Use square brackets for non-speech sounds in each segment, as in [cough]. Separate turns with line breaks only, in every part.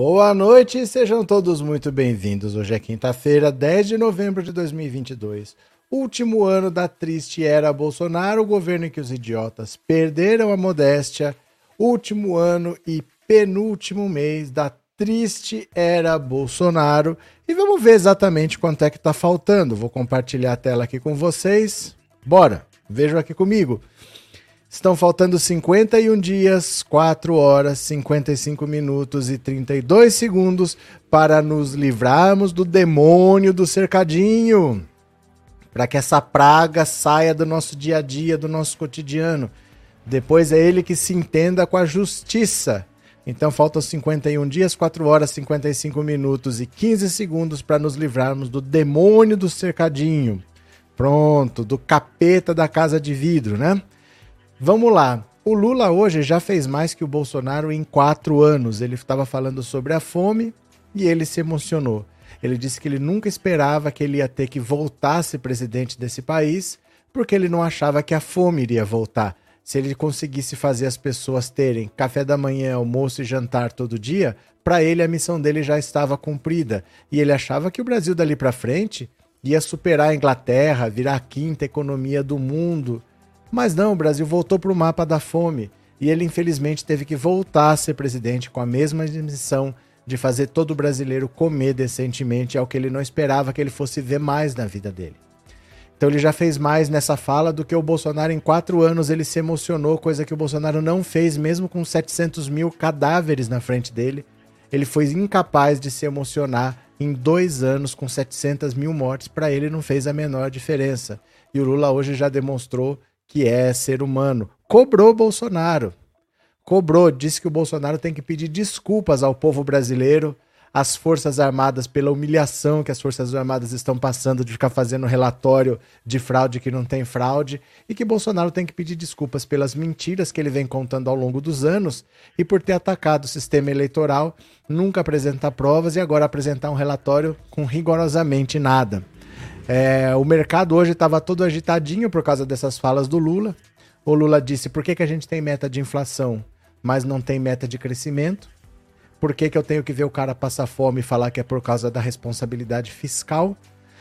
Boa noite e sejam todos muito bem-vindos. Hoje é quinta-feira, 10 de novembro de 2022. Último ano da triste era Bolsonaro, o governo em que os idiotas perderam a modéstia. Último ano e penúltimo mês da triste era Bolsonaro. E vamos ver exatamente quanto é que tá faltando. Vou compartilhar a tela aqui com vocês. Bora, vejam aqui comigo. Estão faltando 51 dias, 4 horas, 55 minutos e 32 segundos para nos livrarmos do demônio do cercadinho. Para que essa praga saia do nosso dia a dia, do nosso cotidiano. Depois é ele que se entenda com a justiça. Então faltam 51 dias, 4 horas, 55 minutos e 15 segundos para nos livrarmos do demônio do cercadinho. Pronto, do capeta da casa de vidro, né? Vamos lá. O Lula hoje já fez mais que o Bolsonaro em quatro anos. Ele estava falando sobre a fome e ele se emocionou. Ele disse que ele nunca esperava que ele ia ter que voltar a ser presidente desse país, porque ele não achava que a fome iria voltar. Se ele conseguisse fazer as pessoas terem café da manhã, almoço e jantar todo dia, para ele a missão dele já estava cumprida. E ele achava que o Brasil dali para frente ia superar a Inglaterra, virar a quinta economia do mundo mas não, o Brasil voltou para o mapa da fome e ele infelizmente teve que voltar a ser presidente com a mesma missão de fazer todo brasileiro comer decentemente, é o que ele não esperava que ele fosse ver mais na vida dele. Então ele já fez mais nessa fala do que o Bolsonaro em quatro anos ele se emocionou, coisa que o Bolsonaro não fez mesmo com 700 mil cadáveres na frente dele. Ele foi incapaz de se emocionar em dois anos com 700 mil mortes. Para ele não fez a menor diferença. E o Lula hoje já demonstrou que é ser humano. Cobrou Bolsonaro. Cobrou, disse que o Bolsonaro tem que pedir desculpas ao povo brasileiro, às Forças Armadas, pela humilhação que as Forças Armadas estão passando de ficar fazendo relatório de fraude que não tem fraude, e que Bolsonaro tem que pedir desculpas pelas mentiras que ele vem contando ao longo dos anos e por ter atacado o sistema eleitoral, nunca apresentar provas e agora apresentar um relatório com rigorosamente nada. É, o mercado hoje estava todo agitadinho por causa dessas falas do Lula. O Lula disse: por que, que a gente tem meta de inflação, mas não tem meta de crescimento? Por que, que eu tenho que ver o cara passar fome e falar que é por causa da responsabilidade fiscal?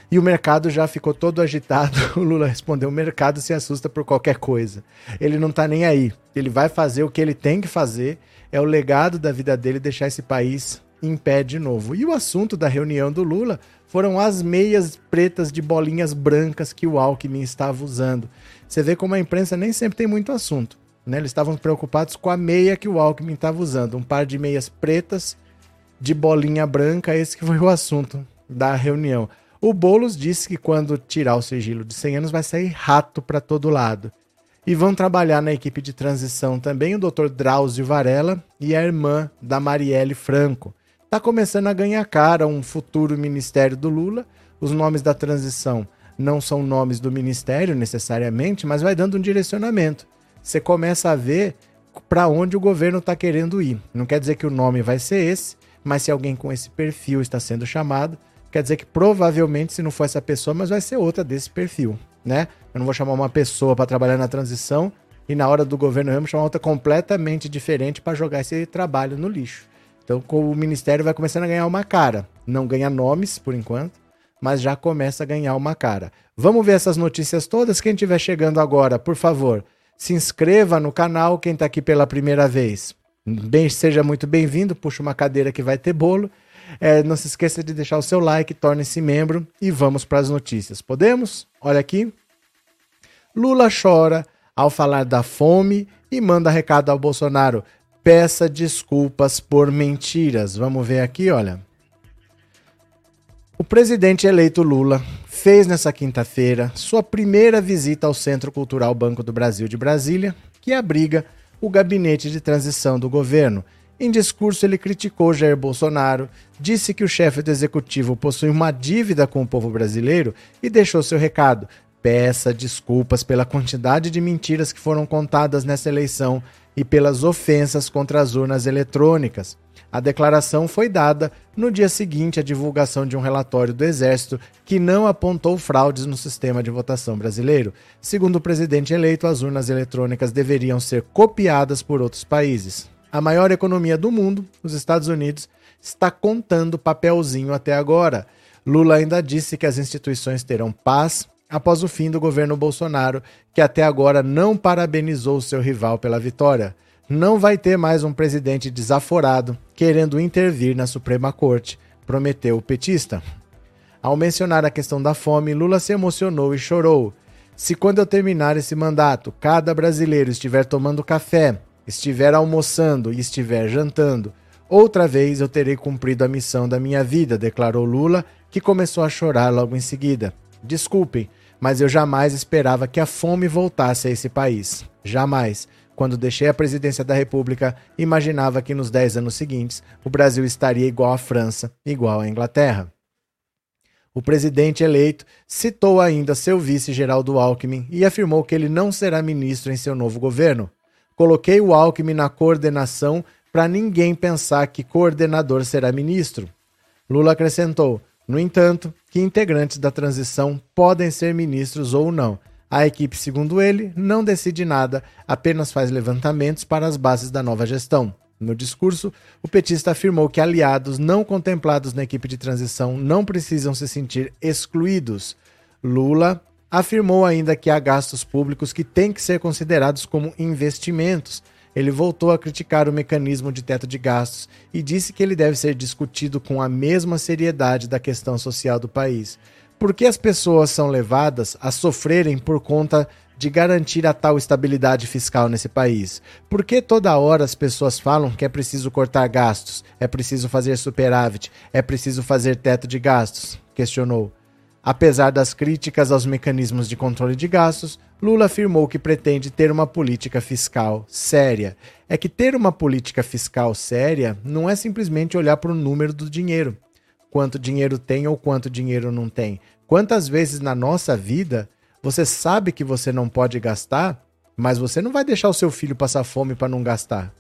E o mercado já ficou todo agitado. [laughs] O Lula respondeu: o mercado se assusta por qualquer coisa. Ele não está nem aí. Ele vai fazer o que ele tem que fazer. É o legado da vida dele deixar esse país em pé de novo. E o assunto da reunião do Lula foram as meias pretas de bolinhas brancas que o Alckmin estava usando. Você vê como a imprensa nem sempre tem muito assunto. Né? Eles estavam preocupados com a meia que o Alckmin estava usando. Um par de meias pretas de bolinha branca, esse que foi o assunto da reunião. O Boulos disse que quando tirar o sigilo de 100 anos vai sair rato para todo lado. E vão trabalhar na equipe de transição também o Dr. Drauzio Varela e a irmã da Marielle Franco está começando a ganhar cara um futuro ministério do Lula. Os nomes da transição não são nomes do ministério necessariamente, mas vai dando um direcionamento. Você começa a ver para onde o governo está querendo ir. Não quer dizer que o nome vai ser esse, mas se alguém com esse perfil está sendo chamado, quer dizer que provavelmente, se não for essa pessoa, mas vai ser outra desse perfil, né? Eu não vou chamar uma pessoa para trabalhar na transição e na hora do governo mesmo chamar outra completamente diferente para jogar esse trabalho no lixo. Então o ministério vai começando a ganhar uma cara. Não ganha nomes por enquanto, mas já começa a ganhar uma cara. Vamos ver essas notícias todas. Quem estiver chegando agora, por favor, se inscreva no canal. Quem está aqui pela primeira vez, bem, seja muito bem-vindo. Puxa uma cadeira que vai ter bolo. É, não se esqueça de deixar o seu like, torne-se membro e vamos para as notícias. Podemos? Olha aqui. Lula chora ao falar da fome e manda recado ao Bolsonaro peça desculpas por mentiras. Vamos ver aqui, olha. O presidente eleito Lula fez nessa quinta-feira sua primeira visita ao Centro Cultural Banco do Brasil de Brasília, que abriga o gabinete de transição do governo. Em discurso, ele criticou Jair Bolsonaro, disse que o chefe do executivo possui uma dívida com o povo brasileiro e deixou seu recado: peça desculpas pela quantidade de mentiras que foram contadas nessa eleição e pelas ofensas contra as urnas eletrônicas. A declaração foi dada no dia seguinte à divulgação de um relatório do Exército que não apontou fraudes no sistema de votação brasileiro. Segundo o presidente eleito, as urnas eletrônicas deveriam ser copiadas por outros países. A maior economia do mundo, os Estados Unidos, está contando papelzinho até agora. Lula ainda disse que as instituições terão paz após o fim do governo Bolsonaro, que até agora não parabenizou seu rival pela vitória. Não vai ter mais um presidente desaforado querendo intervir na Suprema Corte, prometeu o petista. Ao mencionar a questão da fome, Lula se emocionou e chorou. Se quando eu terminar esse mandato, cada brasileiro estiver tomando café, estiver almoçando e estiver jantando, outra vez eu terei cumprido a missão da minha vida, declarou Lula, que começou a chorar logo em seguida. Desculpem, mas eu jamais esperava que a fome voltasse a esse país. Jamais. Quando deixei a presidência da República, imaginava que nos 10 anos seguintes o Brasil estaria igual à França, igual à Inglaterra. O presidente eleito citou ainda seu vice Geraldo Alckmin e afirmou que ele não será ministro em seu novo governo. Coloquei o Alckmin na coordenação para ninguém pensar que coordenador será ministro. Lula acrescentou, no entanto, que integrantes da transição podem ser ministros ou não. A equipe, segundo ele, não decide nada, apenas faz levantamentos para as bases da nova gestão. No discurso, o petista afirmou que aliados não contemplados na equipe de transição não precisam se sentir excluídos. Lula afirmou ainda que há gastos públicos que têm que ser considerados como investimentos. Ele voltou a criticar o mecanismo de teto de gastos e disse que ele deve ser discutido com a mesma seriedade da questão social do país. Por que as pessoas são levadas a sofrerem por conta de garantir a tal estabilidade fiscal nesse país? Por que toda hora as pessoas falam que é preciso cortar gastos, é preciso fazer superávit, é preciso fazer teto de gastos? Questionou. Apesar das críticas aos mecanismos de controle de gastos, Lula afirmou que pretende ter uma política fiscal séria. É que ter uma política fiscal séria não é simplesmente olhar para o número do dinheiro. Quanto dinheiro tem ou quanto dinheiro não tem. Quantas vezes na nossa vida você sabe que você não pode gastar, mas você não vai deixar o seu filho passar fome para não gastar.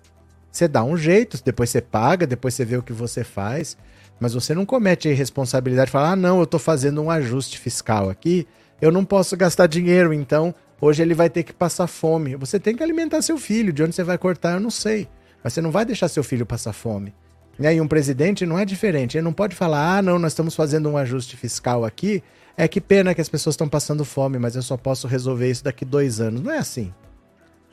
Você dá um jeito, depois você paga, depois você vê o que você faz, mas você não comete a irresponsabilidade de falar: ah, não, eu estou fazendo um ajuste fiscal aqui, eu não posso gastar dinheiro, então hoje ele vai ter que passar fome. Você tem que alimentar seu filho, de onde você vai cortar, eu não sei. Mas você não vai deixar seu filho passar fome. E aí, um presidente não é diferente. Ele não pode falar: ah, não, nós estamos fazendo um ajuste fiscal aqui, é que pena que as pessoas estão passando fome, mas eu só posso resolver isso daqui dois anos. Não é assim.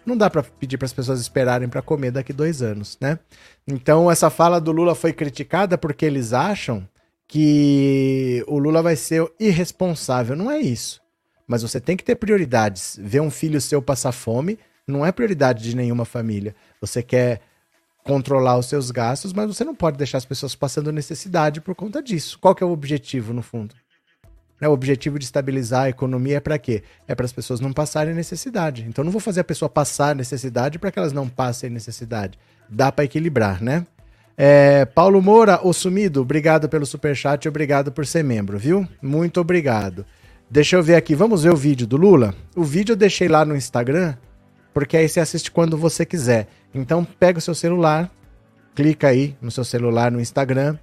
Não dá para pedir para as pessoas esperarem para comer daqui dois anos, né? Então essa fala do Lula foi criticada porque eles acham que o Lula vai ser irresponsável. Não é isso. Mas você tem que ter prioridades. Ver um filho seu passar fome não é prioridade de nenhuma família. Você quer controlar os seus gastos, mas você não pode deixar as pessoas passando necessidade por conta disso. Qual que é o objetivo no fundo? Né? O objetivo de estabilizar a economia é para quê? É para as pessoas não passarem necessidade. Então não vou fazer a pessoa passar necessidade para que elas não passem necessidade. Dá para equilibrar, né? É, Paulo Moura, o sumido, obrigado pelo superchat e obrigado por ser membro, viu? Muito obrigado. Deixa eu ver aqui, vamos ver o vídeo do Lula? O vídeo eu deixei lá no Instagram, porque aí você assiste quando você quiser. Então pega o seu celular, clica aí no seu celular no Instagram,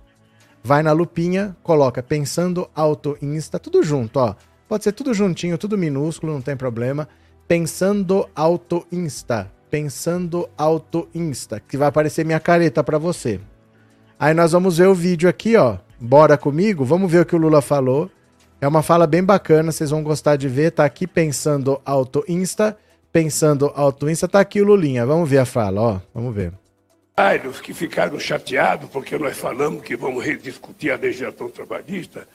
vai na lupinha, coloca Pensando Auto Insta, tudo junto, ó. Pode ser tudo juntinho, tudo minúsculo, não tem problema. Pensando Auto Insta, Pensando Auto Insta, que vai aparecer minha careta para você. Aí nós vamos ver o vídeo aqui, ó. Bora comigo? Vamos ver o que o Lula falou. É uma fala bem bacana, vocês vão gostar de ver. Tá aqui Pensando Auto Insta, Pensando Auto Insta, tá aqui o Lulinha. Vamos ver a fala, ó. Vamos ver
que ficaram chateados porque nós falamos que vamos rediscutir a legislação trabalhista.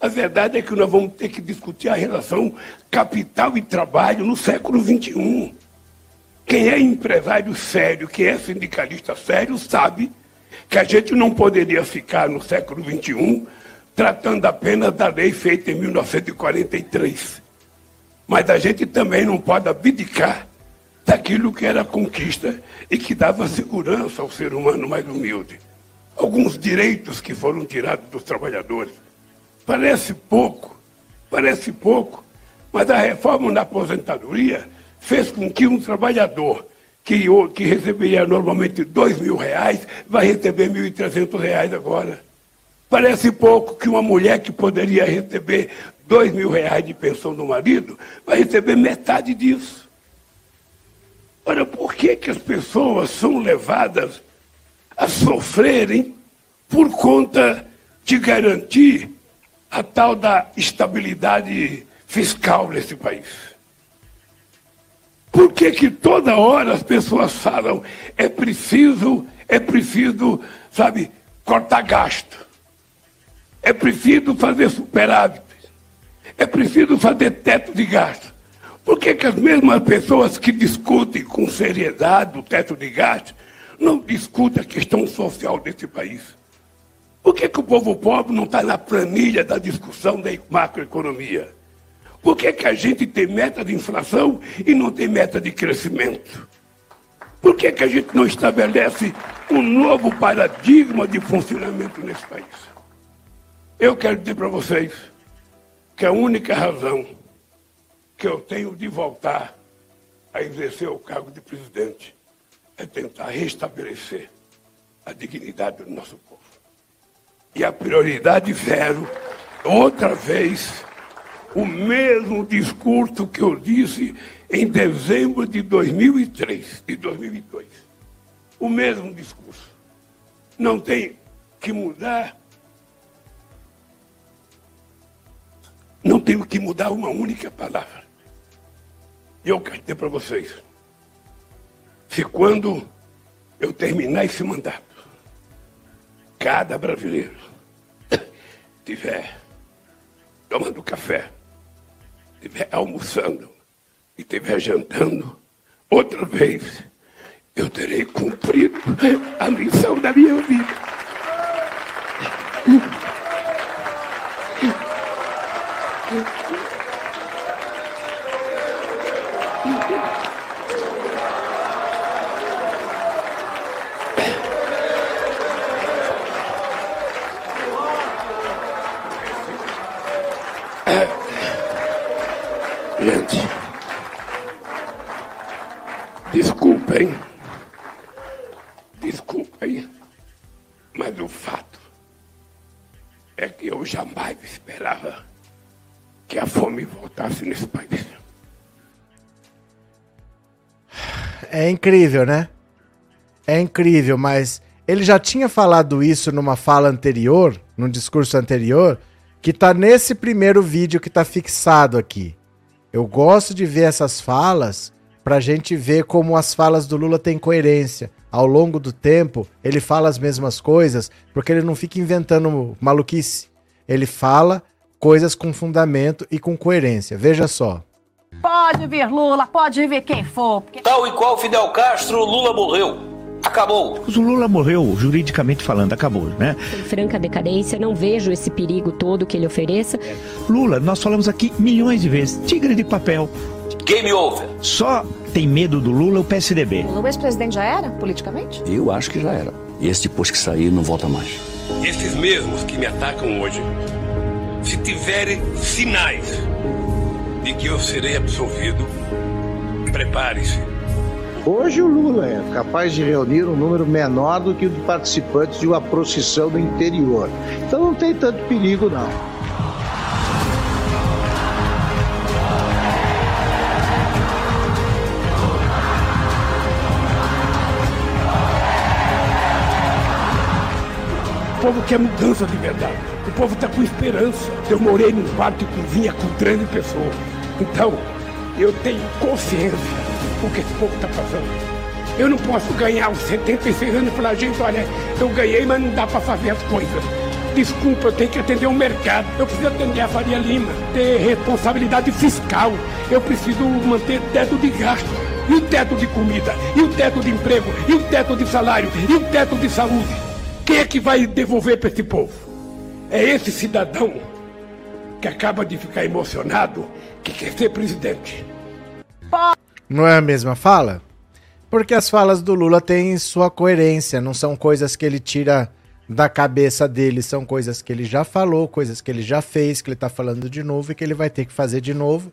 A verdade é que nós vamos ter que discutir a relação capital e trabalho no século XXI. Quem é empresário sério, quem é sindicalista sério, sabe que a gente não poderia ficar no século XXI tratando apenas da lei feita em 1943. Mas a gente também não pode abdicar daquilo que era conquista e que dava segurança ao ser humano mais humilde. Alguns direitos que foram tirados dos trabalhadores. Parece pouco, parece pouco, mas a reforma na aposentadoria fez com que um trabalhador que, que receberia normalmente dois mil reais vai receber mil e trezentos reais agora. Parece pouco que uma mulher que poderia receber dois mil reais de pensão do marido vai receber metade disso. Ora, por que, que as pessoas são levadas a sofrerem por conta de garantir a tal da estabilidade fiscal nesse país. Por que, que toda hora as pessoas falam é preciso, é preciso, sabe, cortar gasto? É preciso fazer superávit? É preciso fazer teto de gasto? Por que, que as mesmas pessoas que discutem com seriedade o teto de gasto não discutem a questão social desse país? Por que, que o povo pobre não está na planilha da discussão da macroeconomia? Por que, que a gente tem meta de inflação e não tem meta de crescimento? Por que, que a gente não estabelece um novo paradigma de funcionamento nesse país? Eu quero dizer para vocês que a única razão que eu tenho de voltar a exercer o cargo de presidente é tentar restabelecer a dignidade do nosso povo. E a prioridade zero, outra vez, o mesmo discurso que eu disse em dezembro de 2003 e 2002. O mesmo discurso. Não tem que mudar. Não tenho que mudar uma única palavra. E eu quero dizer para vocês: se quando eu terminar esse mandato, cada brasileiro [coughs] tiver tomando café, estiver almoçando e estiver jantando, outra vez eu terei cumprido a missão da minha vida. É
incrível, né? É incrível, mas ele já tinha falado isso numa fala anterior, num discurso anterior, que tá nesse primeiro vídeo que tá fixado aqui. Eu gosto de ver essas falas para a gente ver como as falas do Lula têm coerência. Ao longo do tempo, ele fala as mesmas coisas porque ele não fica inventando maluquice. Ele fala coisas com fundamento e com coerência. Veja só.
Pode vir Lula, pode vir quem for. Porque...
Tal e qual Fidel Castro, Lula morreu. Acabou.
O Lula morreu, juridicamente falando, acabou, né?
Em franca decadência, não vejo esse perigo todo que ele ofereça.
Lula, nós falamos aqui milhões de vezes, tigre de papel.
Game over.
Só tem medo do Lula o PSDB.
O ex-presidente já era, politicamente?
Eu acho que já era. E esse depois que sair, não volta mais.
Esses mesmos que me atacam hoje, se tiverem sinais de que eu serei absolvido, prepare-se
Hoje o Lula é capaz de reunir um número menor do que o de participantes de uma procissão no interior. Então não tem tanto perigo, não.
O povo quer mudança de verdade. O povo está com esperança. Eu morei num quarto e cozinha com 13 pessoas. Então, eu tenho consciência o que esse povo está passando. Eu não posso ganhar os 76 anos e falar, gente, olha, eu ganhei, mas não dá para fazer as coisas. Desculpa, eu tenho que atender o mercado. Eu preciso atender a Faria Lima, ter responsabilidade fiscal. Eu preciso manter teto de gasto. E o teto de comida? E o teto de emprego? E o teto de salário? E o teto de saúde? Quem é que vai devolver para esse povo? É esse cidadão que acaba de ficar emocionado que quer ser presidente.
Não é a mesma fala? Porque as falas do Lula têm sua coerência, não são coisas que ele tira da cabeça dele, são coisas que ele já falou, coisas que ele já fez, que ele tá falando de novo e que ele vai ter que fazer de novo,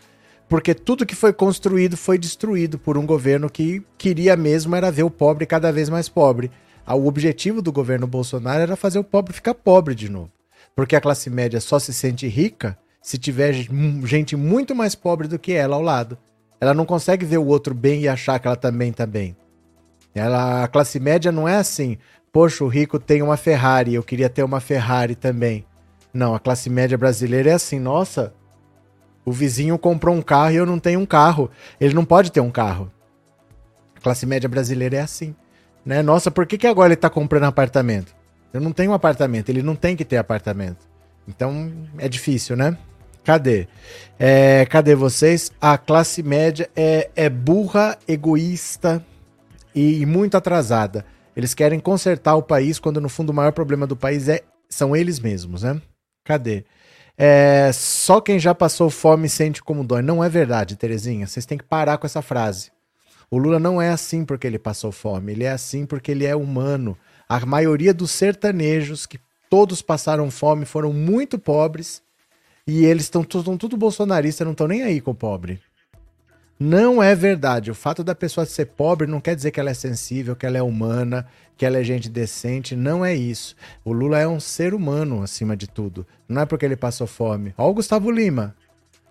porque tudo que foi construído foi destruído por um governo que queria mesmo era ver o pobre cada vez mais pobre. O objetivo do governo Bolsonaro era fazer o pobre ficar pobre de novo. Porque a classe média só se sente rica se tiver gente muito mais pobre do que ela ao lado. Ela não consegue ver o outro bem e achar que ela também tá bem. Ela, a classe média não é assim. Poxa, o rico tem uma Ferrari, eu queria ter uma Ferrari também. Não, a classe média brasileira é assim, nossa, o vizinho comprou um carro e eu não tenho um carro. Ele não pode ter um carro. A classe média brasileira é assim. Né? Nossa, por que, que agora ele está comprando apartamento? Eu não tenho um apartamento, ele não tem que ter apartamento. Então é difícil, né? Cadê? É, cadê vocês? A classe média é, é burra, egoísta e, e muito atrasada. Eles querem consertar o país quando no fundo o maior problema do país é, são eles mesmos, né? Cadê? É, só quem já passou fome sente como dói. Não é verdade, Terezinha. Vocês têm que parar com essa frase. O Lula não é assim porque ele passou fome. Ele é assim porque ele é humano. A maioria dos sertanejos, que todos passaram fome, foram muito pobres. E eles estão tudo bolsonaristas, não estão nem aí com o pobre. Não é verdade. O fato da pessoa ser pobre não quer dizer que ela é sensível, que ela é humana, que ela é gente decente. Não é isso. O Lula é um ser humano acima de tudo. Não é porque ele passou fome. Olha o Gustavo Lima.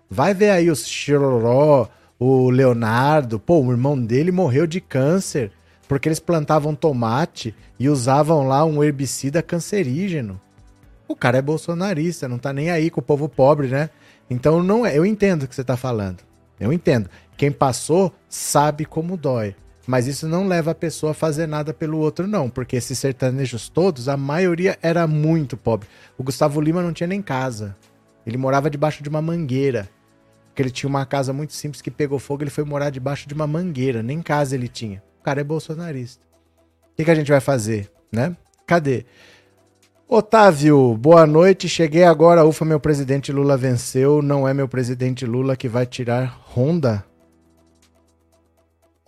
Vai ver aí os Chiroró, o Leonardo. Pô, o irmão dele morreu de câncer porque eles plantavam tomate e usavam lá um herbicida cancerígeno. O cara é bolsonarista, não tá nem aí com o povo pobre, né? Então não é. Eu entendo o que você tá falando. Eu entendo. Quem passou sabe como dói. Mas isso não leva a pessoa a fazer nada pelo outro, não. Porque esses sertanejos todos, a maioria era muito pobre. O Gustavo Lima não tinha nem casa. Ele morava debaixo de uma mangueira. Porque ele tinha uma casa muito simples que pegou fogo, ele foi morar debaixo de uma mangueira. Nem casa ele tinha. O cara é bolsonarista. O que, que a gente vai fazer, né? Cadê? Otávio, boa noite. Cheguei agora. Ufa, meu presidente Lula venceu. Não é meu presidente Lula que vai tirar Honda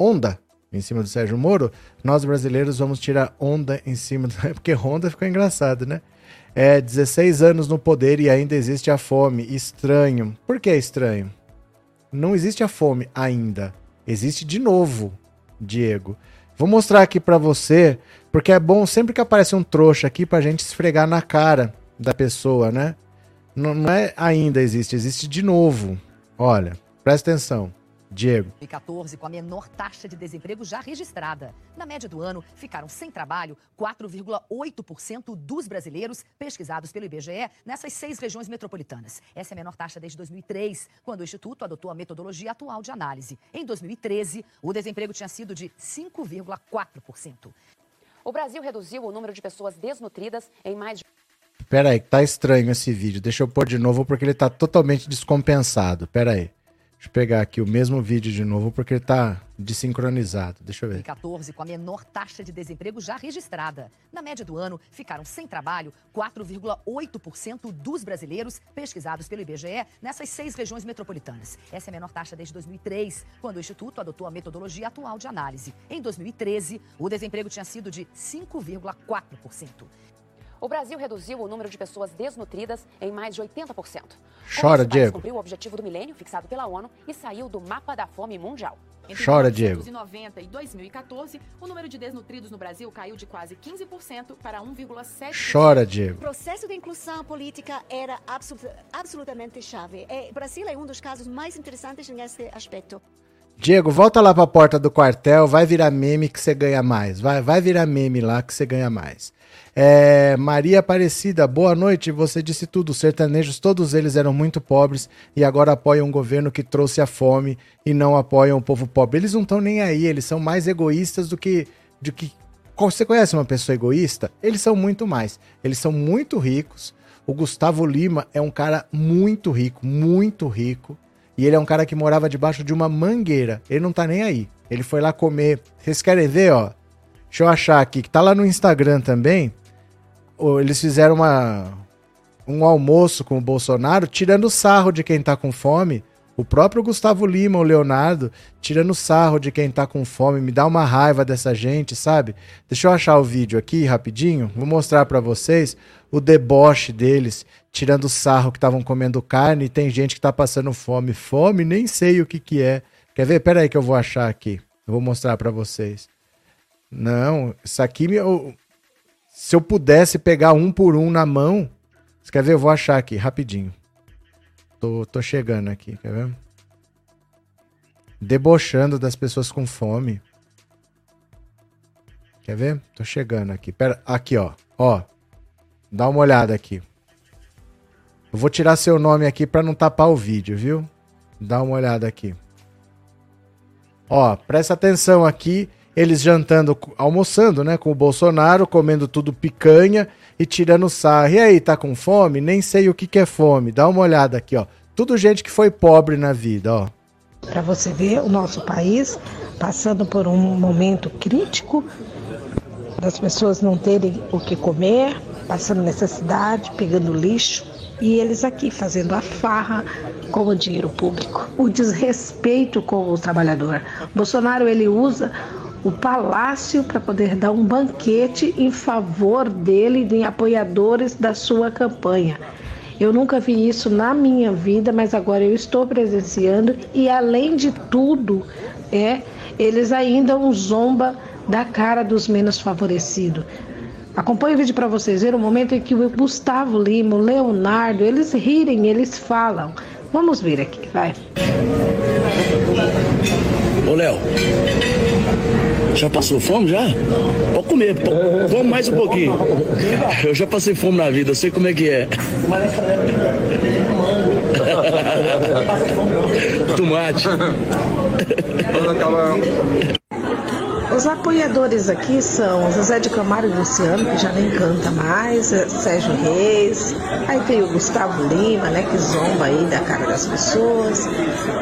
onda em cima do Sérgio Moro, nós brasileiros vamos tirar onda em cima do. [laughs] Porque Honda ficou engraçado, né? É 16 anos no poder e ainda existe a fome. Estranho. Por que é estranho? Não existe a fome ainda. Existe de novo, Diego. Vou mostrar aqui para você, porque é bom sempre que aparece um trouxa aqui pra gente esfregar na cara da pessoa, né? Não, não é ainda existe, existe de novo. Olha, presta atenção. Diego.
2014, com a menor taxa de desemprego já registrada. Na média do ano, ficaram sem trabalho 4,8% dos brasileiros pesquisados pelo IBGE nessas seis regiões metropolitanas. Essa é a menor taxa desde 2003, quando o Instituto adotou a metodologia atual de análise. Em 2013, o desemprego tinha sido de 5,4%.
O Brasil reduziu o número de pessoas desnutridas em mais de.
Pera aí, tá estranho esse vídeo. Deixa eu pôr de novo porque ele tá totalmente descompensado. Pera aí. Deixa eu pegar aqui o mesmo vídeo de novo porque ele tá desincronizado. Deixa eu ver.
2014, com a menor taxa de desemprego já registrada. Na média do ano, ficaram sem trabalho 4,8% dos brasileiros pesquisados pelo IBGE nessas seis regiões metropolitanas. Essa é a menor taxa desde 2003, quando o Instituto adotou a metodologia atual de análise. Em 2013, o desemprego tinha sido de 5,4%.
O Brasil reduziu o número de pessoas desnutridas em mais de 80%.
Chora, Diego.
cumpriu o objetivo do milênio fixado pela ONU e saiu do mapa da fome mundial.
Entre Chora, Diego.
1990 e 2014, o número de desnutridos no Brasil caiu de quase 15% para 1,7%.
Chora, Diego.
O processo de inclusão política era absolut absolutamente chave. É, o Brasil é um dos casos mais interessantes nesse aspecto.
Diego, volta lá para a porta do quartel, vai virar meme que você ganha mais. Vai, vai virar meme lá que você ganha mais. É, Maria Aparecida, boa noite. Você disse tudo. Os sertanejos, todos eles eram muito pobres e agora apoiam um governo que trouxe a fome e não apoiam o povo pobre. Eles não estão nem aí, eles são mais egoístas do que. Do que... Você conhece uma pessoa egoísta? Eles são muito mais. Eles são muito ricos. O Gustavo Lima é um cara muito rico, muito rico. E ele é um cara que morava debaixo de uma mangueira. Ele não tá nem aí. Ele foi lá comer. Vocês querem ver, ó? Deixa eu achar aqui, que tá lá no Instagram também eles fizeram uma, um almoço com o Bolsonaro, tirando sarro de quem tá com fome. O próprio Gustavo Lima, o Leonardo, tirando sarro de quem tá com fome, me dá uma raiva dessa gente, sabe? Deixa eu achar o vídeo aqui rapidinho, vou mostrar para vocês o deboche deles, tirando sarro que estavam comendo carne e tem gente que tá passando fome. Fome, nem sei o que que é. Quer ver? Pera aí que eu vou achar aqui. Eu vou mostrar para vocês. Não, isso aqui me, se eu pudesse pegar um por um na mão. Você quer ver? Eu vou achar aqui, rapidinho. Tô, tô chegando aqui, quer ver? Debochando das pessoas com fome. Quer ver? Tô chegando aqui. Pera, aqui, ó. Ó. Dá uma olhada aqui. Eu vou tirar seu nome aqui para não tapar o vídeo, viu? Dá uma olhada aqui. Ó, presta atenção aqui, eles jantando, almoçando, né, com o Bolsonaro, comendo tudo picanha e tirando sarro. E aí, tá com fome? Nem sei o que, que é fome. Dá uma olhada aqui, ó. Tudo gente que foi pobre na vida, ó.
Para você ver o nosso país passando por um momento crítico das pessoas não terem o que comer, passando necessidade, pegando lixo, e eles aqui fazendo a farra com o dinheiro público, o desrespeito com o trabalhador. Bolsonaro ele usa o palácio para poder dar um banquete em favor dele, de apoiadores da sua campanha. Eu nunca vi isso na minha vida, mas agora eu estou presenciando e além de tudo, é eles ainda um zomba da cara dos menos favorecidos. Acompanhe o vídeo para vocês verem o momento em que o Gustavo Lima, o Leonardo, eles rirem, eles falam. Vamos ver aqui, vai.
Ô, Léo, já passou fome já? Pode comer, vamos mais um pouquinho. Eu já passei fome na vida, sei como é que é. [laughs] Tomate.
Os apoiadores aqui são José de Camargo e Luciano, que já nem canta mais, é Sérgio Reis, aí tem o Gustavo Lima, né, que zomba aí da cara das pessoas,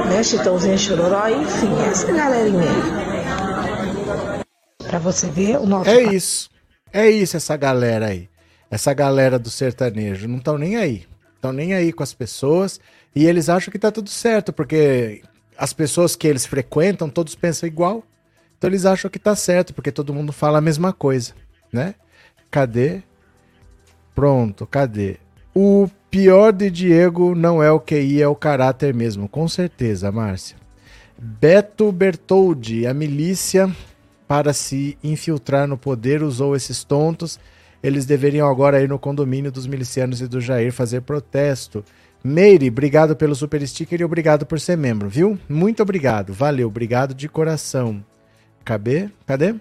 né, Chitãozinho Chororó, enfim, essa galerinha aí. Pra você ver o nosso...
É isso, é isso essa galera aí, essa galera do sertanejo, não estão nem aí, estão nem aí com as pessoas, e eles acham que tá tudo certo, porque as pessoas que eles frequentam, todos pensam igual, então eles acham que tá certo, porque todo mundo fala a mesma coisa, né? Cadê? Pronto, cadê? O pior de Diego não é o QI, é o caráter mesmo, com certeza, Márcia. Beto Bertoldi, a milícia, para se infiltrar no poder, usou esses tontos. Eles deveriam agora ir no condomínio dos milicianos e do Jair fazer protesto. Meire, obrigado pelo super sticker e obrigado por ser membro, viu? Muito obrigado, valeu, obrigado de coração. Cadê? Cadê?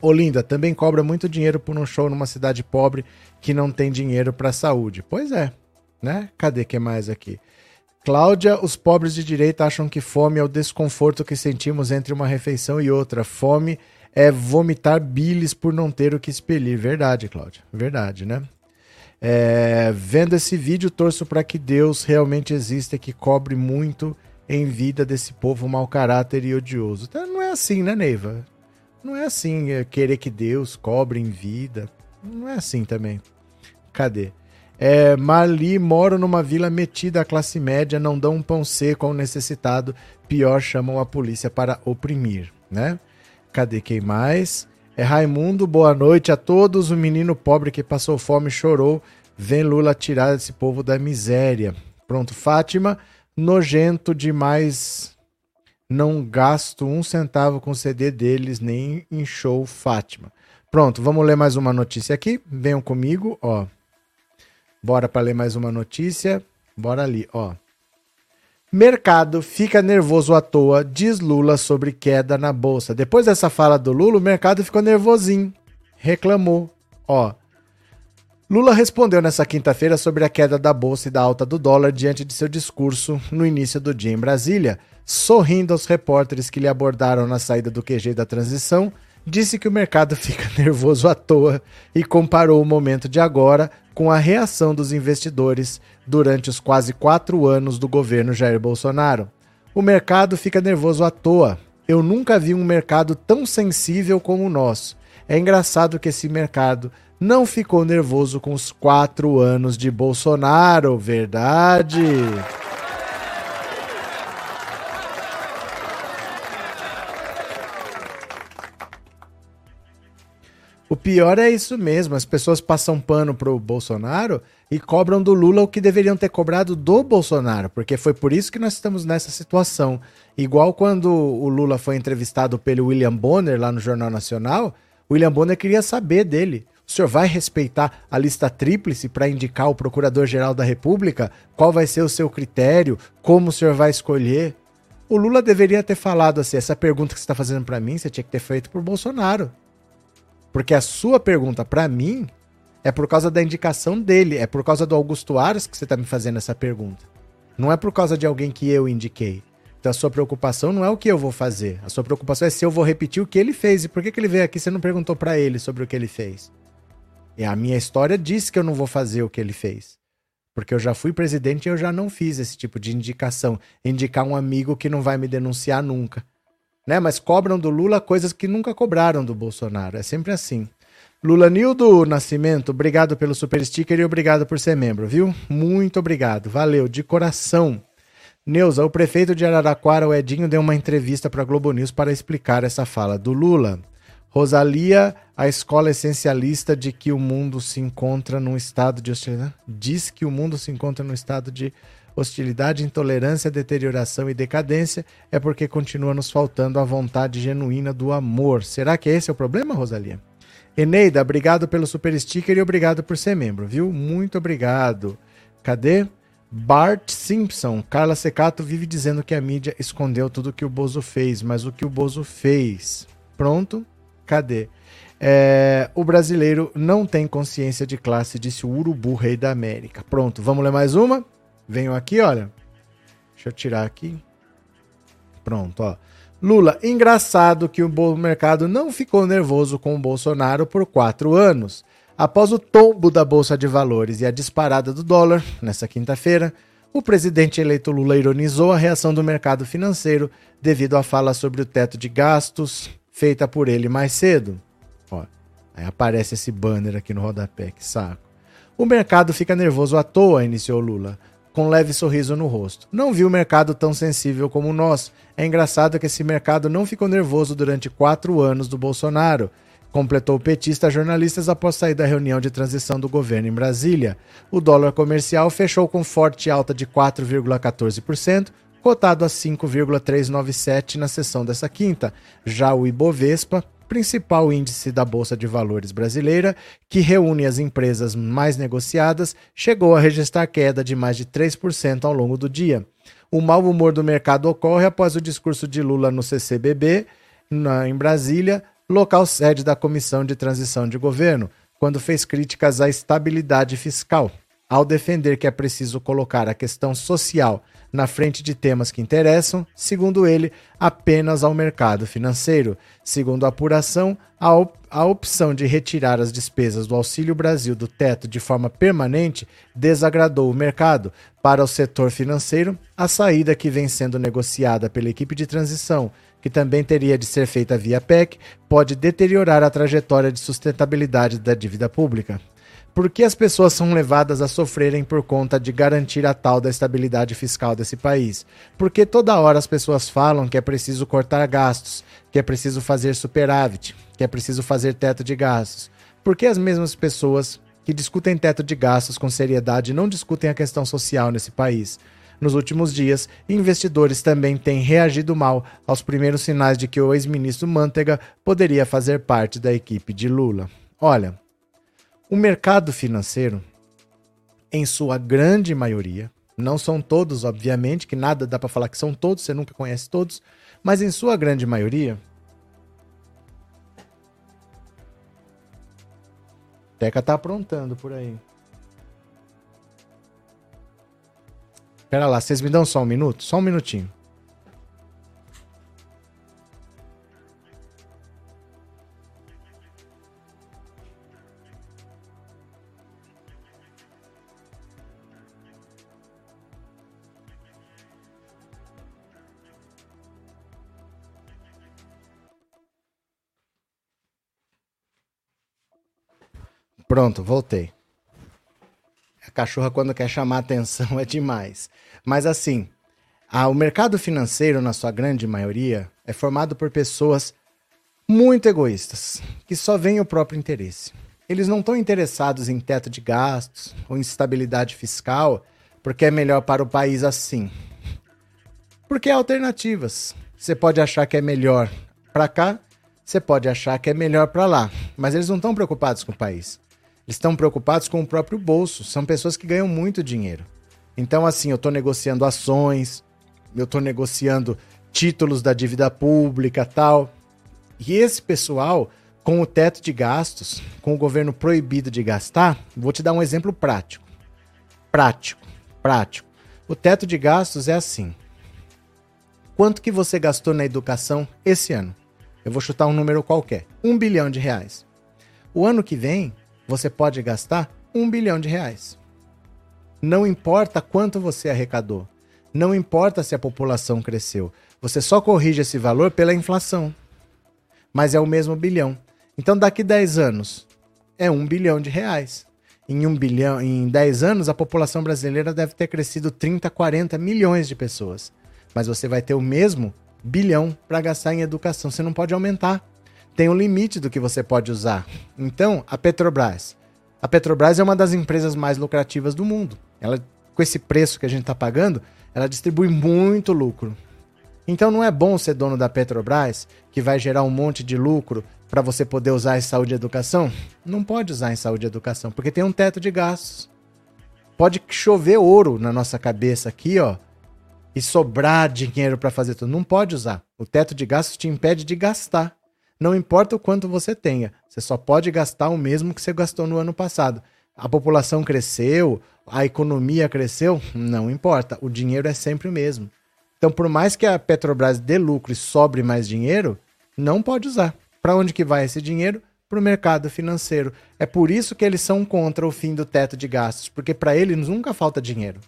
Olinda também cobra muito dinheiro por um show numa cidade pobre que não tem dinheiro para saúde. Pois é, né? Cadê que mais aqui? Cláudia, os pobres de direita acham que fome é o desconforto que sentimos entre uma refeição e outra. Fome é vomitar bilis por não ter o que expelir. Verdade, Cláudia. Verdade, né? É, vendo esse vídeo, torço para que Deus realmente exista e que cobre muito em vida desse povo mau caráter e odioso. Então, não é assim, né, Neiva? Não é assim é querer que Deus cobre em vida. Não é assim também. Cadê? É, Mali moro numa vila metida à classe média, não dão um pão seco ao necessitado, pior chamam a polícia para oprimir, né? Cadê quem mais? É Raimundo, boa noite a todos. O menino pobre que passou fome chorou. Vem Lula tirar esse povo da miséria. Pronto, Fátima nojento demais. Não gasto um centavo com CD deles, nem em show Fátima. Pronto, vamos ler mais uma notícia aqui. Venham comigo, ó. Bora para ler mais uma notícia. Bora ali, ó. Mercado fica nervoso à toa, diz Lula sobre queda na bolsa. Depois dessa fala do Lula, o mercado ficou nervosinho. Reclamou. Ó, Lula respondeu nessa quinta-feira sobre a queda da bolsa e da alta do dólar diante de seu discurso no início do dia em Brasília. Sorrindo aos repórteres que lhe abordaram na saída do QG da transição, disse que o mercado [laughs] fica nervoso à toa e comparou o momento de agora com a reação dos investidores durante os quase quatro anos do governo Jair Bolsonaro. O mercado fica nervoso à toa. Eu nunca vi um mercado tão sensível como o nosso. É engraçado que esse mercado não ficou nervoso com os quatro anos de Bolsonaro, verdade? O pior é isso mesmo, as pessoas passam pano pro Bolsonaro e cobram do Lula o que deveriam ter cobrado do Bolsonaro, porque foi por isso que nós estamos nessa situação. Igual quando o Lula foi entrevistado pelo William Bonner lá no Jornal Nacional, William Bonner queria saber dele o senhor vai respeitar a lista tríplice para indicar o Procurador-Geral da República? Qual vai ser o seu critério? Como o senhor vai escolher? O Lula deveria ter falado assim: essa pergunta que você está fazendo para mim, você tinha que ter feito para o Bolsonaro. Porque a sua pergunta para mim é por causa da indicação dele, é por causa do Augusto Aras que você tá me fazendo essa pergunta. Não é por causa de alguém que eu indiquei. Então a sua preocupação não é o que eu vou fazer. A sua preocupação é se eu vou repetir o que ele fez. E por que, que ele veio aqui? Você não perguntou para ele sobre o que ele fez. E a minha história diz que eu não vou fazer o que ele fez. Porque eu já fui presidente e eu já não fiz esse tipo de indicação. Indicar um amigo que não vai me denunciar nunca. Né? Mas cobram do Lula coisas que nunca cobraram do Bolsonaro. É sempre assim. Lula Nildo Nascimento, obrigado pelo super sticker e obrigado por ser membro, viu? Muito obrigado. Valeu, de coração. Neuza, o prefeito de Araraquara, o Edinho, deu uma entrevista para a Globo News para explicar essa fala do Lula. Rosalia, a escola essencialista de que o mundo se encontra num estado de hostilidade, diz que o mundo se encontra num estado de hostilidade, intolerância, deterioração e decadência, é porque continua nos faltando a vontade genuína do amor. Será que esse é o problema, Rosalia? Eneida, obrigado pelo super sticker e obrigado por ser membro, viu? Muito obrigado. Cadê? Bart Simpson. Carla Secato vive dizendo que a mídia escondeu tudo que o Bozo fez, mas o que o Bozo fez? Pronto, Cadê? É, o brasileiro não tem consciência de classe, disse o Urubu, rei da América. Pronto, vamos ler mais uma? Venho aqui, olha. Deixa eu tirar aqui. Pronto, ó. Lula, engraçado que o mercado não ficou nervoso com o Bolsonaro por quatro anos. Após o tombo da Bolsa de Valores e a disparada do dólar, nessa quinta-feira, o presidente eleito Lula ironizou a reação do mercado financeiro devido à fala sobre o teto de gastos, feita por ele mais cedo. Ó, aí aparece esse banner aqui no rodapé, que saco. O mercado fica nervoso à toa, iniciou Lula, com um leve sorriso no rosto. Não vi o mercado tão sensível como nosso. É engraçado que esse mercado não ficou nervoso durante quatro anos do Bolsonaro. Completou o petista jornalistas após sair da reunião de transição do governo em Brasília. O dólar comercial fechou com forte alta de 4,14%, cotado a 5,397 na sessão dessa quinta. Já o Ibovespa, principal índice da Bolsa de Valores brasileira, que reúne as empresas mais negociadas, chegou a registrar queda de mais de 3% ao longo do dia. O mau humor do mercado ocorre após o discurso de Lula no CCBB, na, em Brasília, local sede da Comissão de Transição de Governo, quando fez críticas à estabilidade fiscal. Ao defender que é preciso colocar a questão social na frente de temas que interessam, segundo ele, apenas ao mercado financeiro. Segundo a apuração, a, op a opção de retirar as despesas do Auxílio Brasil do teto de forma permanente desagradou o mercado. Para o setor financeiro, a saída que vem sendo negociada pela equipe de transição, que também teria de ser feita via PEC, pode deteriorar a trajetória de sustentabilidade da dívida pública. Por que as pessoas são levadas a sofrerem por conta de garantir a tal da estabilidade fiscal desse país? Porque toda hora as pessoas falam que é preciso cortar gastos, que é preciso fazer superávit, que é preciso fazer teto de gastos. Por que as mesmas pessoas que discutem teto de gastos com seriedade não discutem a questão social nesse país? Nos últimos dias, investidores também têm reagido mal aos primeiros sinais de que o ex-ministro Mantega poderia fazer parte da equipe de Lula. Olha, o mercado financeiro, em sua grande maioria, não são todos, obviamente, que nada dá para falar que são todos, você nunca conhece todos, mas em sua grande maioria, Teca tá aprontando por aí. Pera lá, vocês me dão só um minuto? Só um minutinho. Pronto, voltei. Cachorra, quando quer chamar atenção, é demais. Mas assim, a, o mercado financeiro, na sua grande maioria, é formado por pessoas muito egoístas, que só veem o próprio interesse. Eles não estão interessados em teto de gastos ou em estabilidade fiscal, porque é melhor para o país assim. Porque há alternativas. Você pode achar que é melhor para cá, você pode achar que é melhor para lá, mas eles não estão preocupados com o país. Eles estão preocupados com o próprio bolso. São pessoas que ganham muito dinheiro. Então, assim, eu estou negociando ações, eu estou negociando títulos da dívida pública tal. E esse pessoal com o teto de gastos, com o governo proibido de gastar, vou te dar um exemplo prático. Prático, prático. O teto de gastos é assim. Quanto que você gastou na educação esse ano? Eu vou chutar um número qualquer. Um bilhão de reais. O ano que vem, você pode gastar um bilhão de reais. Não importa quanto você arrecadou. Não importa se a população cresceu. Você só corrige esse valor pela inflação. Mas é o mesmo bilhão. Então, daqui 10 anos, é um bilhão de reais. Em um bilhão, em 10 anos, a população brasileira deve ter crescido 30, 40 milhões de pessoas mas você vai ter o mesmo bilhão para gastar em educação. Você não pode aumentar. Tem um limite do que você pode usar. Então, a Petrobras. A Petrobras é uma das empresas mais lucrativas do mundo. Ela, com esse preço que a gente está pagando, ela distribui muito lucro. Então não é bom ser dono da Petrobras, que vai gerar um monte de lucro para você poder usar em saúde e educação? Não pode usar em saúde e educação, porque tem um teto de gastos. Pode chover ouro na nossa cabeça aqui, ó, e sobrar dinheiro para fazer tudo. Não pode usar. O teto de gastos te impede de gastar. Não importa o quanto você tenha, você só pode gastar o mesmo que você gastou no ano passado. A população cresceu, a economia cresceu, não importa. O dinheiro é sempre o mesmo. Então, por mais que a Petrobras dê lucro e sobre mais dinheiro, não pode usar. Para onde que vai esse dinheiro? Para o mercado financeiro. É por isso que eles são contra o fim do teto de gastos, porque para eles nunca falta dinheiro.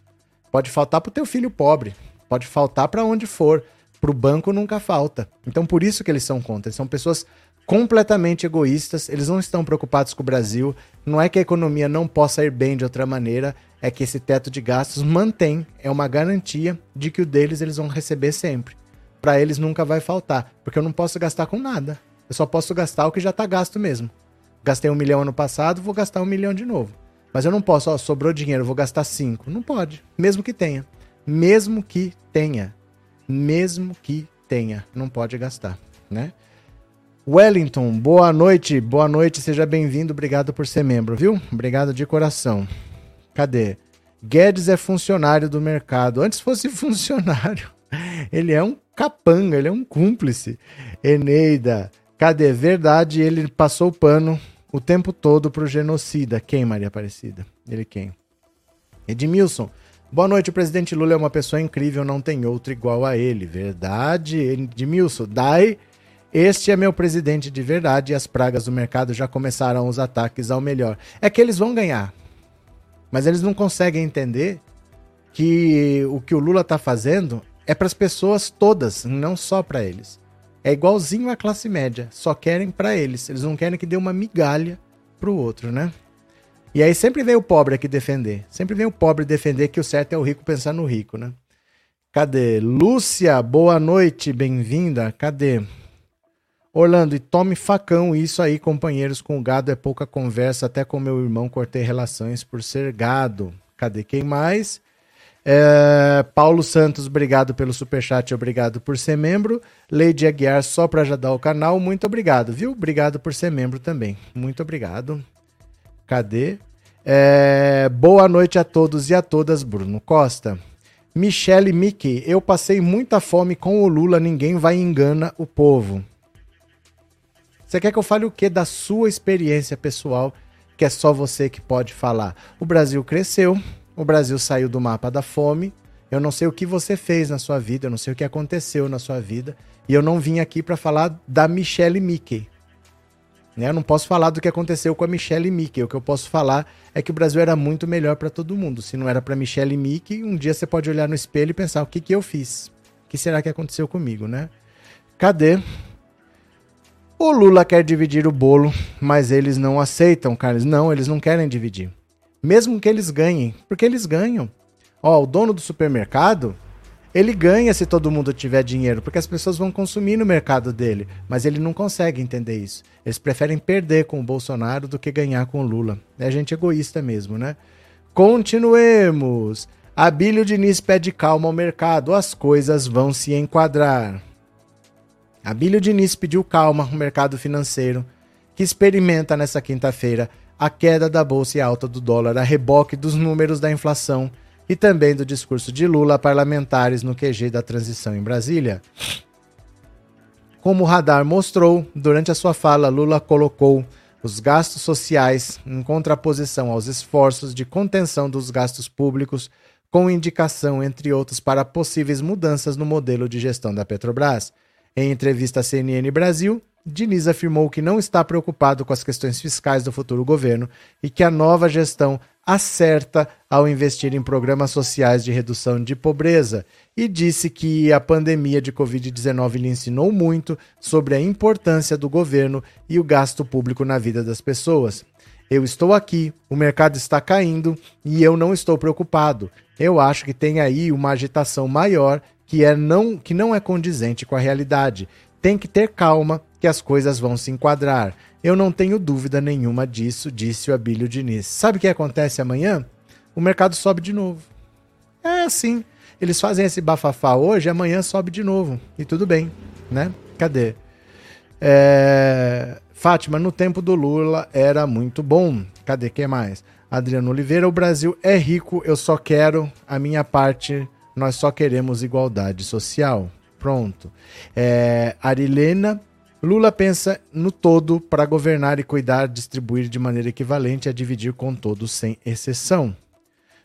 Pode faltar para o teu filho pobre, Pode faltar para onde for. Para o banco nunca falta. Então por isso que eles são contra. Eles são pessoas completamente egoístas. Eles não estão preocupados com o Brasil. Não é que a economia não possa ir bem de outra maneira. É que esse teto de gastos mantém. É uma garantia de que o deles eles vão receber sempre. Para eles nunca vai faltar. Porque eu não posso gastar com nada. Eu só posso gastar o que já está gasto mesmo. Gastei um milhão ano passado, vou gastar um milhão de novo. Mas eu não posso, ó, sobrou dinheiro, vou gastar cinco. Não pode, mesmo que tenha mesmo que tenha. Mesmo que tenha. Não pode gastar, né? Wellington, boa noite, boa noite, seja bem-vindo, obrigado por ser membro, viu? Obrigado de coração. Cadê? Guedes é funcionário do mercado. Antes fosse [laughs] funcionário. Ele é um capanga, ele é um cúmplice. Eneida, cadê? Verdade, ele passou o pano o tempo todo pro genocida. Quem, Maria Aparecida? Ele quem? Edmilson, Boa noite, o presidente Lula é uma pessoa incrível, não tem outro igual a ele. Verdade, Edmilson. Dai, este é meu presidente de verdade e as pragas do mercado já começaram os ataques ao melhor. É que eles vão ganhar, mas eles não conseguem entender que o que o Lula está fazendo é para as pessoas todas, não só para eles. É igualzinho à classe média, só querem para eles. Eles não querem que dê uma migalha pro outro, né? E aí sempre vem o pobre aqui defender. Sempre vem o pobre defender que o certo é o rico pensar no rico, né? Cadê? Lúcia, boa noite, bem-vinda. Cadê? Orlando, e tome facão, isso aí, companheiros, com gado é pouca conversa, até com meu irmão cortei relações por ser gado. Cadê quem mais? É, Paulo Santos, obrigado pelo superchat, obrigado por ser membro. Lady Aguiar, só para ajudar o canal, muito obrigado, viu? Obrigado por ser membro também. Muito obrigado. Cadê? É, boa noite a todos e a todas, Bruno Costa. Michele Mickey, eu passei muita fome com o Lula, ninguém vai engana o povo. Você quer que eu fale o que da sua experiência pessoal, que é só você que pode falar? O Brasil cresceu, o Brasil saiu do mapa da fome. Eu não sei o que você fez na sua vida, eu não sei o que aconteceu na sua vida, e eu não vim aqui para falar da Michelle Mickey. Né? Eu não posso falar do que aconteceu com a Michelle e Mickey. O que eu posso falar é que o Brasil era muito melhor para todo mundo. Se não era para Michelle e Mickey, um dia você pode olhar no espelho e pensar: o que, que eu fiz? O que será que aconteceu comigo, né? Cadê? O Lula quer dividir o bolo, mas eles não aceitam, Carlos. Não, eles não querem dividir. Mesmo que eles ganhem, porque eles ganham. Ó, o dono do supermercado, ele ganha se todo mundo tiver dinheiro, porque as pessoas vão consumir no mercado dele, mas ele não consegue entender isso. Eles preferem perder com o Bolsonaro do que ganhar com o Lula. É gente egoísta mesmo, né? Continuemos. Abílio Diniz pede calma ao mercado, as coisas vão se enquadrar. Abílio Diniz pediu calma ao mercado financeiro, que experimenta nessa quinta-feira a queda da bolsa e alta do dólar a reboque dos números da inflação e também do discurso de Lula a parlamentares no QG da transição em Brasília. Como o radar mostrou, durante a sua fala, Lula colocou os gastos sociais em contraposição aos esforços de contenção dos gastos públicos, com indicação, entre outros, para possíveis mudanças no modelo de gestão da Petrobras. Em entrevista à CNN Brasil, Diniz afirmou que não está preocupado com as questões fiscais do futuro governo e que a nova gestão acerta ao investir em programas sociais de redução de pobreza e disse que a pandemia de Covid-19 lhe ensinou muito sobre a importância do governo e o gasto público na vida das pessoas. Eu estou aqui, o mercado está caindo e eu não estou preocupado. Eu acho que tem aí uma agitação maior que, é não, que não é condizente com a realidade. Tem que ter calma que as coisas vão se enquadrar. Eu não tenho dúvida nenhuma disso, disse o Abílio Diniz. Sabe o que acontece amanhã? O mercado sobe de novo. É assim. Eles fazem esse bafafá hoje, amanhã sobe de novo. E tudo bem, né? Cadê? É... Fátima, no tempo do Lula era muito bom. Cadê? Quem mais? Adriano Oliveira, o Brasil é rico, eu só quero a minha parte, nós só queremos igualdade social. Pronto. É... Arilena, Lula pensa no todo para governar e cuidar, distribuir de maneira equivalente a dividir com todos, sem exceção.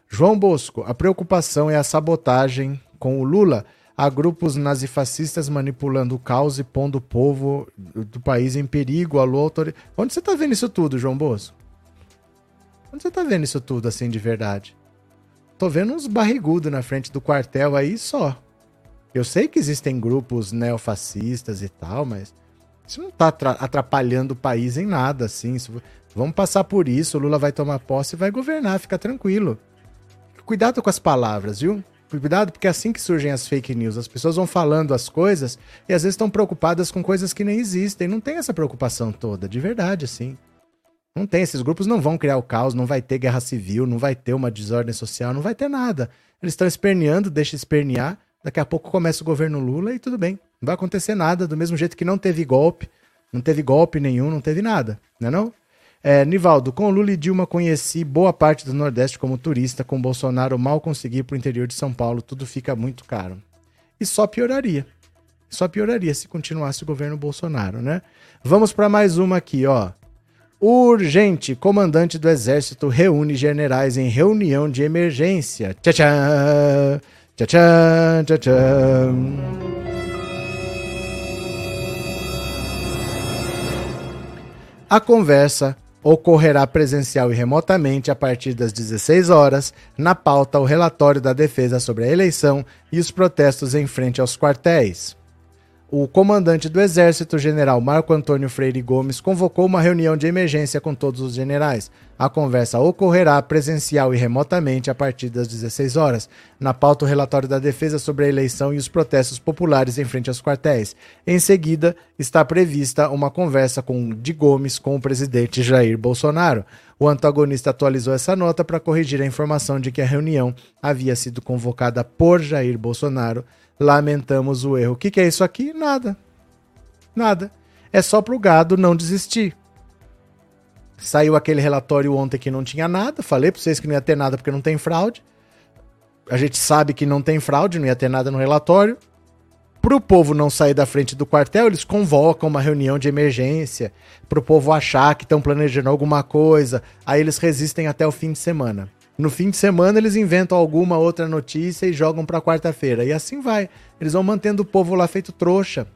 João Bosco, a preocupação é a sabotagem com o Lula. Há grupos nazifascistas manipulando o caos e pondo o povo do país em perigo. Alô, autoridade. Onde você está vendo isso tudo, João Bosco? Onde você está vendo isso tudo assim de verdade? Tô vendo uns barrigudos na frente do quartel aí só. Eu sei que existem grupos neofascistas e tal, mas isso não está atrapalhando o país em nada, assim. Isso, vamos passar por isso, o Lula vai tomar posse e vai governar, fica tranquilo. Cuidado com as palavras, viu? Cuidado, porque é assim que surgem as fake news. As pessoas vão falando as coisas e às vezes estão preocupadas com coisas que nem existem. Não tem essa preocupação toda, de verdade, assim. Não tem. Esses grupos não vão criar o caos, não vai ter guerra civil, não vai ter uma desordem social, não vai ter nada. Eles estão esperneando, deixa espernear. Daqui a pouco começa o governo Lula e tudo bem. Não vai acontecer nada, do mesmo jeito que não teve golpe, não teve golpe nenhum, não teve nada, não é não? É, Nivaldo, com Lula e Dilma conheci boa parte do Nordeste como turista, com Bolsonaro mal consegui para o interior de São Paulo, tudo fica muito caro. E só pioraria. Só pioraria se continuasse o governo Bolsonaro, né? Vamos para mais uma aqui, ó. Urgente, comandante do exército reúne generais em reunião de emergência. Tchau, tchau. Tchau, tchau, tchau, tchau. A conversa ocorrerá presencial e remotamente a partir das 16 horas. Na pauta, o relatório da defesa sobre a eleição e os protestos em frente aos quartéis o comandante do Exército, general Marco Antônio Freire Gomes, convocou uma reunião de emergência com todos os generais. A conversa ocorrerá presencial e remotamente a partir das 16 horas. Na pauta, o relatório da defesa sobre a eleição e os protestos populares em frente aos quartéis. Em seguida, está prevista uma conversa com de Gomes com o presidente Jair Bolsonaro. O antagonista atualizou essa nota para corrigir a informação de que a reunião havia sido convocada por Jair Bolsonaro Lamentamos o erro. O que, que é isso aqui? Nada. Nada. É só para o gado não desistir. Saiu aquele relatório ontem que não tinha nada. Falei para vocês que não ia ter nada porque não tem fraude. A gente sabe que não tem fraude, não ia ter nada no relatório. Para o povo não sair da frente do quartel, eles convocam uma reunião de emergência. Para o povo achar que estão planejando alguma coisa. Aí eles resistem até o fim de semana. No fim de semana eles inventam alguma outra notícia e jogam para quarta-feira. E assim vai. Eles vão mantendo o povo lá feito trouxa.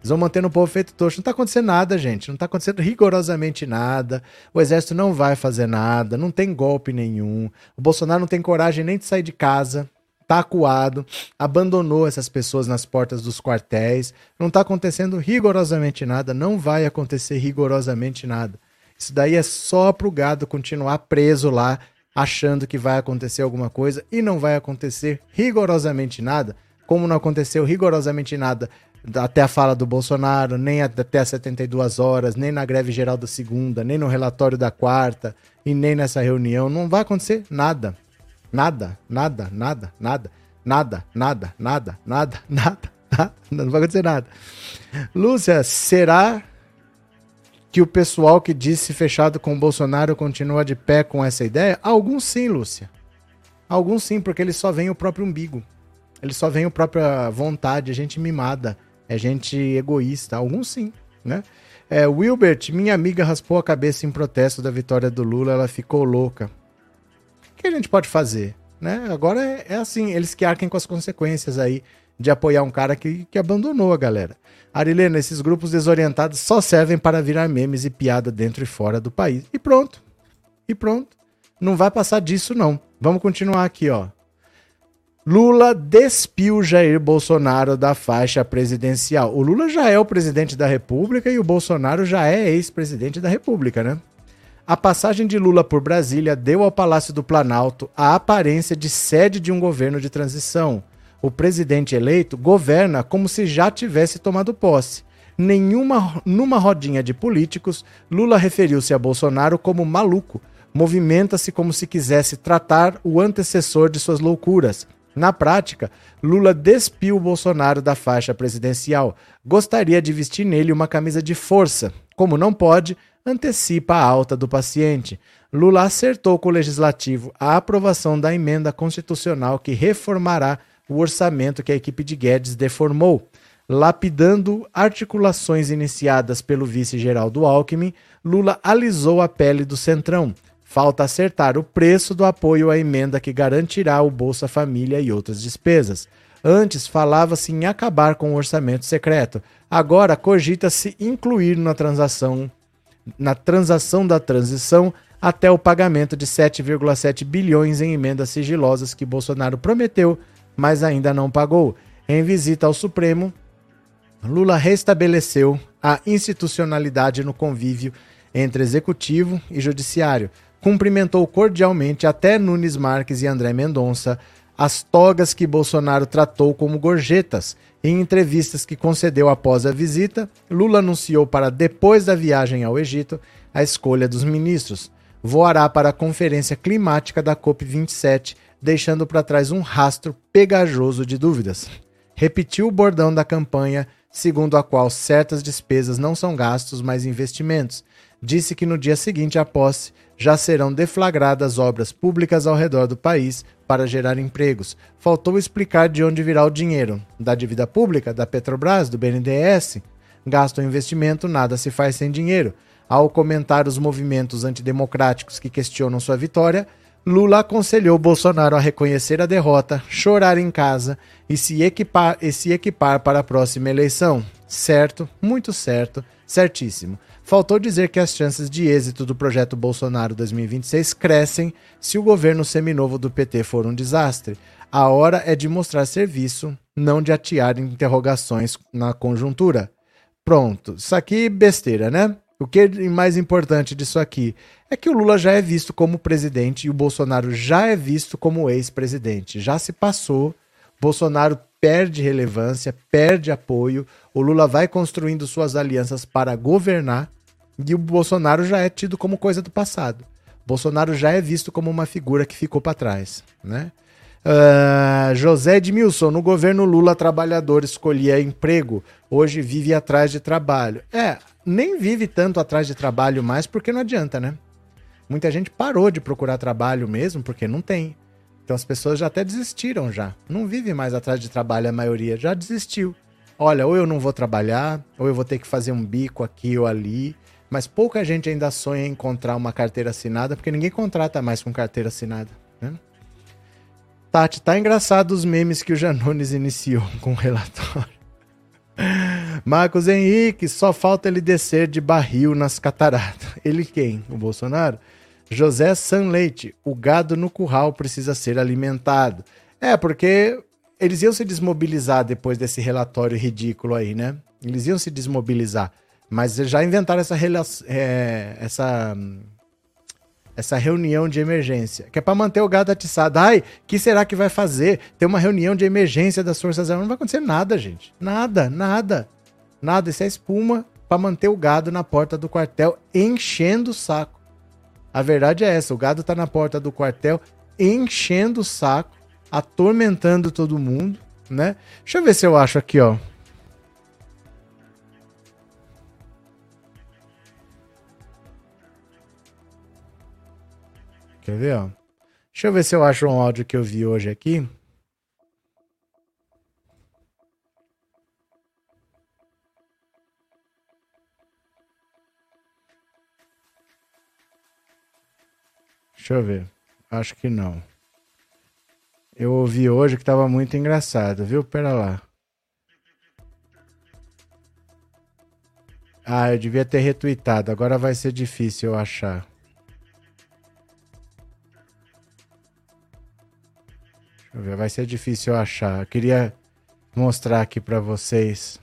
Eles vão mantendo o povo feito trouxa. Não tá acontecendo nada, gente. Não tá acontecendo rigorosamente nada. O exército não vai fazer nada. Não tem golpe nenhum. O Bolsonaro não tem coragem nem de sair de casa. Tá acuado. Abandonou essas pessoas nas portas dos quartéis. Não tá acontecendo rigorosamente nada. Não vai acontecer rigorosamente nada. Isso daí é só pro gado continuar preso lá achando que vai acontecer alguma coisa e não vai acontecer rigorosamente nada, como não aconteceu rigorosamente nada até a fala do Bolsonaro, nem até as 72 horas, nem na greve geral da segunda, nem no relatório da quarta e nem nessa reunião. Não vai acontecer nada. Nada, nada, nada, nada, nada, nada, nada, nada, [laughs] nada, nada. Não vai acontecer nada. Lúcia, será que o pessoal que disse fechado com o Bolsonaro continua de pé com essa ideia? Alguns sim, Lúcia. Alguns sim, porque eles só veem o próprio umbigo. Eles só veem a própria vontade, a gente mimada. É gente egoísta, alguns sim, né? É, Wilbert, minha amiga raspou a cabeça em protesto da vitória do Lula, ela ficou louca. O que a gente pode fazer? Né? Agora é, é assim, eles que arquem com as consequências aí de apoiar um cara que, que abandonou a galera. Arilena, esses grupos desorientados só servem para virar memes e piada dentro e fora do país. E pronto. E pronto. Não vai passar disso, não. Vamos continuar aqui, ó. Lula despiu Jair Bolsonaro da faixa presidencial. O Lula já é o presidente da República e o Bolsonaro já é ex-presidente da República, né? A passagem de Lula por Brasília deu ao Palácio do Planalto a aparência de sede de um governo de transição. O presidente eleito governa como se já tivesse tomado posse. Nenhuma numa rodinha de políticos, Lula referiu-se a Bolsonaro como maluco. Movimenta-se como se quisesse tratar o antecessor de suas loucuras na prática, Lula despiu Bolsonaro da faixa presidencial. Gostaria de vestir nele uma camisa de força. Como não pode, antecipa a alta do paciente. Lula acertou com o legislativo a aprovação da emenda constitucional que reformará o orçamento que a equipe de Guedes deformou. Lapidando articulações iniciadas pelo vice-geral do Alckmin, Lula alisou a pele do Centrão. Falta acertar o preço do apoio à emenda que garantirá o Bolsa Família e outras despesas. Antes falava-se em acabar com o orçamento secreto. Agora cogita-se incluir na transação na transação da transição até o pagamento de 7,7 bilhões em emendas sigilosas que Bolsonaro prometeu, mas ainda não pagou. Em visita ao Supremo, Lula restabeleceu a institucionalidade no convívio entre executivo e judiciário cumprimentou cordialmente até Nunes Marques e André Mendonça, as togas que Bolsonaro tratou como gorjetas. Em entrevistas que concedeu após a visita, Lula anunciou para depois da viagem ao Egito a escolha dos ministros. Voará para a Conferência Climática da COP27, deixando para trás um rastro pegajoso de dúvidas. Repetiu o bordão da campanha, segundo a qual certas despesas não são gastos, mas investimentos. Disse que no dia seguinte à posse já serão deflagradas obras públicas ao redor do país para gerar empregos. Faltou explicar de onde virá o dinheiro. Da dívida pública, da Petrobras, do BNDES? Gasto ou investimento, nada se faz sem dinheiro. Ao comentar os movimentos antidemocráticos que questionam sua vitória, Lula aconselhou Bolsonaro a reconhecer a derrota, chorar em casa e se equipar, e se equipar para a próxima eleição. Certo, muito certo, certíssimo. Faltou dizer que as chances de êxito do projeto Bolsonaro 2026 crescem se o governo seminovo do PT for um desastre. A hora é de mostrar serviço, não de atear interrogações na conjuntura. Pronto, isso aqui besteira, né? O que é mais importante disso aqui é que o Lula já é visto como presidente e o Bolsonaro já é visto como ex-presidente. Já se passou. Bolsonaro perde relevância, perde apoio. O Lula vai construindo suas alianças para governar e o Bolsonaro já é tido como coisa do passado. Bolsonaro já é visto como uma figura que ficou para trás, né? Uh, José Edmilson, no governo Lula, trabalhador escolhia emprego, hoje vive atrás de trabalho. É, nem vive tanto atrás de trabalho mais porque não adianta, né? Muita gente parou de procurar trabalho mesmo porque não tem. Então as pessoas já até desistiram já. Não vive mais atrás de trabalho a maioria, já desistiu. Olha, ou eu não vou trabalhar, ou eu vou ter que fazer um bico aqui ou ali mas pouca gente ainda sonha em encontrar uma carteira assinada, porque ninguém contrata mais com carteira assinada. Né? Tati, tá engraçado os memes que o Janones iniciou [laughs] com o relatório. Marcos Henrique, só falta ele descer de barril nas cataratas. [laughs] Ele quem? O Bolsonaro? José Sanleite, o gado no curral precisa ser alimentado. É, porque eles iam se desmobilizar depois desse relatório ridículo aí, né? Eles iam se desmobilizar. Mas já inventaram essa, é, essa, essa reunião de emergência, que é para manter o gado atiçado. Ai, que será que vai fazer? Ter uma reunião de emergência das Forças Armadas. Não vai acontecer nada, gente. Nada, nada. Nada. Isso é espuma para manter o gado na porta do quartel, enchendo o saco. A verdade é essa: o gado tá na porta do quartel, enchendo o saco, atormentando todo mundo, né? Deixa eu ver se eu acho aqui, ó. Quer ver, ó? Deixa eu ver se eu acho um áudio que eu vi hoje aqui. Deixa eu ver. Acho que não. Eu ouvi hoje que tava muito engraçado, viu? Pera lá. Ah, eu devia ter retweetado. Agora vai ser difícil eu achar. Vai ser difícil eu achar. Eu queria mostrar aqui para vocês.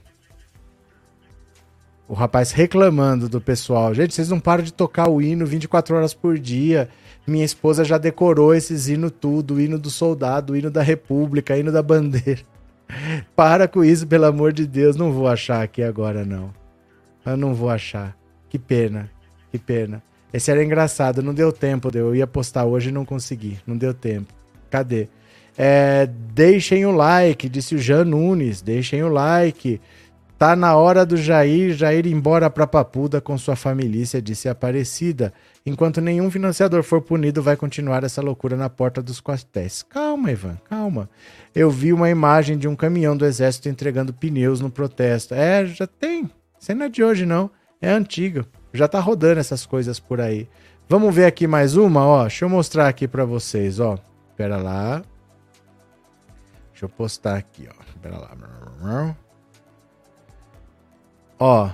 O rapaz reclamando do pessoal. Gente, vocês não param de tocar o hino 24 horas por dia. Minha esposa já decorou esses hinos tudo, o hino do soldado, o hino da república, o hino da bandeira. [laughs] Para com isso, pelo amor de Deus, não vou achar aqui agora não. Eu não vou achar. Que pena, que pena. Esse era engraçado, não deu tempo, eu ia postar hoje e não consegui, não deu tempo. Cadê? É, deixem o like, disse o Jean Nunes, deixem o like. Tá na hora do Jair, Jair embora pra Papuda com sua família, disse Aparecida. Enquanto nenhum financiador for punido, vai continuar essa loucura na porta dos quartéis. Calma, Ivan, calma. Eu vi uma imagem de um caminhão do exército entregando pneus no protesto. É, já tem. Cena de hoje não, é antiga. Já tá rodando essas coisas por aí. Vamos ver aqui mais uma, ó. Deixa eu mostrar aqui para vocês, ó. Pera lá. Deixa eu postar aqui, ó. Pera lá. Ó.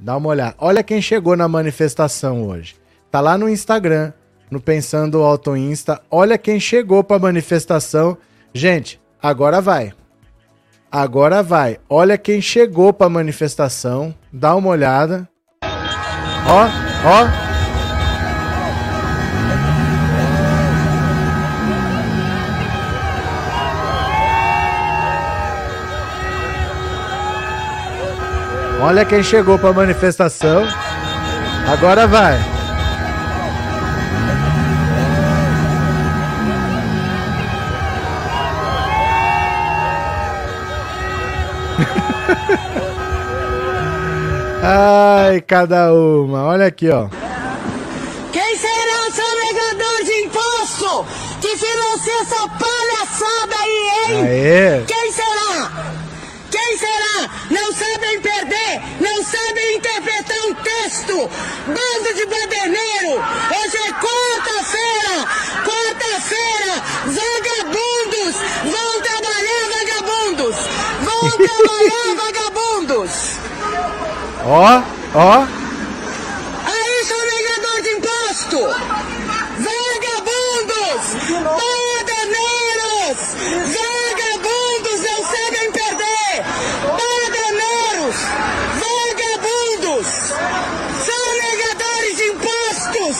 Dá uma olhada. Olha quem chegou na manifestação hoje. Tá lá no Instagram, no Pensando Auto Insta. Olha quem chegou pra manifestação. Gente, agora vai. Agora vai. Olha quem chegou pra manifestação. Dá uma olhada. Ó, ó. Olha quem chegou para a manifestação. Agora vai. [laughs] Ai, cada uma. Olha aqui, ó.
Quem será o sonegador de imposto que financia essa palhaçada aí, hein?
Aê.
Quem será? Quem será? Não sabem perder, não sabem interpretar um texto. Bando de baderneiro. Hoje é quarta-feira. Quarta-feira. Vagabundos. Vão trabalhar, vagabundos. Vão [laughs] trabalhar, vagabundos.
Ó, ó.
Aí, sonegador de imposto. Vagabundos não sabem perder. Baderneiros. Vagabundos. Sonegadores de impostos.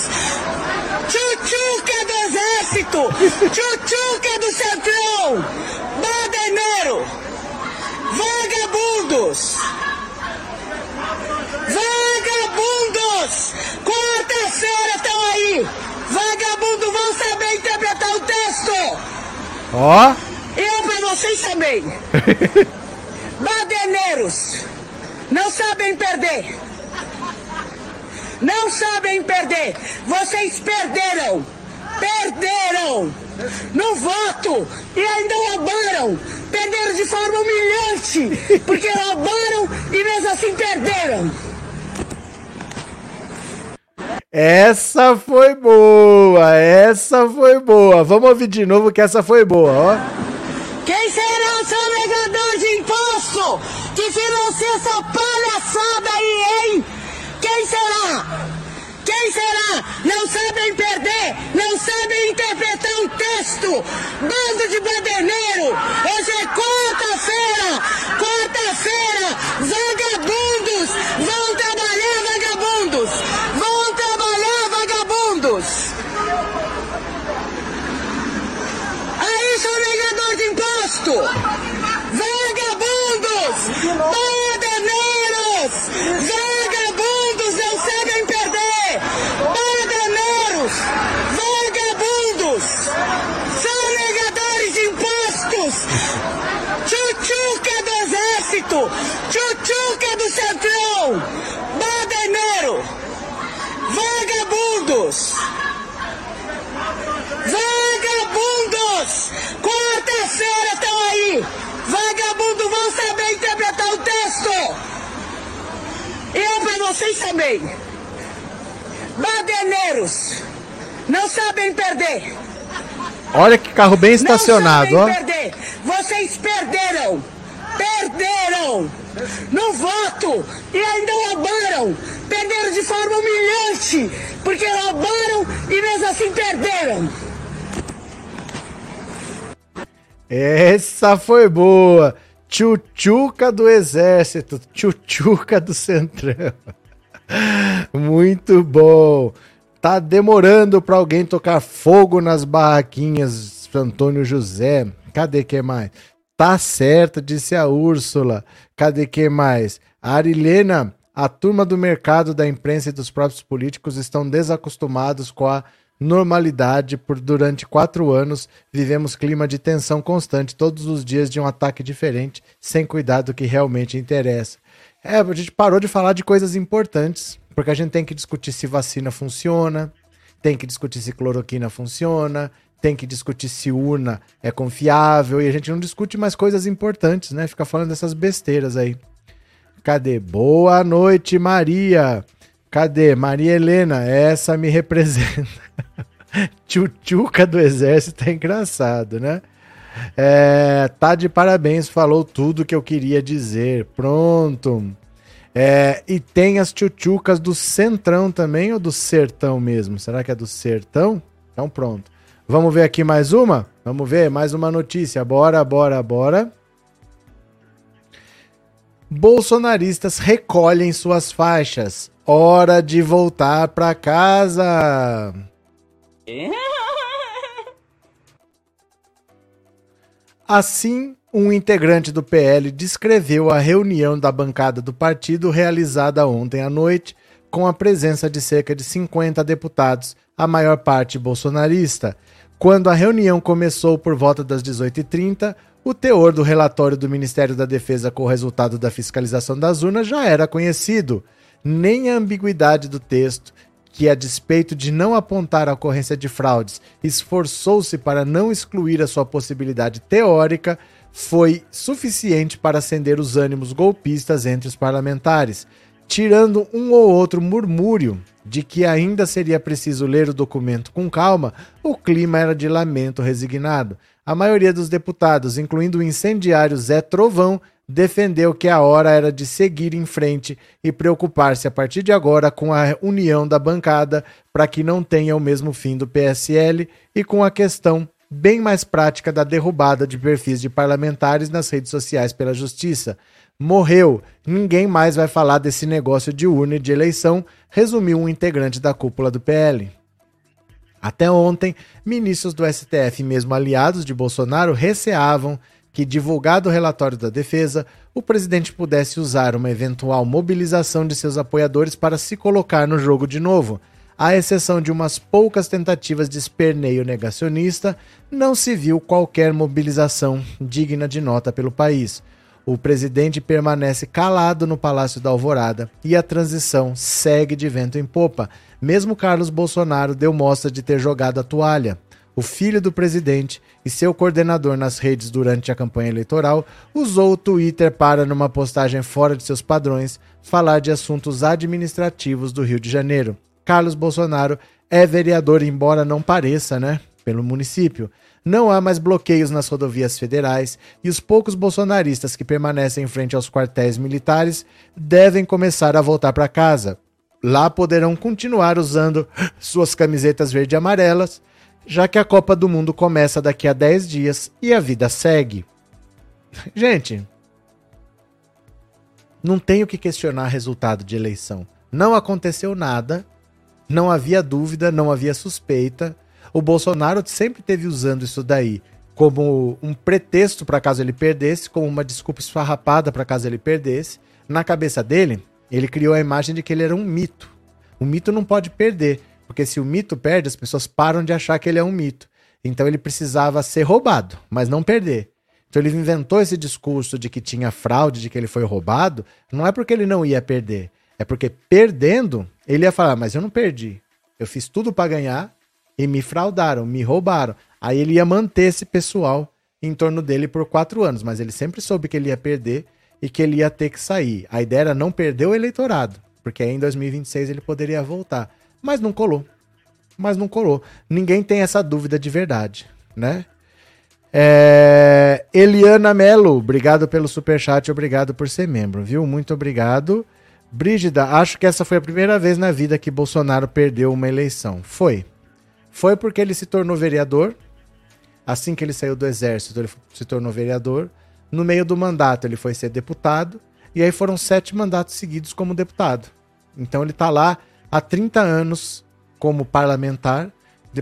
Tchutchuca do exército. Tchutchuca do centrão. Baderneiro. Vagabundos. Vagabundos! Quarta-feira estão aí! Vagabundo vão saber interpretar o texto!
Ó.
Eu pra vocês também! [laughs] Badeneiros! Não sabem perder! Não sabem perder! Vocês perderam! Perderam! No voto! E ainda roubaram! Perderam de forma humilhante! Porque roubaram e mesmo assim perderam!
Essa foi boa, essa foi boa. Vamos ouvir de novo que essa foi boa, ó.
Quem será o sonegador de imposto que financia essa palhaçada aí, hein? Quem será? Será? Não sabem perder, não sabem interpretar um texto. Bando de baderneiro. Hoje é quarta-feira. Quarta-feira. Vagabundos vão trabalhar, vagabundos. Vão trabalhar, vagabundos. Aí, sonegador de imposto. Vagabundos. Baderneiros. Vagabundos não sabem perder. Baderneiros. Vagabundos. Sonegadores de impostos. Tchutchuca do exército. Tchutchuca do centrão. Baderneiro. Vagabundos. Vagabundos! Quarta-feira estão aí! Vagabundo vão saber interpretar o também! Caminhoneiros não sabem perder.
Olha que carro bem estacionado,
não
ó.
sabem perder. Vocês perderam. Perderam no voto e ainda roubaram. Perderam de forma humilhante, porque roubaram e mesmo assim perderam.
Essa foi boa. Tchutchuca do exército, tchutchuca do centrão. Muito bom. Tá demorando para alguém tocar fogo nas barraquinhas, Antônio José. Cadê que mais? Tá certo, disse a Úrsula. Cadê que mais? A Arilena, a turma do mercado, da imprensa e dos próprios políticos estão desacostumados com a normalidade. Por durante quatro anos vivemos clima de tensão constante, todos os dias de um ataque diferente, sem cuidar do que realmente interessa. É, a gente parou de falar de coisas importantes, porque a gente tem que discutir se vacina funciona, tem que discutir se cloroquina funciona, tem que discutir se urna é confiável, e a gente não discute mais coisas importantes, né? Fica falando dessas besteiras aí. Cadê? Boa noite, Maria. Cadê? Maria Helena, essa me representa. [laughs] Tchutchuca do exército é engraçado, né? É, tá de parabéns, falou tudo que eu queria dizer. Pronto. É, e tem as tchutchucas do Centrão também ou do Sertão mesmo? Será que é do Sertão? Então pronto. Vamos ver aqui mais uma? Vamos ver mais uma notícia. Bora, bora, bora. Bolsonaristas recolhem suas faixas. Hora de voltar para casa. Assim, um integrante do PL descreveu a reunião da bancada do partido realizada ontem à noite, com a presença de cerca de 50 deputados, a maior parte bolsonarista. Quando a reunião começou por volta das 18h30, o teor do relatório do Ministério da Defesa com o resultado da fiscalização das urnas já era conhecido. Nem a ambiguidade do texto, que, a despeito de não apontar a ocorrência de fraudes, esforçou-se para não excluir a sua possibilidade teórica, foi suficiente para acender os ânimos golpistas entre os parlamentares, tirando um ou outro murmúrio de que ainda seria preciso ler o documento com calma, o clima era de lamento resignado. A maioria dos deputados, incluindo o incendiário Zé Trovão, defendeu que a hora era de seguir em frente e preocupar-se a partir de agora com a união da bancada para que não tenha o mesmo fim do PSL e com a questão bem mais prática da derrubada de perfis de parlamentares nas redes sociais pela justiça. Morreu, ninguém mais vai falar desse negócio de urna e de eleição, resumiu um integrante da cúpula do PL. Até ontem, ministros do STF, mesmo aliados de Bolsonaro, receavam que, divulgado o relatório da defesa, o presidente pudesse usar uma eventual mobilização de seus apoiadores para se colocar no jogo de novo. À exceção de umas poucas tentativas de esperneio negacionista, não se viu qualquer mobilização digna de nota pelo país. O presidente permanece calado no Palácio da Alvorada e a transição segue de vento em popa. Mesmo Carlos Bolsonaro deu mostra de ter jogado a toalha. O filho do presidente e seu coordenador nas redes durante a campanha eleitoral usou o Twitter para, numa postagem fora de seus padrões, falar de assuntos administrativos do Rio de Janeiro. Carlos Bolsonaro é vereador, embora não pareça, né? Pelo município. Não há mais bloqueios nas rodovias federais e os poucos bolsonaristas que permanecem em frente aos quartéis militares devem começar a voltar para casa. Lá poderão continuar usando suas camisetas verde e amarelas, já que a Copa do Mundo começa daqui a 10 dias e a vida segue. Gente, não tenho que questionar resultado de eleição. Não aconteceu nada, não havia dúvida, não havia suspeita. O Bolsonaro sempre teve usando isso daí como um pretexto para caso ele perdesse, como uma desculpa esfarrapada para caso ele perdesse. Na cabeça dele, ele criou a imagem de que ele era um mito. O mito não pode perder, porque se o mito perde, as pessoas param de achar que ele é um mito. Então ele precisava ser roubado, mas não perder. Então ele inventou esse discurso de que tinha fraude, de que ele foi roubado, não é porque ele não ia perder, é porque perdendo, ele ia falar: Mas eu não perdi. Eu fiz tudo para ganhar e me fraudaram, me roubaram. Aí ele ia manter esse pessoal em torno dele por quatro anos, mas ele sempre soube que ele ia perder e que ele ia ter que sair. A ideia era não perder o eleitorado, porque aí em 2026 ele poderia voltar. Mas não colou. mas não colou. Ninguém tem essa dúvida de verdade, né? É... Eliana Melo, obrigado pelo superchat, obrigado por ser membro, viu? Muito obrigado. Brígida, acho que essa foi a primeira vez na vida que Bolsonaro perdeu uma eleição. Foi. Foi porque ele se tornou vereador. Assim que ele saiu do exército, ele se tornou vereador. No meio do mandato, ele foi ser deputado. E aí foram sete mandatos seguidos como deputado. Então ele está lá há 30 anos como parlamentar,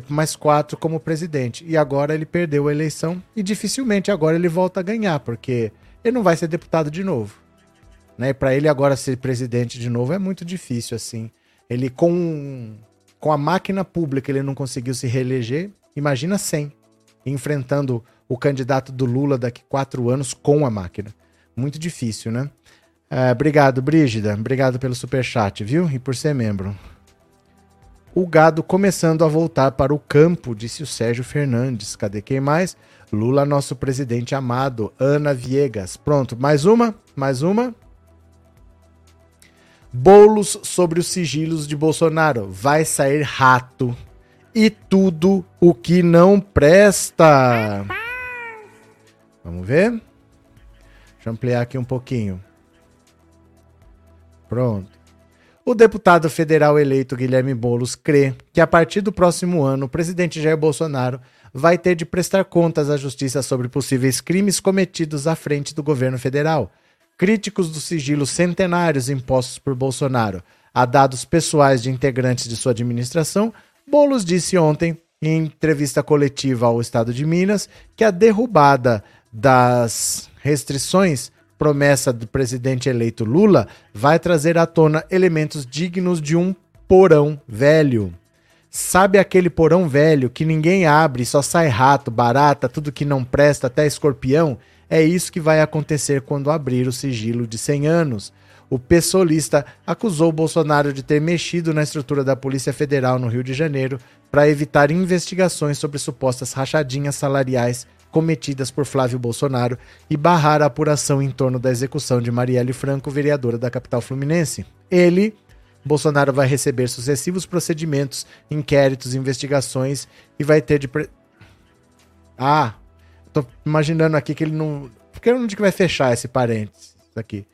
mais quatro como presidente. E agora ele perdeu a eleição e dificilmente agora ele volta a ganhar, porque ele não vai ser deputado de novo. Né? Para ele agora ser presidente de novo é muito difícil assim. Ele com com a máquina pública ele não conseguiu se reeleger, imagina sem enfrentando o candidato do Lula daqui quatro anos com a máquina. Muito difícil, né? É, obrigado, Brígida. Obrigado pelo superchat, viu? E por ser membro. O gado começando a voltar para o campo, disse o Sérgio Fernandes. Cadê quem mais? Lula, nosso presidente amado. Ana Viegas. Pronto, mais uma? Mais uma? Bolos sobre os sigilos de Bolsonaro. Vai sair rato. E tudo o que não presta. Vamos ver? Deixa eu ampliar aqui um pouquinho. Pronto. O deputado federal eleito Guilherme Boulos crê que a partir do próximo ano o presidente Jair Bolsonaro vai ter de prestar contas à justiça sobre possíveis crimes cometidos à frente do governo federal. Críticos dos sigilos centenários impostos por Bolsonaro a dados pessoais de integrantes de sua administração, Boulos disse ontem, em entrevista coletiva ao Estado de Minas, que a derrubada das restrições promessa do presidente eleito Lula vai trazer à tona elementos dignos de um porão velho. Sabe aquele porão velho que ninguém abre, só sai rato, barata, tudo que não presta, até escorpião? É isso que vai acontecer quando abrir o sigilo de 100 anos. O pessoalista acusou Bolsonaro de ter mexido na estrutura da Polícia Federal no Rio de Janeiro para evitar investigações sobre supostas rachadinhas salariais cometidas por Flávio Bolsonaro e barrar a apuração em torno da execução de Marielle Franco, vereadora da capital fluminense. Ele, Bolsonaro, vai receber sucessivos procedimentos, inquéritos, investigações e vai ter de. Pre... Ah, tô imaginando aqui que ele não. Porque onde que vai fechar esse parênteses aqui?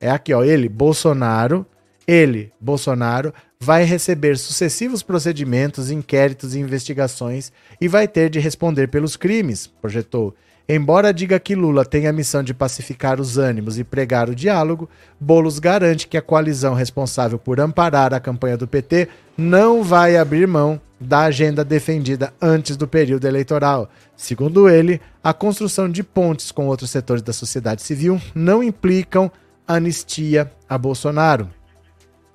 É aqui, ó. Ele, Bolsonaro, ele, Bolsonaro, vai receber sucessivos procedimentos, inquéritos e investigações e vai ter de responder pelos crimes, projetou. Embora diga que Lula tem a missão de pacificar os ânimos e pregar o diálogo, Bolos garante que a coalizão responsável por amparar a campanha do PT não vai abrir mão da agenda defendida antes do período eleitoral. Segundo ele, a construção de pontes com outros setores da sociedade civil não implicam anistia a Bolsonaro.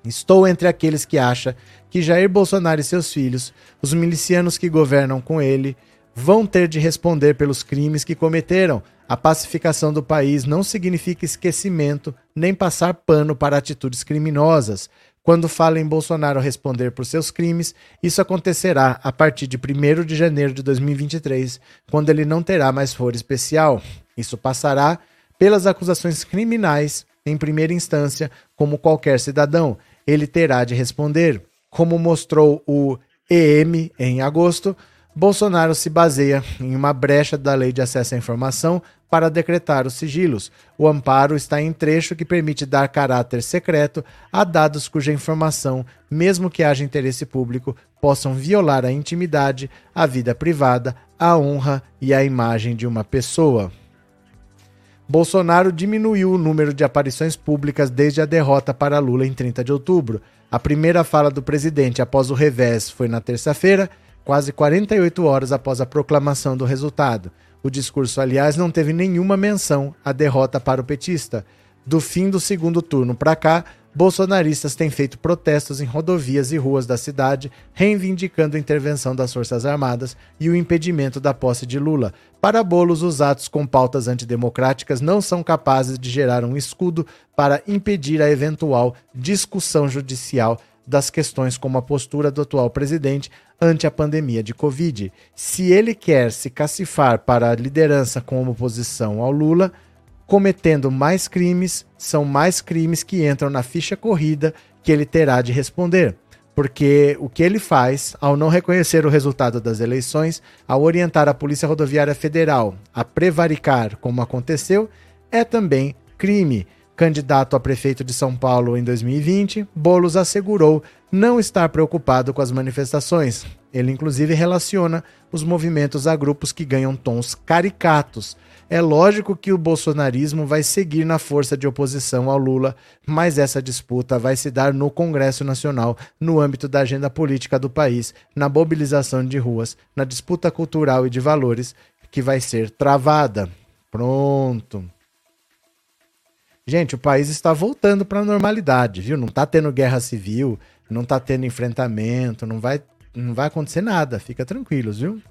Estou entre aqueles que acham que Jair Bolsonaro e seus filhos, os milicianos que governam com ele, vão ter de responder pelos crimes que cometeram. A pacificação do país não significa esquecimento nem passar pano para atitudes criminosas. Quando fala em Bolsonaro responder por seus crimes, isso acontecerá a partir de 1 de janeiro de 2023, quando ele não terá mais foro especial. Isso passará pelas acusações criminais em primeira instância, como qualquer cidadão ele terá de responder. Como mostrou o EM em agosto, Bolsonaro se baseia em uma brecha da Lei de Acesso à Informação para decretar os sigilos. O amparo está em trecho que permite dar caráter secreto a dados cuja informação, mesmo que haja interesse público, possam violar a intimidade, a vida privada, a honra e a imagem de uma pessoa. Bolsonaro diminuiu o número de aparições públicas desde a derrota para Lula em 30 de outubro. A primeira fala do presidente após o revés foi na terça-feira, quase 48 horas após a proclamação do resultado. O discurso, aliás, não teve nenhuma menção à derrota para o petista. Do fim do segundo turno para cá, bolsonaristas têm feito protestos em rodovias e ruas da cidade, reivindicando a intervenção das Forças Armadas e o impedimento da posse de Lula. Para Bolos, os atos com pautas antidemocráticas não são capazes de gerar um escudo para impedir a eventual discussão judicial das questões como a postura do atual presidente ante a pandemia de Covid. Se ele quer se cacifar para a liderança como oposição ao Lula, cometendo mais crimes, são mais crimes que entram na ficha corrida que ele terá de responder. porque o que ele faz ao não reconhecer o resultado das eleições, ao orientar a Polícia Rodoviária Federal a prevaricar como aconteceu, é também crime. Candidato a prefeito de São Paulo em 2020, Bolos assegurou não estar preocupado com as manifestações. Ele, inclusive, relaciona os movimentos a grupos que ganham tons caricatos. É lógico que o bolsonarismo vai seguir na força de oposição ao Lula, mas essa disputa vai se dar no Congresso Nacional, no âmbito da agenda política do país, na mobilização de ruas, na disputa cultural e de valores que vai ser travada. Pronto. Gente, o país está voltando para a normalidade, viu? Não está tendo guerra civil, não está tendo enfrentamento, não vai, não vai acontecer nada. Fica tranquilos, viu?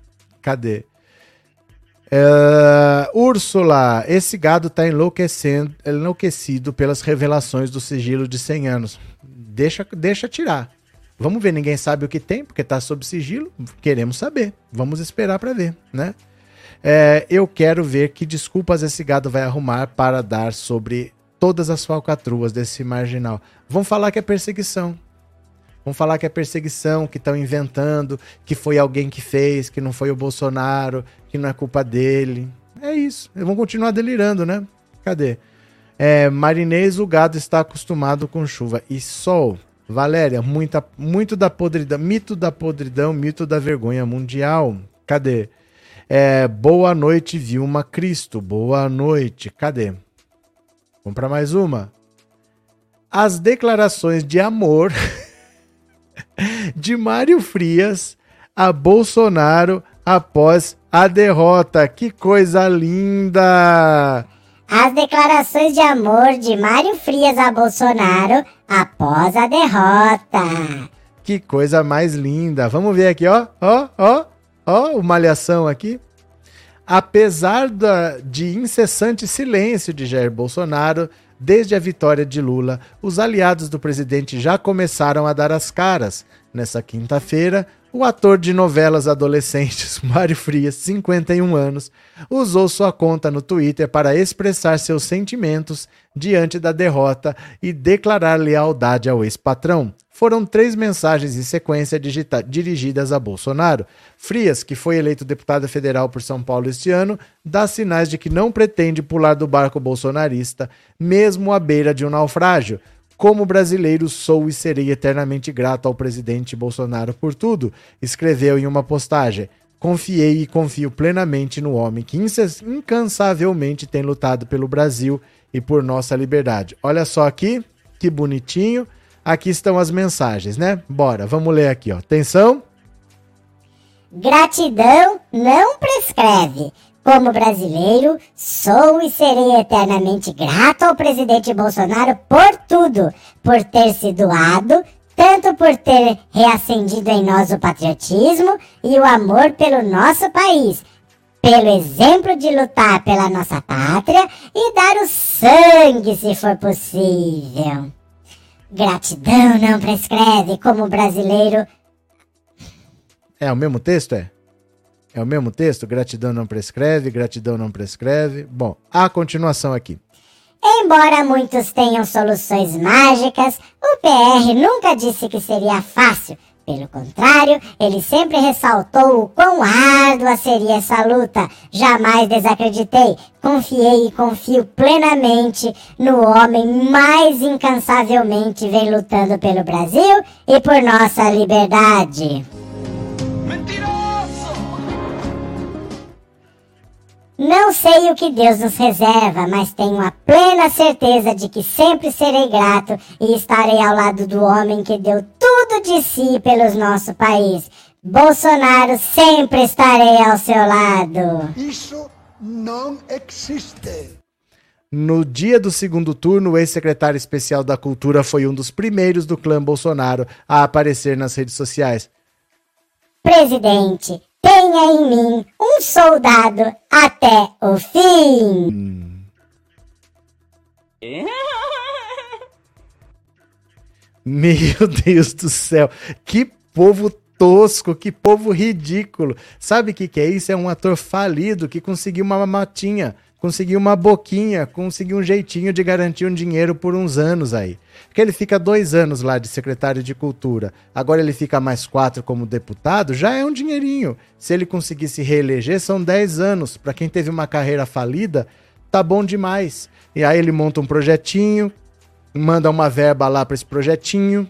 Cadê? É, Úrsula, esse gado está enlouquecendo, enlouquecido pelas revelações do sigilo de 100 anos. Deixa, deixa tirar. Vamos ver, ninguém sabe o que tem, porque está sob sigilo. Queremos saber. Vamos esperar para ver, né? É, eu quero ver que desculpas esse gado vai arrumar para dar sobre todas as falcatruas desse marginal. Vão falar que é perseguição. Vão falar que é perseguição, que estão inventando, que foi alguém que fez, que não foi o Bolsonaro, que não é culpa dele. É isso. Eles vão continuar delirando, né? Cadê? É, Marinês, o gado está acostumado com chuva. E sol. Valéria, muita, muito da podridão. Mito da podridão, mito da vergonha mundial. Cadê? É, boa noite, Vilma Cristo. Boa noite. Cadê? Vamos para mais uma. As declarações de amor [laughs] de Mário Frias a Bolsonaro após a derrota. Que coisa linda!
As declarações de amor de Mário Frias a Bolsonaro após a derrota.
Que coisa mais linda. Vamos ver aqui, ó. Ó, ó, ó, o malhação aqui. Apesar da, de incessante silêncio de Jair Bolsonaro, desde a vitória de Lula, os aliados do presidente já começaram a dar as caras. Nessa quinta-feira, o ator de novelas adolescentes [laughs] Mário Frias, 51 anos, usou sua conta no Twitter para expressar seus sentimentos diante da derrota e declarar lealdade ao ex-patrão foram três mensagens em sequência dirigidas a Bolsonaro. Frias, que foi eleito deputado federal por São Paulo este ano, dá sinais de que não pretende pular do barco bolsonarista, mesmo à beira de um naufrágio. Como brasileiro, sou e serei eternamente grato ao presidente Bolsonaro por tudo, escreveu em uma postagem. Confiei e confio plenamente no homem que incansavelmente tem lutado pelo Brasil e por nossa liberdade. Olha só aqui, que bonitinho. Aqui estão as mensagens, né? Bora, vamos ler aqui, ó. Atenção.
Gratidão não prescreve. Como brasileiro, sou e serei eternamente grato ao presidente Bolsonaro por tudo, por ter se doado, tanto por ter reacendido em nós o patriotismo e o amor pelo nosso país, pelo exemplo de lutar pela nossa pátria e dar o sangue se for possível. Gratidão não prescreve como brasileiro.
É o mesmo texto, é? É o mesmo texto? Gratidão não prescreve, gratidão não prescreve. Bom, a continuação aqui.
Embora muitos tenham soluções mágicas, o PR nunca disse que seria fácil pelo contrário, ele sempre ressaltou o quão árdua seria essa luta. Jamais desacreditei. Confiei e confio plenamente no homem mais incansavelmente vem lutando pelo Brasil e por nossa liberdade. Não sei o que Deus nos reserva, mas tenho a plena certeza de que sempre serei grato e estarei ao lado do homem que deu tudo de si pelo nosso país. Bolsonaro, sempre estarei ao seu lado.
Isso não existe.
No dia do segundo turno, o ex-secretário especial da Cultura foi um dos primeiros do clã Bolsonaro a aparecer nas redes sociais.
Presidente, tenha em mim um soldado até o fim. [laughs]
Meu Deus do céu, que povo tosco, que povo ridículo. Sabe o que, que é isso? É um ator falido que conseguiu uma matinha conseguiu uma boquinha, conseguiu um jeitinho de garantir um dinheiro por uns anos aí. Porque ele fica dois anos lá de secretário de Cultura, agora ele fica mais quatro como deputado, já é um dinheirinho. Se ele conseguir se reeleger, são dez anos. Para quem teve uma carreira falida, tá bom demais. E aí ele monta um projetinho, manda uma verba lá para esse projetinho,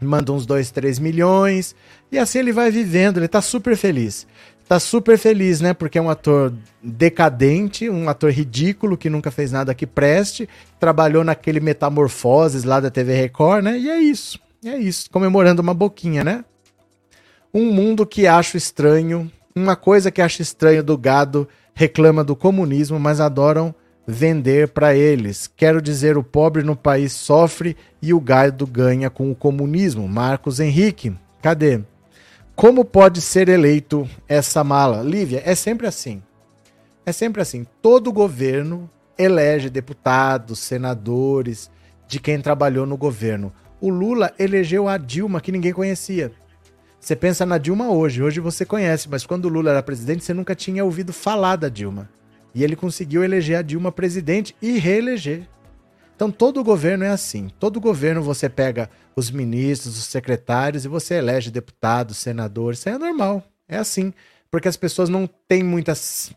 manda uns 2, 3 milhões, e assim ele vai vivendo, ele tá super feliz tá super feliz, né? Porque é um ator decadente, um ator ridículo que nunca fez nada que preste, trabalhou naquele Metamorfoses lá da TV Record, né? E é isso. É isso, comemorando uma boquinha, né? Um mundo que acho estranho, uma coisa que acho estranho do gado reclama do comunismo, mas adoram vender para eles. Quero dizer, o pobre no país sofre e o gado ganha com o comunismo. Marcos Henrique, cadê? Como pode ser eleito essa mala? Lívia, é sempre assim. É sempre assim. Todo governo elege deputados, senadores, de quem trabalhou no governo. O Lula elegeu a Dilma, que ninguém conhecia. Você pensa na Dilma hoje, hoje você conhece, mas quando o Lula era presidente, você nunca tinha ouvido falar da Dilma. E ele conseguiu eleger a Dilma presidente e reeleger. Então todo governo é assim. Todo governo você pega os ministros, os secretários e você elege deputados, senadores. Isso é normal. É assim. Porque as pessoas não têm muitas.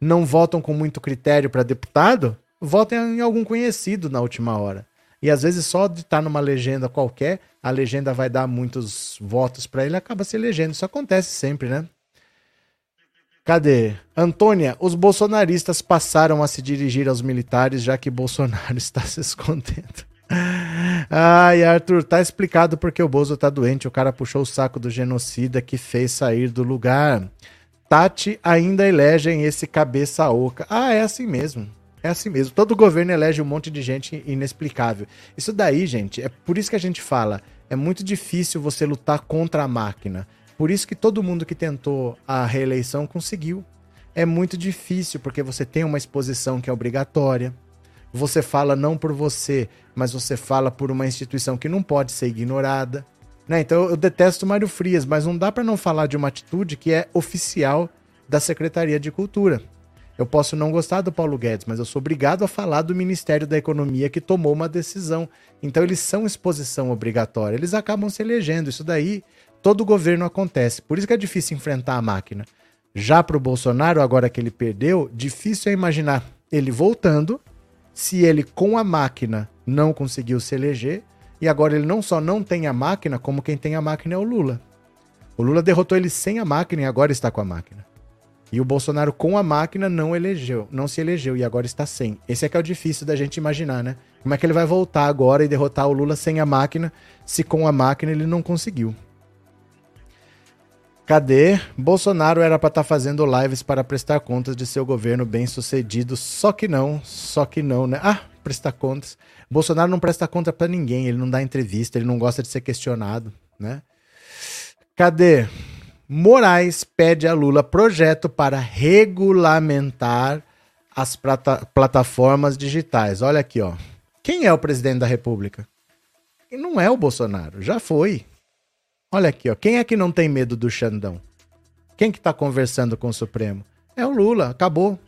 não votam com muito critério para deputado, votam em algum conhecido na última hora. E às vezes só de estar tá numa legenda qualquer, a legenda vai dar muitos votos para ele, acaba se elegendo. Isso acontece sempre, né? Cadê? Antônia, os bolsonaristas passaram a se dirigir aos militares, já que Bolsonaro [laughs] está se escondendo. Ai, Arthur, tá explicado porque o Bozo tá doente. O cara puxou o saco do genocida que fez sair do lugar. Tati ainda elegem esse cabeça oca. Ah, é assim mesmo. É assim mesmo. Todo governo elege um monte de gente inexplicável. Isso daí, gente, é por isso que a gente fala. É muito difícil você lutar contra a máquina. Por isso que todo mundo que tentou a reeleição conseguiu. É muito difícil, porque você tem uma exposição que é obrigatória. Você fala não por você, mas você fala por uma instituição que não pode ser ignorada. Né? Então eu detesto Mário Frias, mas não dá para não falar de uma atitude que é oficial da Secretaria de Cultura. Eu posso não gostar do Paulo Guedes, mas eu sou obrigado a falar do Ministério da Economia que tomou uma decisão. Então eles são exposição obrigatória, eles acabam se elegendo. Isso daí todo governo acontece. Por isso que é difícil enfrentar a máquina. Já para o Bolsonaro, agora que ele perdeu, difícil é imaginar ele voltando, se ele com a máquina não conseguiu se eleger, e agora ele não só não tem a máquina, como quem tem a máquina é o Lula. O Lula derrotou ele sem a máquina e agora está com a máquina. E o Bolsonaro com a máquina não elegeu, não se elegeu e agora está sem. Esse é que é o difícil da gente imaginar, né? Como é que ele vai voltar agora e derrotar o Lula sem a máquina, se com a máquina ele não conseguiu? Cadê? Bolsonaro era para estar tá fazendo lives para prestar contas de seu governo bem sucedido, só que não, só que não, né? Ah, prestar contas. Bolsonaro não presta conta para ninguém, ele não dá entrevista, ele não gosta de ser questionado, né? Cadê? Moraes pede a Lula projeto para regulamentar as plata plataformas digitais. Olha aqui, ó. Quem é o presidente da República? Não é o Bolsonaro, já foi. Olha aqui, ó. Quem é que não tem medo do Xandão? Quem que está conversando com o Supremo? É o Lula, acabou.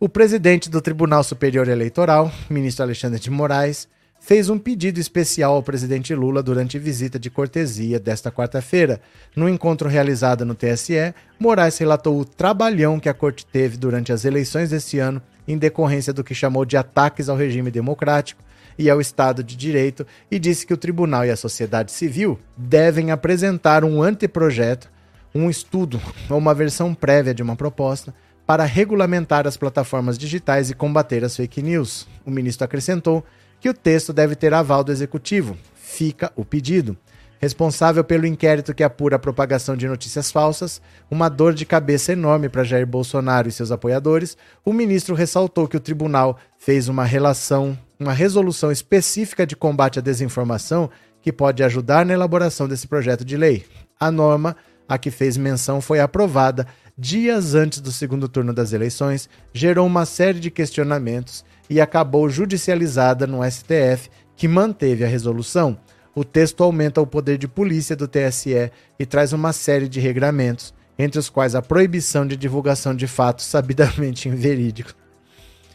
O presidente do Tribunal Superior Eleitoral, ministro Alexandre de Moraes, fez um pedido especial ao presidente Lula durante visita de cortesia desta quarta-feira. No encontro realizado no TSE, Moraes relatou o trabalhão que a corte teve durante as eleições deste ano em decorrência do que chamou de ataques ao regime democrático e ao Estado de Direito e disse que o tribunal e a sociedade civil devem apresentar um anteprojeto, um estudo [laughs] ou uma versão prévia de uma proposta para regulamentar as plataformas digitais e combater as fake news. O ministro acrescentou que o texto deve ter aval do executivo. Fica o pedido. Responsável pelo inquérito que apura a propagação de notícias falsas, uma dor de cabeça enorme para Jair Bolsonaro e seus apoiadores, o ministro ressaltou que o tribunal fez uma relação uma resolução específica de combate à desinformação que pode ajudar na elaboração desse projeto de lei. A norma a que fez menção foi aprovada dias antes do segundo turno das eleições, gerou uma série de questionamentos e acabou judicializada no STF, que manteve a resolução. O texto aumenta o poder de polícia do TSE e traz uma série de regramentos, entre os quais a proibição de divulgação de fatos sabidamente [laughs] inverídicos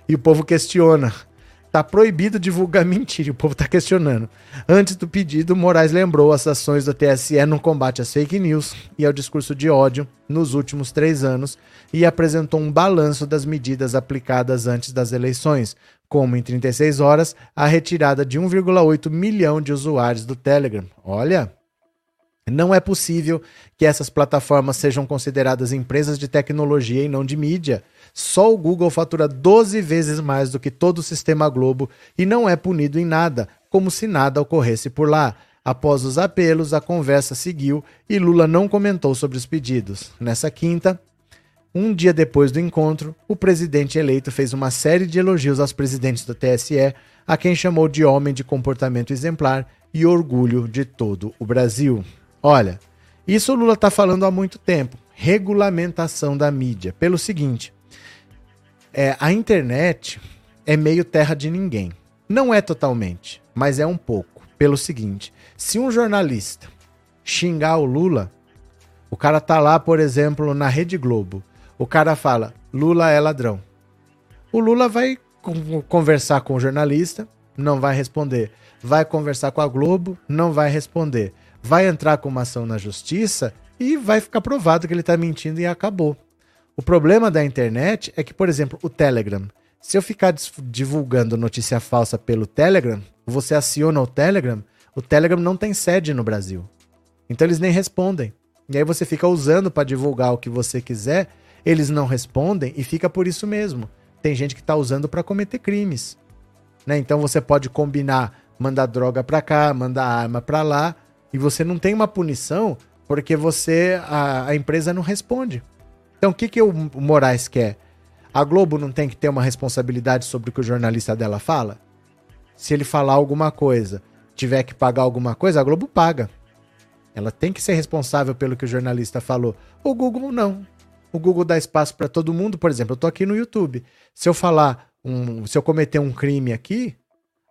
E o povo questiona. Tá proibido divulgar [laughs] mentira, o povo tá questionando. Antes do pedido, Moraes lembrou as ações do TSE no combate às fake news e ao discurso de ódio nos últimos três anos e apresentou um balanço das medidas aplicadas antes das eleições, como em 36 horas a retirada de 1,8 milhão de usuários do Telegram. Olha, não é possível que essas plataformas sejam consideradas empresas de tecnologia e não de mídia. Só o Google fatura 12 vezes mais do que todo o sistema Globo e não é punido em nada, como se nada ocorresse por lá. Após os apelos, a conversa seguiu e Lula não comentou sobre os pedidos. Nessa quinta, um dia depois do encontro, o presidente eleito fez uma série de elogios aos presidentes do TSE, a quem chamou de homem de comportamento exemplar e orgulho de todo o Brasil. Olha, isso o Lula está falando há muito tempo. Regulamentação da mídia. Pelo seguinte, é, a internet é meio terra de ninguém. Não é totalmente, mas é um pouco. Pelo seguinte, se um jornalista xingar o Lula, o cara tá lá, por exemplo, na Rede Globo. O cara fala: Lula é ladrão. O Lula vai conversar com o jornalista, não vai responder. Vai conversar com a Globo, não vai responder vai entrar com uma ação na justiça e vai ficar provado que ele está mentindo e acabou. O problema da internet é que, por exemplo, o Telegram. Se eu ficar divulgando notícia falsa pelo Telegram, você aciona o Telegram, o Telegram não tem sede no Brasil. Então eles nem respondem. E aí você fica usando para divulgar o que você quiser, eles não respondem e fica por isso mesmo. Tem gente que está usando para cometer crimes. Né? Então você pode combinar, mandar droga para cá, mandar arma para lá, e você não tem uma punição porque você a, a empresa não responde. Então o que, que o Moraes quer? A Globo não tem que ter uma responsabilidade sobre o que o jornalista dela fala? Se ele falar alguma coisa, tiver que pagar alguma coisa, a Globo paga. Ela tem que ser responsável pelo que o jornalista falou. O Google não. O Google dá espaço para todo mundo. Por exemplo, eu tô aqui no YouTube. Se eu falar um, se eu cometer um crime aqui,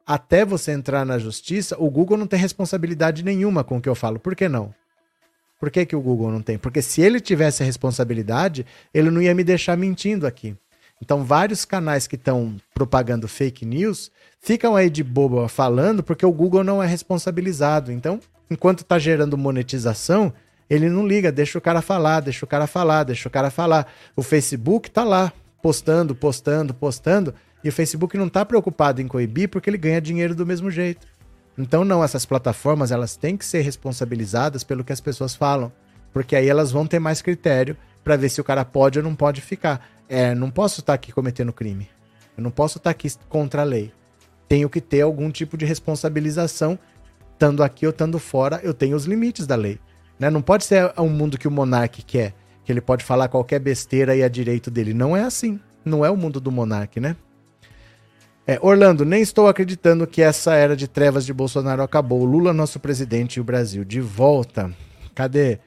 até você entrar na justiça, o Google não tem responsabilidade nenhuma com o que eu falo. Por que não? Por que, que o Google não tem? Porque se ele tivesse a responsabilidade, ele não ia me deixar mentindo aqui. Então, vários canais que estão propagando fake news ficam aí de boba falando porque o Google não é responsabilizado. Então, enquanto está gerando monetização, ele não liga, deixa o cara falar, deixa o cara falar, deixa o cara falar. O Facebook está lá, postando, postando, postando. E o Facebook não está preocupado em coibir porque ele ganha dinheiro do mesmo jeito. Então, não, essas plataformas elas têm que ser responsabilizadas pelo que as pessoas falam, porque aí elas vão ter mais critério para ver se o cara pode ou não pode ficar. É, não posso estar tá aqui cometendo crime. Eu não posso estar tá aqui contra a lei. Tenho que ter algum tipo de responsabilização, estando aqui ou estando fora, eu tenho os limites da lei. Né? Não pode ser um mundo que o monarca quer, que ele pode falar qualquer besteira e é direito dele. Não é assim. Não é o mundo do monarca, né? É, Orlando, nem estou acreditando que essa era de trevas de Bolsonaro acabou. Lula, nosso presidente, e o Brasil de volta. Cadê?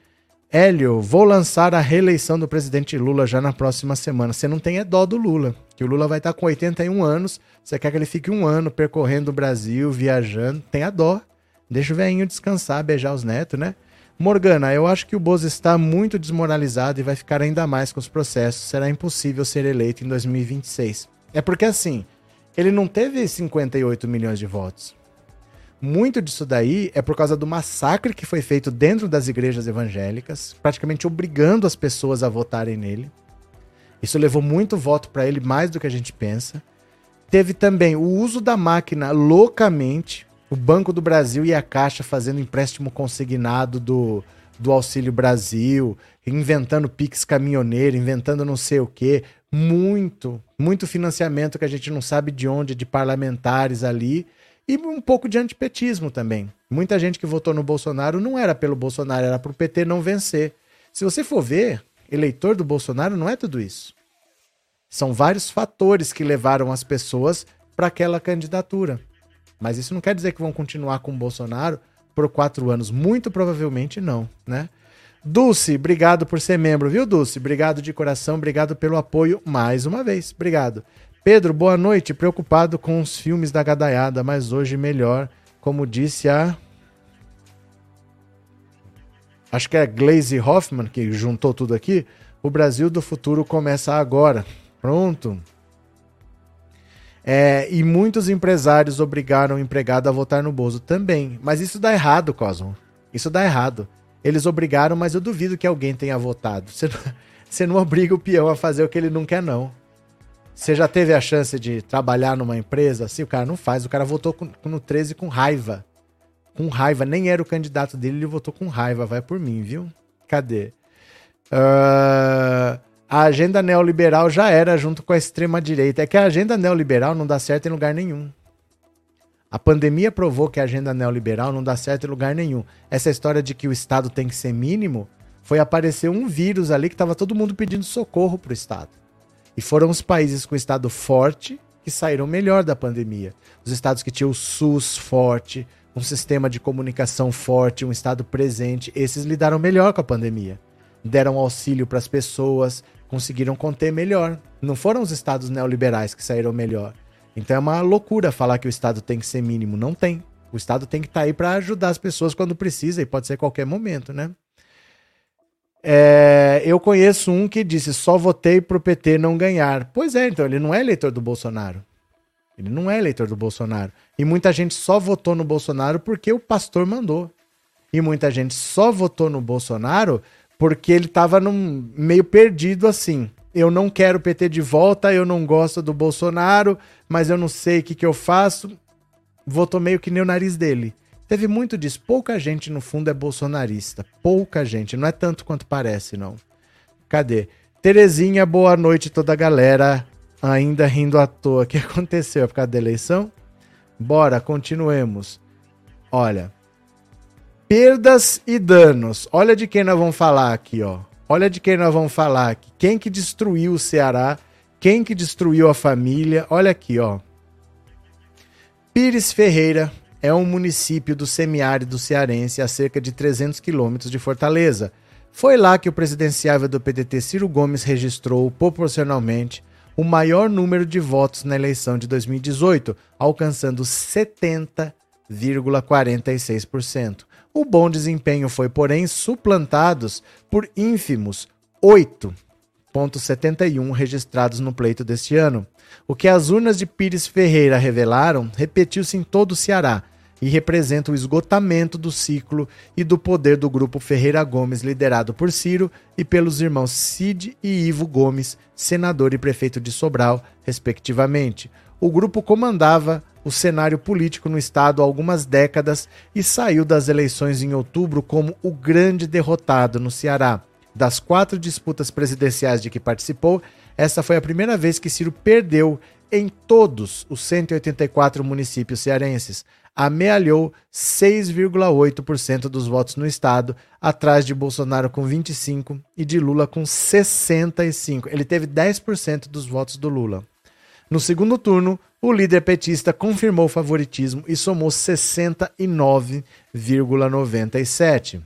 Hélio, vou lançar a reeleição do presidente Lula já na próxima semana. Você não tem é dó do Lula, que o Lula vai estar com 81 anos. Você quer que ele fique um ano percorrendo o Brasil, viajando. Tem a dó. Deixa o velhinho descansar, beijar os netos, né? Morgana, eu acho que o Bozo está muito desmoralizado e vai ficar ainda mais com os processos. Será impossível ser eleito em 2026. É porque assim, ele não teve 58 milhões de votos. Muito disso daí é por causa do massacre que foi feito dentro das igrejas evangélicas, praticamente obrigando as pessoas a votarem nele. Isso levou muito voto para ele, mais do que a gente pensa. Teve também o uso da máquina loucamente, o Banco do Brasil e a Caixa fazendo empréstimo consignado do, do Auxílio Brasil, inventando Pix caminhoneiro, inventando não sei o quê, muito, muito financiamento que a gente não sabe de onde, de parlamentares ali, e um pouco de antipetismo também. Muita gente que votou no Bolsonaro não era pelo Bolsonaro, era para o PT não vencer. Se você for ver, eleitor do Bolsonaro não é tudo isso. São vários fatores que levaram as pessoas para aquela candidatura. Mas isso não quer dizer que vão continuar com o Bolsonaro por quatro anos. Muito provavelmente não, né? Dulce, obrigado por ser membro, viu, Dulce? Obrigado de coração, obrigado pelo apoio mais uma vez. Obrigado. Pedro, boa noite. Preocupado com os filmes da gadaiada, mas hoje melhor. Como disse a. Acho que é Glaze Hoffman que juntou tudo aqui. O Brasil do futuro começa agora. Pronto. É, e muitos empresários obrigaram o empregado a votar no Bozo também. Mas isso dá errado, Cosmo. Isso dá errado. Eles obrigaram, mas eu duvido que alguém tenha votado. Você não, [laughs] você não obriga o peão a fazer o que ele não quer, não. Você já teve a chance de trabalhar numa empresa assim? O cara não faz. O cara votou com, no 13 com raiva. Com raiva. Nem era o candidato dele, ele votou com raiva. Vai por mim, viu? Cadê? Uh, a agenda neoliberal já era junto com a extrema-direita. É que a agenda neoliberal não dá certo em lugar nenhum. A pandemia provou que a agenda neoliberal não dá certo em lugar nenhum. Essa história de que o Estado tem que ser mínimo foi aparecer um vírus ali que estava todo mundo pedindo socorro para o Estado. E foram os países com Estado forte que saíram melhor da pandemia. Os estados que tinham o SUS forte, um sistema de comunicação forte, um Estado presente, esses lidaram melhor com a pandemia. Deram auxílio para as pessoas, conseguiram conter melhor. Não foram os estados neoliberais que saíram melhor. Então é uma loucura falar que o Estado tem que ser mínimo. Não tem. O Estado tem que estar tá aí para ajudar as pessoas quando precisa e pode ser qualquer momento, né? É, eu conheço um que disse só votei pro PT não ganhar. Pois é, então ele não é eleitor do Bolsonaro. Ele não é eleitor do Bolsonaro. E muita gente só votou no Bolsonaro porque o pastor mandou. E muita gente só votou no Bolsonaro porque ele estava meio perdido assim. Eu não quero o PT de volta, eu não gosto do Bolsonaro, mas eu não sei o que, que eu faço. Votou meio que nem o nariz dele. Teve muito disso. Pouca gente, no fundo, é bolsonarista. Pouca gente. Não é tanto quanto parece, não. Cadê? Terezinha, boa noite, toda a galera. Ainda rindo à toa. O que [laughs] aconteceu? É por causa da eleição? Bora, continuemos. Olha, Perdas e danos. Olha de quem nós vamos falar aqui, ó. Olha de quem nós vamos falar aqui. Quem que destruiu o Ceará? Quem que destruiu a família? Olha aqui, ó. Pires Ferreira é um município do semiárido cearense a cerca de 300 quilômetros de Fortaleza. Foi lá que o presidenciável do PDT Ciro Gomes registrou, proporcionalmente, o maior número de votos na eleição de 2018, alcançando 70,46%. O bom desempenho foi, porém, suplantado por ínfimos 8,71 registrados no pleito deste ano. O que as urnas de Pires Ferreira revelaram repetiu-se em todo o Ceará e representa o esgotamento do ciclo e do poder do grupo Ferreira Gomes, liderado por Ciro e pelos irmãos Cid e Ivo Gomes, senador e prefeito de Sobral, respectivamente. O grupo comandava o cenário político no estado há algumas décadas e saiu das eleições em outubro como o grande derrotado no Ceará. Das quatro disputas presidenciais de que participou, essa foi a primeira vez que Ciro perdeu em todos os 184 municípios cearenses. Amealhou 6,8% dos votos no estado, atrás de Bolsonaro com 25% e de Lula com 65%. Ele teve 10% dos votos do Lula. No segundo turno, o líder petista confirmou o favoritismo e somou 69,97.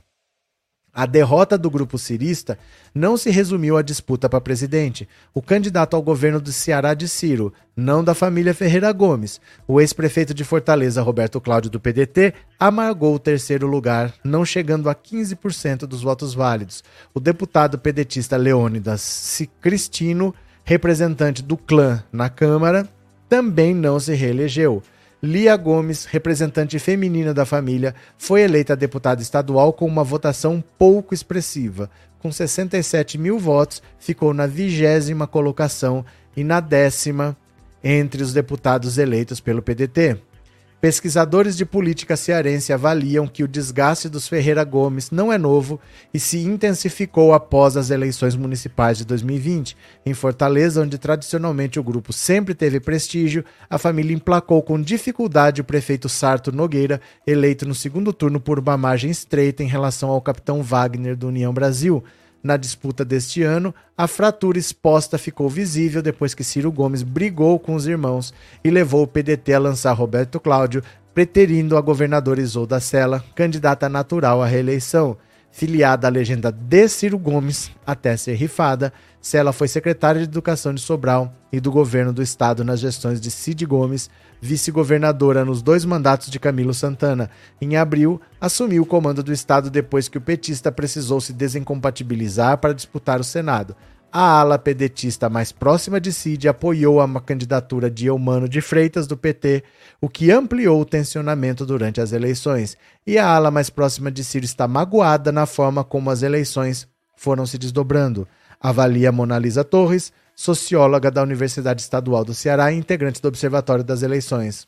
A derrota do grupo cirista não se resumiu à disputa para presidente. O candidato ao governo do Ceará de Ciro, não da família Ferreira Gomes, o ex-prefeito de Fortaleza, Roberto Cláudio do PDT, amargou o terceiro lugar, não chegando a 15% dos votos válidos. O deputado pedetista Leônidas Cristino representante do clã na Câmara, também não se reelegeu. Lia Gomes, representante feminina da família, foi eleita deputada estadual com uma votação pouco expressiva. Com 67 mil votos, ficou na vigésima colocação e na décima entre os deputados eleitos pelo PDT. Pesquisadores de política cearense avaliam que o desgaste dos Ferreira Gomes não é novo e se intensificou após as eleições municipais de 2020. Em Fortaleza, onde tradicionalmente o grupo sempre teve prestígio, a família emplacou com dificuldade o prefeito Sarto Nogueira, eleito no segundo turno por uma margem estreita em relação ao capitão Wagner do União Brasil. Na disputa deste ano, a fratura exposta ficou visível depois que Ciro Gomes brigou com os irmãos e levou o PDT a lançar Roberto Cláudio, preterindo a governadora Isolda Sela, candidata natural à reeleição. Filiada à legenda de Ciro Gomes até ser rifada, Sela foi secretária de Educação de Sobral e do governo do estado nas gestões de Cid Gomes, vice-governadora nos dois mandatos de Camilo Santana. Em abril, assumiu o comando do estado depois que o petista precisou se desincompatibilizar para disputar o Senado. a ala pedetista mais próxima de Cid apoiou a candidatura de Eumano de Freitas do PT, o que ampliou o tensionamento durante as eleições. E a ala mais próxima de Ciro está magoada na forma como as eleições foram se desdobrando. Avalia Monalisa Torres, socióloga da Universidade Estadual do Ceará e integrante do Observatório das Eleições.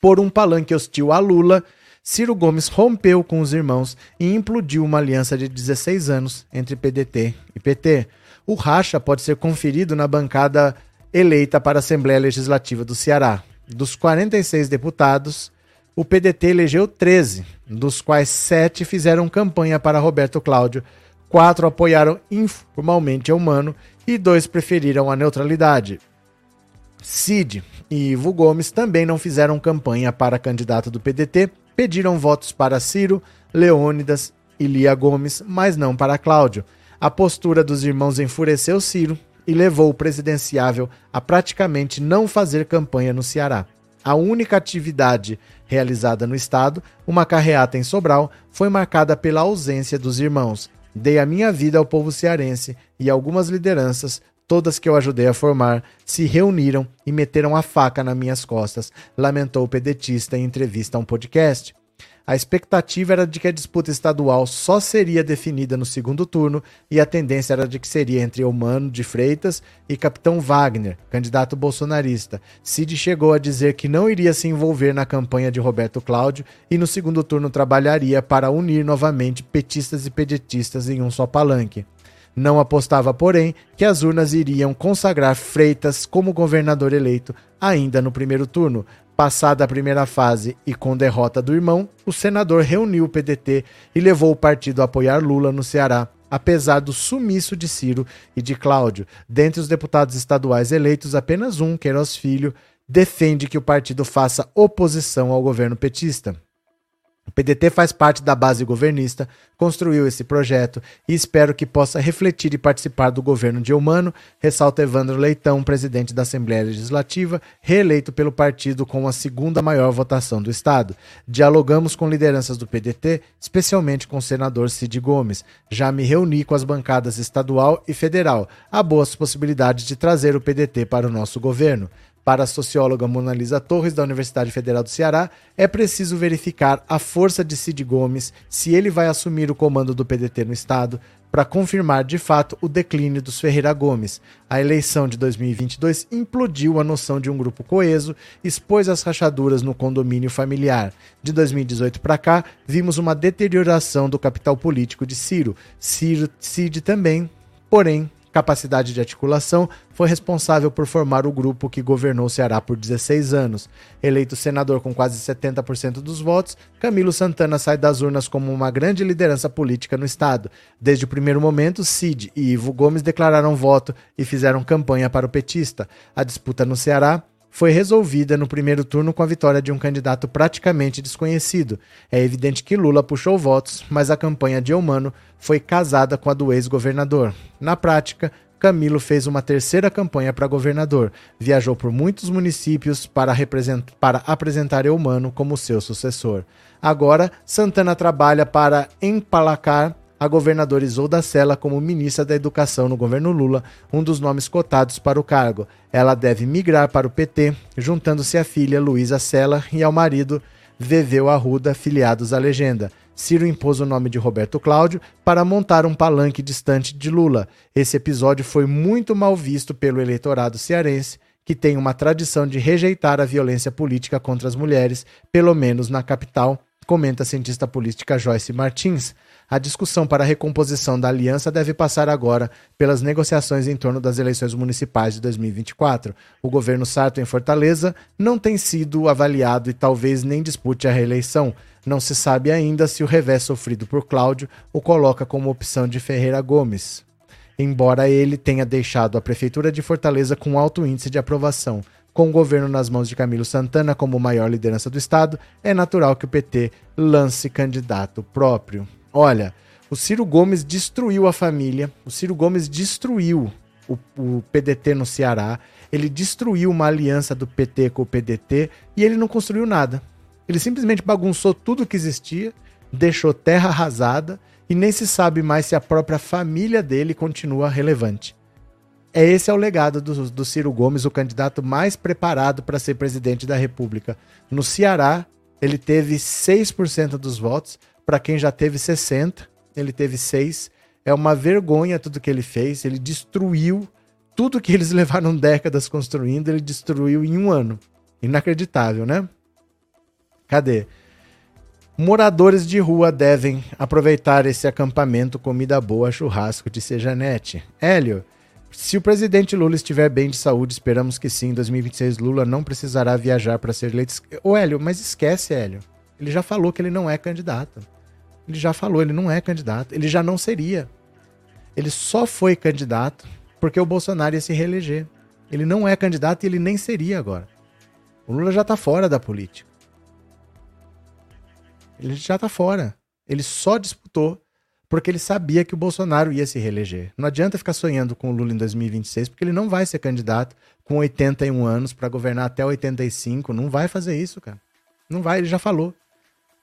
Por um palanque hostil a Lula, Ciro Gomes rompeu com os irmãos e implodiu uma aliança de 16 anos entre PDT e PT. O racha pode ser conferido na bancada eleita para a Assembleia Legislativa do Ceará. Dos 46 deputados, o PDT elegeu 13, dos quais 7 fizeram campanha para Roberto Cláudio, 4 apoiaram informalmente o Mano e 2 preferiram a neutralidade. Cid e Ivo Gomes também não fizeram campanha para candidato do PDT, pediram votos para Ciro, Leônidas e Lia Gomes, mas não para Cláudio. A postura dos irmãos enfureceu Ciro e levou o presidenciável a praticamente não fazer campanha no Ceará. A única atividade realizada no estado, uma carreata em Sobral, foi marcada pela ausência dos irmãos. Dei a minha vida ao povo cearense e algumas lideranças, todas que eu ajudei a formar, se reuniram e meteram a faca nas minhas costas, lamentou o pedetista em entrevista a um podcast. A expectativa era de que a disputa estadual só seria definida no segundo turno e a tendência era de que seria entre Humano de Freitas e Capitão Wagner, candidato bolsonarista. Cid chegou a dizer que não iria se envolver na campanha de Roberto Cláudio e no segundo turno trabalharia para unir novamente petistas e pedetistas em um só palanque. Não apostava, porém, que as urnas iriam consagrar Freitas como governador eleito ainda no primeiro turno, Passada a primeira fase e com derrota do irmão, o senador reuniu o PDT e levou o partido a apoiar Lula no Ceará, apesar do sumiço de Ciro e de Cláudio. Dentre os deputados estaduais eleitos, apenas um, Queiroz Filho, defende que o partido faça oposição ao governo petista. O PDT faz parte da base governista, construiu esse projeto e espero que possa refletir e participar do governo de Humano, ressalta Evandro Leitão, presidente da Assembleia Legislativa, reeleito pelo partido com a segunda maior votação do Estado. Dialogamos com lideranças do PDT, especialmente com o senador Cid Gomes. Já me reuni com as bancadas estadual e federal. Há boas possibilidades de trazer o PDT para o nosso governo. Para a socióloga Mona Lisa Torres, da Universidade Federal do Ceará, é preciso verificar a força de Cid Gomes, se ele vai assumir o comando do PDT no Estado, para confirmar de fato o declínio dos Ferreira Gomes. A eleição de 2022 implodiu a noção de um grupo coeso, expôs as rachaduras no condomínio familiar. De 2018 para cá, vimos uma deterioração do capital político de Ciro. Ciro Cid também, porém, capacidade de articulação, foi responsável por formar o grupo que governou o Ceará por 16 anos. Eleito senador com quase 70% dos votos, Camilo Santana sai das urnas como uma grande liderança política no estado. Desde o primeiro momento, Cid e Ivo Gomes declararam voto e fizeram campanha para o petista. A disputa no Ceará foi resolvida no primeiro turno com a vitória de um candidato praticamente desconhecido. É evidente que Lula puxou votos, mas a campanha de Eumano foi casada com a do ex-governador. Na prática, Camilo fez uma terceira campanha para governador. Viajou por muitos municípios para, para apresentar Eumano como seu sucessor. Agora, Santana trabalha para empalacar a governadora Isolda Sela como ministra da Educação no governo Lula, um dos nomes cotados para o cargo. Ela deve migrar para o PT, juntando-se à filha Luísa Sela e ao marido Veveu Arruda, filiados à legenda. Ciro impôs o nome de Roberto Cláudio para montar um palanque distante de Lula. Esse episódio foi muito mal visto pelo eleitorado cearense, que tem uma tradição de rejeitar a violência política contra as mulheres, pelo menos na capital, comenta a cientista política Joyce Martins. A discussão para a recomposição da aliança deve passar agora pelas negociações em torno das eleições municipais de 2024. O governo Sarto em Fortaleza não tem sido avaliado e talvez nem dispute a reeleição. Não se sabe ainda se o revés sofrido por Cláudio o coloca como opção de Ferreira Gomes. Embora ele tenha deixado a prefeitura de Fortaleza com alto índice de aprovação, com o governo nas mãos de Camilo Santana como maior liderança do estado, é natural que o PT lance candidato próprio. Olha, o Ciro Gomes destruiu a família, o Ciro Gomes destruiu o, o, PDT no Ceará, ele destruiu uma aliança do PT com o PDT e ele não construiu nada. Ele simplesmente bagunçou tudo que existia, deixou terra arrasada e nem se sabe mais se a própria família dele continua relevante. É esse é o legado do, do Ciro Gomes, o candidato mais preparado para ser presidente da República. No Ceará, ele teve 6% dos votos, para quem já teve 60, ele teve 6. É uma vergonha tudo que ele fez, ele destruiu tudo que eles [laughs] levaram décadas construindo, ele destruiu em um ano. Inacreditável, né? Cadê? Moradores de rua devem aproveitar esse acampamento comida boa, churrasco de Sejanete. Hélio, se o presidente Lula estiver bem de saúde, esperamos que sim, em 2026 Lula não precisará viajar para ser eleito. Ô Hélio, mas esquece, Hélio. Ele já falou que ele não é candidato. Ele já falou, ele não é candidato. Ele já não seria. Ele só foi candidato porque o Bolsonaro ia se reeleger. Ele não é candidato e ele nem seria agora. O Lula já está fora da política. Ele já está fora. Ele só disputou porque ele sabia que o Bolsonaro ia se reeleger. Não adianta ficar sonhando com o Lula em 2026, porque ele não vai ser candidato com 81 anos para governar até 85. Não vai fazer isso, cara. Não vai, ele já falou.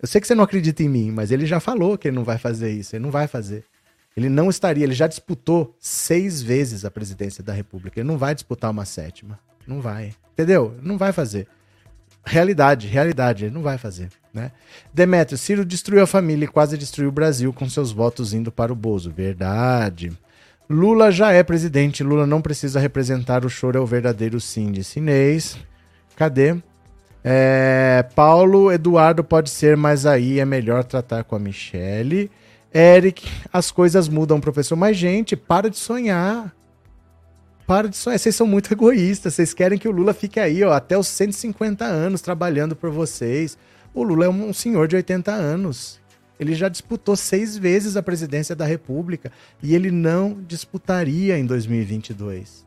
Eu sei que você não acredita em mim, mas ele já falou que ele não vai fazer isso. Ele não vai fazer. Ele não estaria, ele já disputou seis vezes a presidência da República. Ele não vai disputar uma sétima. Não vai. Entendeu? Não vai fazer. Realidade, realidade, ele não vai fazer. Né? Demetrio, Ciro destruiu a família e quase destruiu o Brasil com seus votos indo para o Bozo. Verdade. Lula já é presidente, Lula não precisa representar o choro é o verdadeiro sim de Sinês. Cadê? É, Paulo Eduardo pode ser, mas aí é melhor tratar com a Michele. Eric, as coisas mudam, professor. Mas, gente, para de sonhar. Para de sonhar. Vocês são muito [laughs] egoístas. Vocês querem que o Lula fique aí, ó, até os 150 anos trabalhando por vocês. O Lula é um senhor de 80 anos. Ele já disputou seis vezes a presidência da República e ele não disputaria em 2022.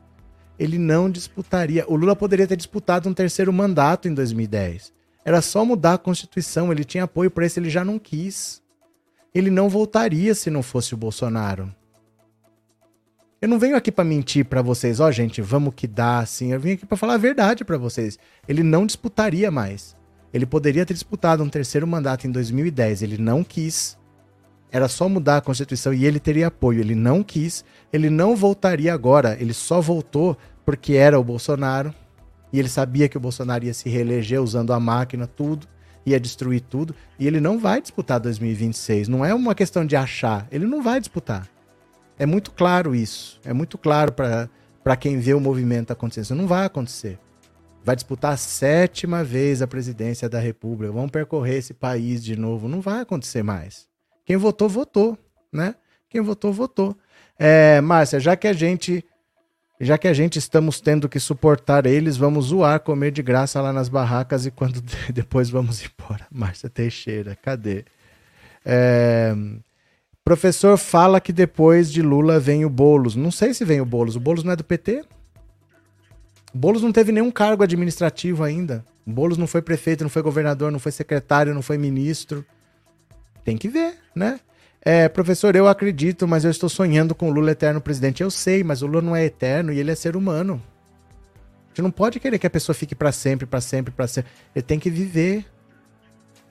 Ele não disputaria. O Lula poderia ter disputado um terceiro mandato em 2010. Era só mudar a Constituição. Ele tinha apoio para isso, ele já não quis ele não voltaria se não fosse o Bolsonaro. Eu não venho aqui para mentir para vocês, ó, oh, gente, vamos que dá assim. Eu vim aqui para falar a verdade para vocês. Ele não disputaria mais. Ele poderia ter disputado um terceiro mandato em 2010, ele não quis. Era só mudar a Constituição e ele teria apoio. Ele não quis, ele não voltaria agora. Ele só voltou porque era o Bolsonaro e ele sabia que o Bolsonaro ia se reeleger usando a máquina, tudo ia destruir tudo. E ele não vai disputar 2026. Não é uma questão de achar. Ele não vai disputar. É muito claro isso. É muito claro para quem vê o movimento acontecendo. Isso não vai acontecer. Vai disputar a sétima vez a presidência da República. Vão percorrer esse país de novo. Não vai acontecer mais. Quem votou, votou. Né? Quem votou, votou. É, Márcia, já que a gente já que a gente estamos tendo que suportar eles, vamos zoar, comer de graça lá nas barracas e quando [laughs] depois vamos embora. Márcia Teixeira, cadê? É... Professor fala que depois de Lula vem o Bolos. Não sei se vem o Bolos. O Bolos não é do PT? O Bolos não teve nenhum cargo administrativo ainda. O Bolos não foi prefeito, não foi governador, não foi secretário, não foi ministro. Tem que ver, né? É, professor, eu acredito, mas eu estou sonhando com o Lula eterno presidente. Eu sei, mas o Lula não é eterno e ele é ser humano. Gente não pode querer que a pessoa fique para sempre, para sempre, para sempre. Ele tem que viver.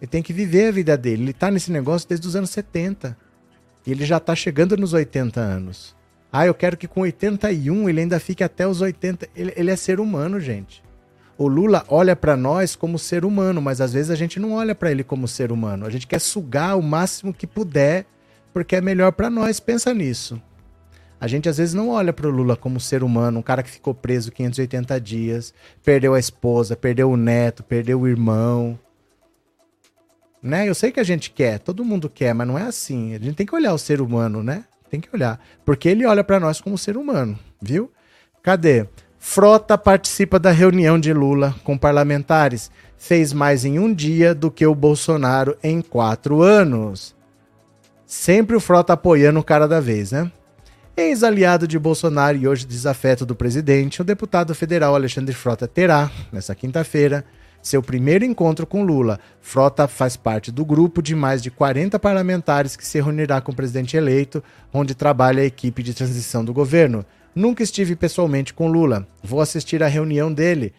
Ele tem que viver a vida dele. Ele tá nesse negócio desde os anos 70. E ele já tá chegando nos 80 anos. Ah, eu quero que com 81 ele ainda fique até os 80. Ele, ele é ser humano, gente. O Lula olha para nós como ser humano, mas às vezes a gente não olha para ele como ser humano. A gente quer sugar o máximo que puder porque é melhor para nós. Pensa nisso. A gente às vezes não olha para o Lula como ser humano, um cara que ficou preso 580 dias, perdeu a esposa, perdeu o neto, perdeu o irmão. Né? Eu sei que a gente quer, todo mundo quer, mas não é assim. A gente tem que olhar o ser humano, né? Tem que olhar, porque ele olha para nós como ser humano, viu? Cadê? Frota participa da reunião de Lula com parlamentares. Fez mais em um dia do que o Bolsonaro em quatro anos. Sempre o Frota apoiando o cara da vez, né? Ex-aliado de Bolsonaro e hoje desafeto do presidente, o deputado federal Alexandre Frota terá, nesta quinta-feira, seu primeiro encontro com Lula. Frota faz parte do grupo de mais de 40 parlamentares que se reunirá com o presidente eleito, onde trabalha a equipe de transição do governo. Nunca estive pessoalmente com Lula. Vou assistir à reunião dele.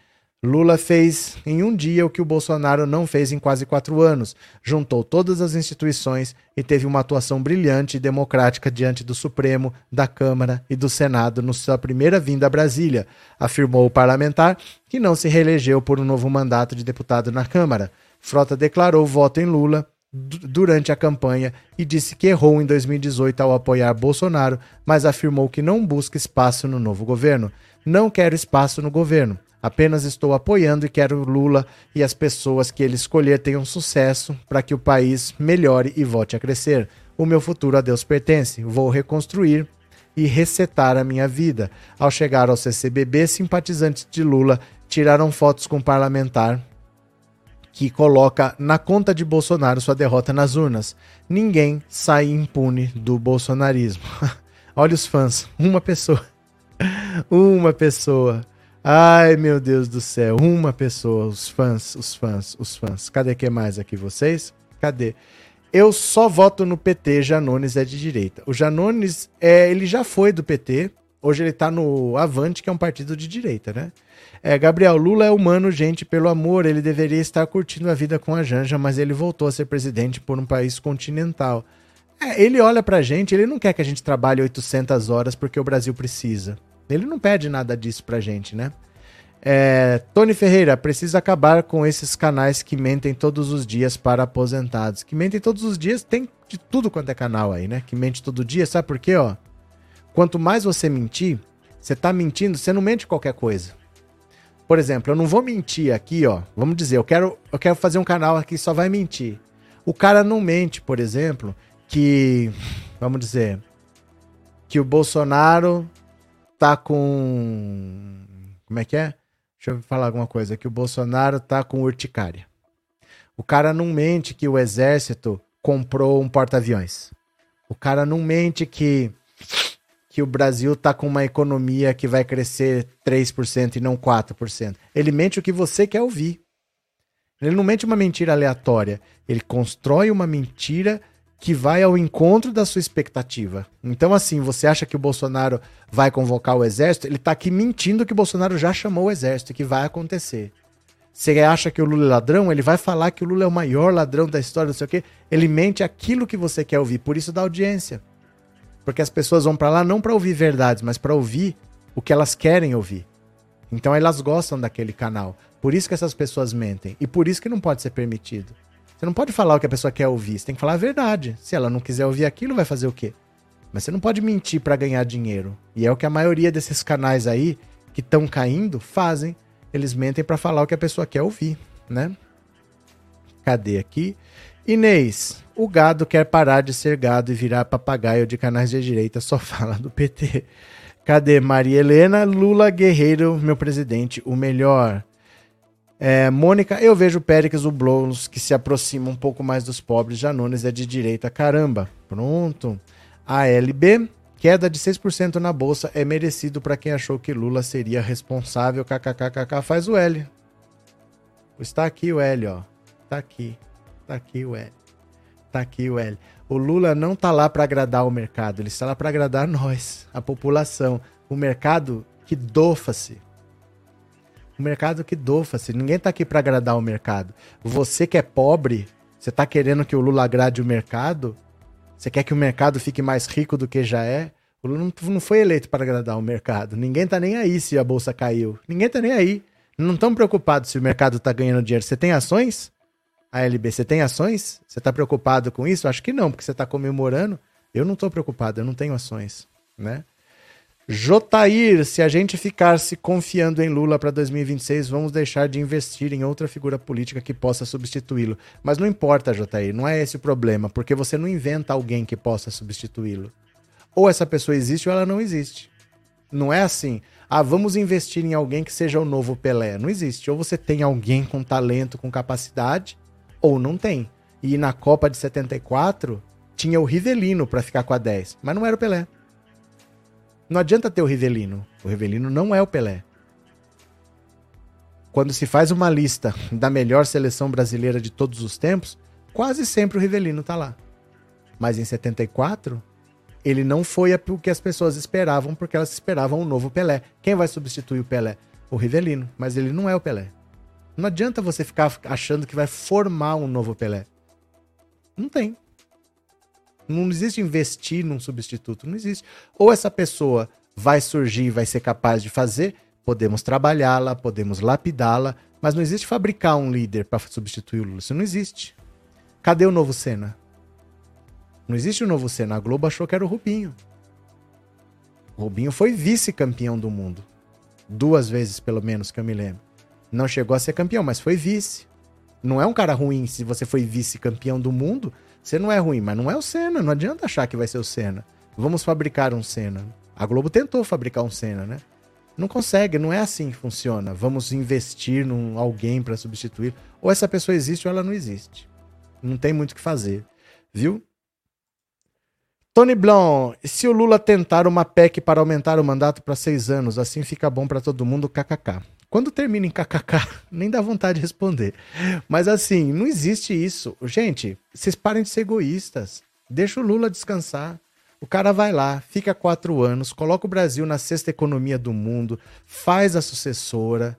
Lula fez em um dia o que o Bolsonaro não fez em quase quatro anos. Juntou todas as instituições e teve uma atuação brilhante e democrática diante do Supremo, da Câmara e do Senado no sua primeira vinda a Brasília, afirmou o parlamentar, que não se reelegeu por um novo mandato de deputado na Câmara. Frota declarou voto em Lula durante a campanha e disse que errou em 2018 ao apoiar Bolsonaro, mas afirmou que não busca espaço no novo governo. Não quero espaço no governo. Apenas estou apoiando e quero Lula e as pessoas que ele escolher tenham sucesso para que o país melhore e volte a crescer. O meu futuro a Deus pertence. Vou reconstruir e resetar a minha vida. Ao chegar ao CCBB, simpatizantes de Lula tiraram fotos com o parlamentar que coloca na conta de Bolsonaro sua derrota nas urnas. Ninguém sai impune do bolsonarismo. [laughs] Olha os fãs, uma pessoa. [laughs] Uma pessoa Ai, meu Deus do céu, uma pessoa, os fãs, os fãs, os fãs. Cadê que mais aqui vocês? Cadê? Eu só voto no PT, Janones é de direita. O Janones, é, ele já foi do PT, hoje ele tá no Avante, que é um partido de direita, né? É, Gabriel Lula é humano, gente, pelo amor, ele deveria estar curtindo a vida com a Janja, mas ele voltou a ser presidente por um país continental. É, ele olha pra gente, ele não quer que a gente trabalhe 800 horas porque o Brasil precisa. Ele não pede nada disso pra gente, né? É, Tony Ferreira, precisa acabar com esses canais que mentem todos os dias para aposentados. Que mentem todos os dias, tem de tudo quanto é canal aí, né? Que mente todo dia, sabe por quê, ó? Quanto mais você mentir, você tá mentindo, você não mente qualquer coisa. Por exemplo, eu não vou mentir aqui, ó. Vamos dizer, eu quero, eu quero fazer um canal aqui que só vai mentir. O cara não mente, por exemplo, que. Vamos dizer. Que o Bolsonaro tá com. Como é que é? Deixa eu falar alguma coisa. Que o Bolsonaro tá com urticária. O cara não mente que o exército comprou um porta-aviões. O cara não mente que, que o Brasil tá com uma economia que vai crescer 3% e não 4%. Ele mente o que você quer ouvir. Ele não mente uma mentira aleatória. Ele constrói uma mentira que vai ao encontro da sua expectativa. Então, assim, você acha que o Bolsonaro vai convocar o exército? Ele está aqui mentindo que o Bolsonaro já chamou o exército, que vai acontecer. Você acha que o Lula é ladrão? Ele vai falar que o Lula é o maior ladrão da história, não sei o quê. Ele mente aquilo que você quer ouvir, por isso dá audiência. Porque as pessoas vão para lá não para ouvir verdades, mas para ouvir o que elas querem ouvir. Então elas gostam daquele canal. Por isso que essas pessoas mentem. E por isso que não pode ser permitido. Você não pode falar o que a pessoa quer ouvir, você tem que falar a verdade. Se ela não quiser ouvir aquilo, vai fazer o quê? Mas você não pode mentir para ganhar dinheiro. E é o que a maioria desses canais aí que estão caindo fazem. Eles mentem para falar o que a pessoa quer ouvir, né? Cadê aqui? Inês, o gado quer parar de ser gado e virar papagaio de canais de direita, só fala do PT. Cadê Maria Helena? Lula Guerreiro, meu presidente, o melhor. É, Mônica, eu vejo Péricles o Blons que se aproxima um pouco mais dos pobres. Janones é de direita, caramba. Pronto. ALB, queda de 6% na bolsa é merecido para quem achou que Lula seria responsável. KKKKK faz o L. Está aqui o L, ó. Tá aqui. Tá aqui o L. Tá aqui o L. O Lula não tá lá para agradar o mercado, ele está lá para agradar nós, a população. O mercado que dofa-se o mercado que dofa-se. Ninguém tá aqui para agradar o mercado. Você que é pobre, você tá querendo que o Lula agrade o mercado? Você quer que o mercado fique mais rico do que já é? O Lula não, foi eleito para agradar o mercado. Ninguém tá nem aí se a bolsa caiu. Ninguém tá nem aí. Não estão preocupados se o mercado tá ganhando dinheiro. Você tem ações? A LB, você tem ações? Você tá preocupado com isso? Acho que não, porque você tá comemorando. Eu não tô preocupado, eu não tenho ações, né? Jotair, se a gente ficar se confiando em Lula para 2026, vamos deixar de investir em outra figura política que possa substituí-lo. Mas não importa, Jotair, não é esse o problema, porque você não inventa alguém que possa substituí-lo. Ou essa pessoa existe ou ela não existe. Não é assim, ah, vamos investir em alguém que seja o novo Pelé. Não existe. Ou você tem alguém com talento, com capacidade, ou não tem. E na Copa de 74, tinha o Rivelino para ficar com a 10, mas não era o Pelé. Não adianta ter o Rivelino. O Rivelino não é o Pelé. Quando se faz uma lista da melhor seleção brasileira de todos os tempos, quase sempre o Rivelino tá lá. Mas em 74, ele não foi o que as pessoas esperavam, porque elas esperavam um novo Pelé. Quem vai substituir o Pelé? o Rivelino, mas ele não é o Pelé. Não adianta você ficar achando que vai formar um novo Pelé. Não tem. Não existe investir num substituto, não existe. Ou essa pessoa vai surgir vai ser capaz de fazer, podemos trabalhá-la, podemos lapidá-la, mas não existe fabricar um líder para substituir o Lula. Isso não existe. Cadê o novo Senna? Não existe o novo Senna. A Globo achou que era o Rubinho. O Rubinho foi vice-campeão do mundo. Duas vezes, pelo menos, que eu me lembro. Não chegou a ser campeão, mas foi vice. Não é um cara ruim se você foi vice-campeão do mundo. Você não é ruim, mas não é o Senna. Não adianta achar que vai ser o Senna. Vamos fabricar um Senna. A Globo tentou fabricar um Senna, né? Não consegue, não é assim que funciona. Vamos investir num alguém para substituir. Ou essa pessoa existe ou ela não existe. Não tem muito o que fazer. Viu? Tony Blon, se o Lula tentar uma PEC para aumentar o mandato para seis anos, assim fica bom para todo mundo, kkk. Quando termina em kkk, [laughs] nem dá vontade de responder. Mas assim, não existe isso. Gente, vocês parem de ser egoístas. Deixa o Lula descansar. O cara vai lá, fica quatro anos, coloca o Brasil na sexta economia do mundo, faz a sucessora,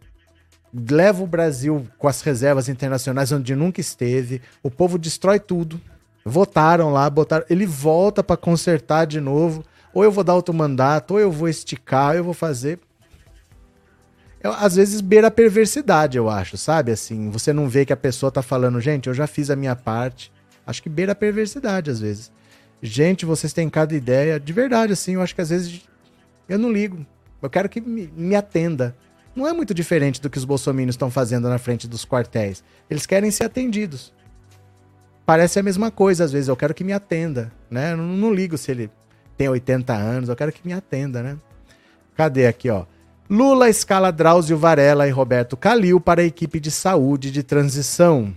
leva o Brasil com as reservas internacionais onde nunca esteve, o povo destrói tudo. Votaram lá, botaram, ele volta para consertar de novo. Ou eu vou dar outro mandato, ou eu vou esticar, ou eu vou fazer às vezes beira a perversidade, eu acho, sabe? Assim, você não vê que a pessoa tá falando, gente, eu já fiz a minha parte. Acho que beira a perversidade, às vezes. Gente, vocês têm cada ideia. De verdade, assim, eu acho que às vezes eu não ligo. Eu quero que me, me atenda. Não é muito diferente do que os bolsominions estão fazendo na frente dos quartéis. Eles querem ser atendidos. Parece a mesma coisa, às vezes. Eu quero que me atenda, né? Eu não, não ligo se ele tem 80 anos, eu quero que me atenda, né? Cadê aqui, ó? Lula escala Drauzio Varela e Roberto Calil para a equipe de saúde de transição.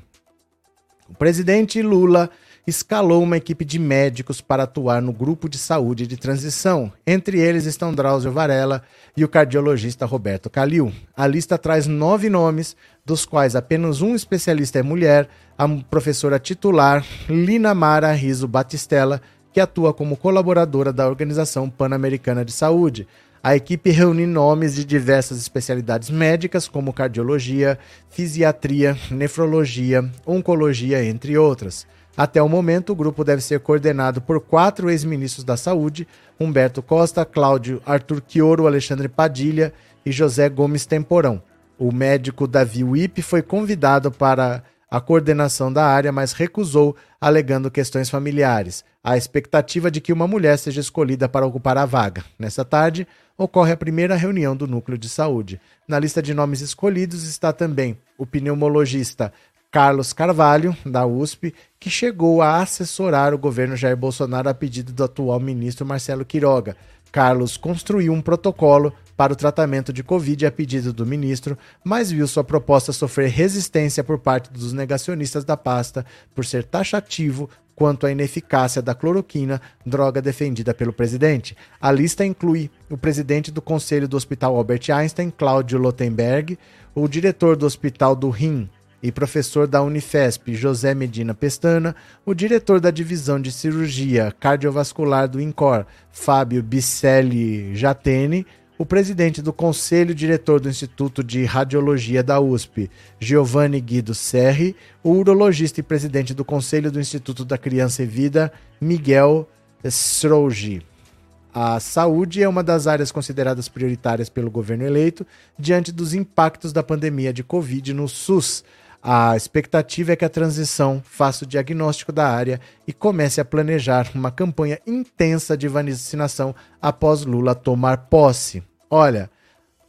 O presidente Lula escalou uma equipe de médicos para atuar no grupo de saúde de transição. Entre eles estão Drauzio Varela e o cardiologista Roberto Calil. A lista traz nove nomes, dos quais apenas um especialista é mulher, a professora titular Lina Mara Riso Batistella, que atua como colaboradora da Organização Pan-Americana de Saúde. A equipe reúne nomes de diversas especialidades médicas, como cardiologia, fisiatria, nefrologia, oncologia, entre outras. Até o momento, o grupo deve ser coordenado por quatro ex-ministros da Saúde: Humberto Costa, Cláudio Arthur Chioro, Alexandre Padilha e José Gomes Temporão. O médico Davi Wip foi convidado para a coordenação da área, mas recusou, alegando questões familiares. A expectativa de que uma mulher seja escolhida para ocupar a vaga. Nessa tarde, ocorre a primeira reunião do núcleo de saúde. Na lista de nomes escolhidos está também o pneumologista Carlos Carvalho, da USP, que chegou a assessorar o governo Jair Bolsonaro a pedido do atual ministro Marcelo Quiroga. Carlos construiu um protocolo para o tratamento de Covid a pedido do ministro, mas viu sua proposta sofrer resistência por parte dos negacionistas da pasta por ser taxativo quanto à ineficácia da cloroquina, droga defendida pelo presidente. A lista inclui o presidente do Conselho do Hospital Albert Einstein, Cláudio Lotenberg, o diretor do Hospital do Rim e professor da Unifesp, José Medina Pestana, o diretor da Divisão de Cirurgia Cardiovascular do INCOR, Fábio Bicelli Jatene, o presidente do Conselho Diretor do Instituto de Radiologia da USP, Giovanni Guido Serri, o urologista e presidente do Conselho do Instituto da Criança e Vida, Miguel Strougi. A saúde é uma das áreas consideradas prioritárias pelo governo eleito diante dos impactos da pandemia de Covid no SUS. A expectativa é que a transição faça o diagnóstico da área e comece a planejar uma campanha intensa de vacinação após Lula tomar posse. Olha,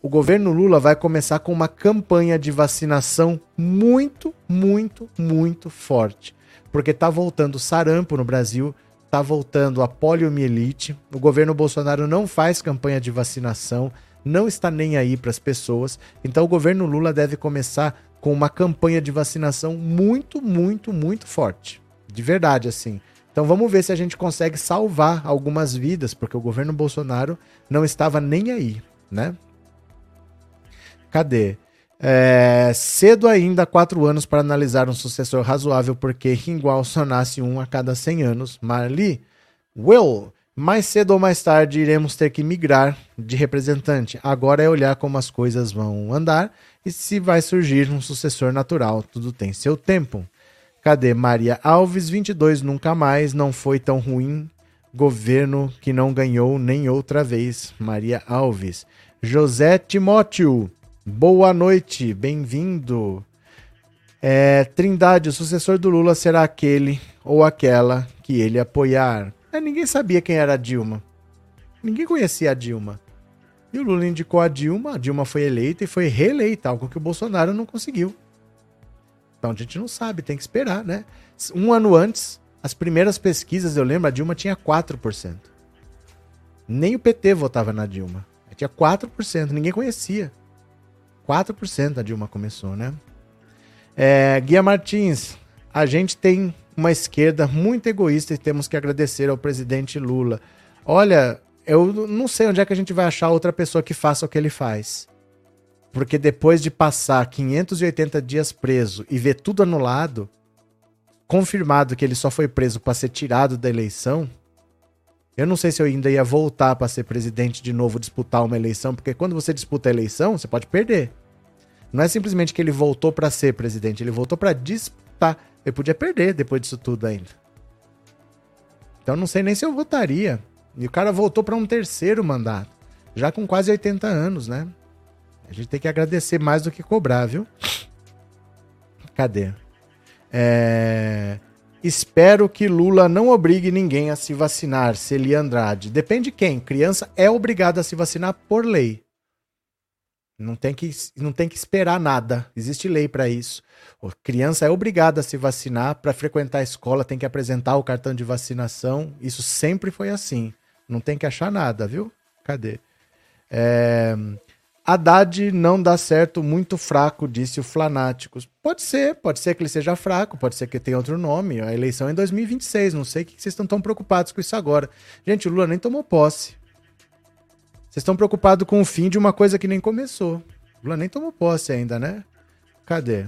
o governo Lula vai começar com uma campanha de vacinação muito, muito, muito forte. Porque tá voltando sarampo no Brasil, tá voltando a poliomielite. O governo Bolsonaro não faz campanha de vacinação, não está nem aí para as pessoas. Então o governo Lula deve começar com uma campanha de vacinação muito, muito, muito forte. De verdade, assim. Então vamos ver se a gente consegue salvar algumas vidas, porque o governo Bolsonaro não estava nem aí né? Cadê? É, cedo ainda, quatro anos para analisar um sucessor razoável, porque igual só nasce um a cada 100 anos. Marli, Will, Mais cedo ou mais tarde iremos ter que migrar de representante. Agora é olhar como as coisas vão andar e se vai surgir um sucessor natural. Tudo tem seu tempo. Cadê Maria Alves? 22 nunca mais, não foi tão ruim. Governo que não ganhou nem outra vez. Maria Alves. José Timóteo. Boa noite, bem-vindo. É, Trindade, o sucessor do Lula será aquele ou aquela que ele apoiar. É, ninguém sabia quem era a Dilma. Ninguém conhecia a Dilma. E o Lula indicou a Dilma, a Dilma foi eleita e foi reeleita, algo que o Bolsonaro não conseguiu. Então a gente não sabe, tem que esperar, né? Um ano antes, as primeiras pesquisas, eu lembro, a Dilma tinha 4%. Nem o PT votava na Dilma. Tinha 4%, ninguém conhecia. 4% a Dilma começou, né? É, Guia Martins, a gente tem uma esquerda muito egoísta e temos que agradecer ao presidente Lula. Olha, eu não sei onde é que a gente vai achar outra pessoa que faça o que ele faz. Porque depois de passar 580 dias preso e ver tudo anulado, confirmado que ele só foi preso para ser tirado da eleição, eu não sei se eu ainda ia voltar para ser presidente de novo, disputar uma eleição, porque quando você disputa a eleição, você pode perder. Não é simplesmente que ele voltou para ser presidente, ele voltou para disputar. Ele podia perder depois disso tudo ainda. Então não sei nem se eu votaria. E o cara voltou para um terceiro mandato, já com quase 80 anos, né? A gente tem que agradecer mais do que cobrar, viu? Cadê? É... Espero que Lula não obrigue ninguém a se vacinar, Celia Andrade. Depende de quem. Criança é obrigada a se vacinar por lei. Não tem que, não tem que esperar nada. Existe lei para isso. Criança é obrigada a se vacinar para frequentar a escola, tem que apresentar o cartão de vacinação. Isso sempre foi assim. Não tem que achar nada, viu? Cadê? É... Haddad não dá certo, muito fraco, disse o Flanáticos. Pode ser, pode ser que ele seja fraco, pode ser que tenha outro nome. A eleição é em 2026, não sei o que vocês estão tão preocupados com isso agora. Gente, o Lula nem tomou posse. Vocês estão preocupados com o fim de uma coisa que nem começou. O Lula nem tomou posse ainda, né? Cadê?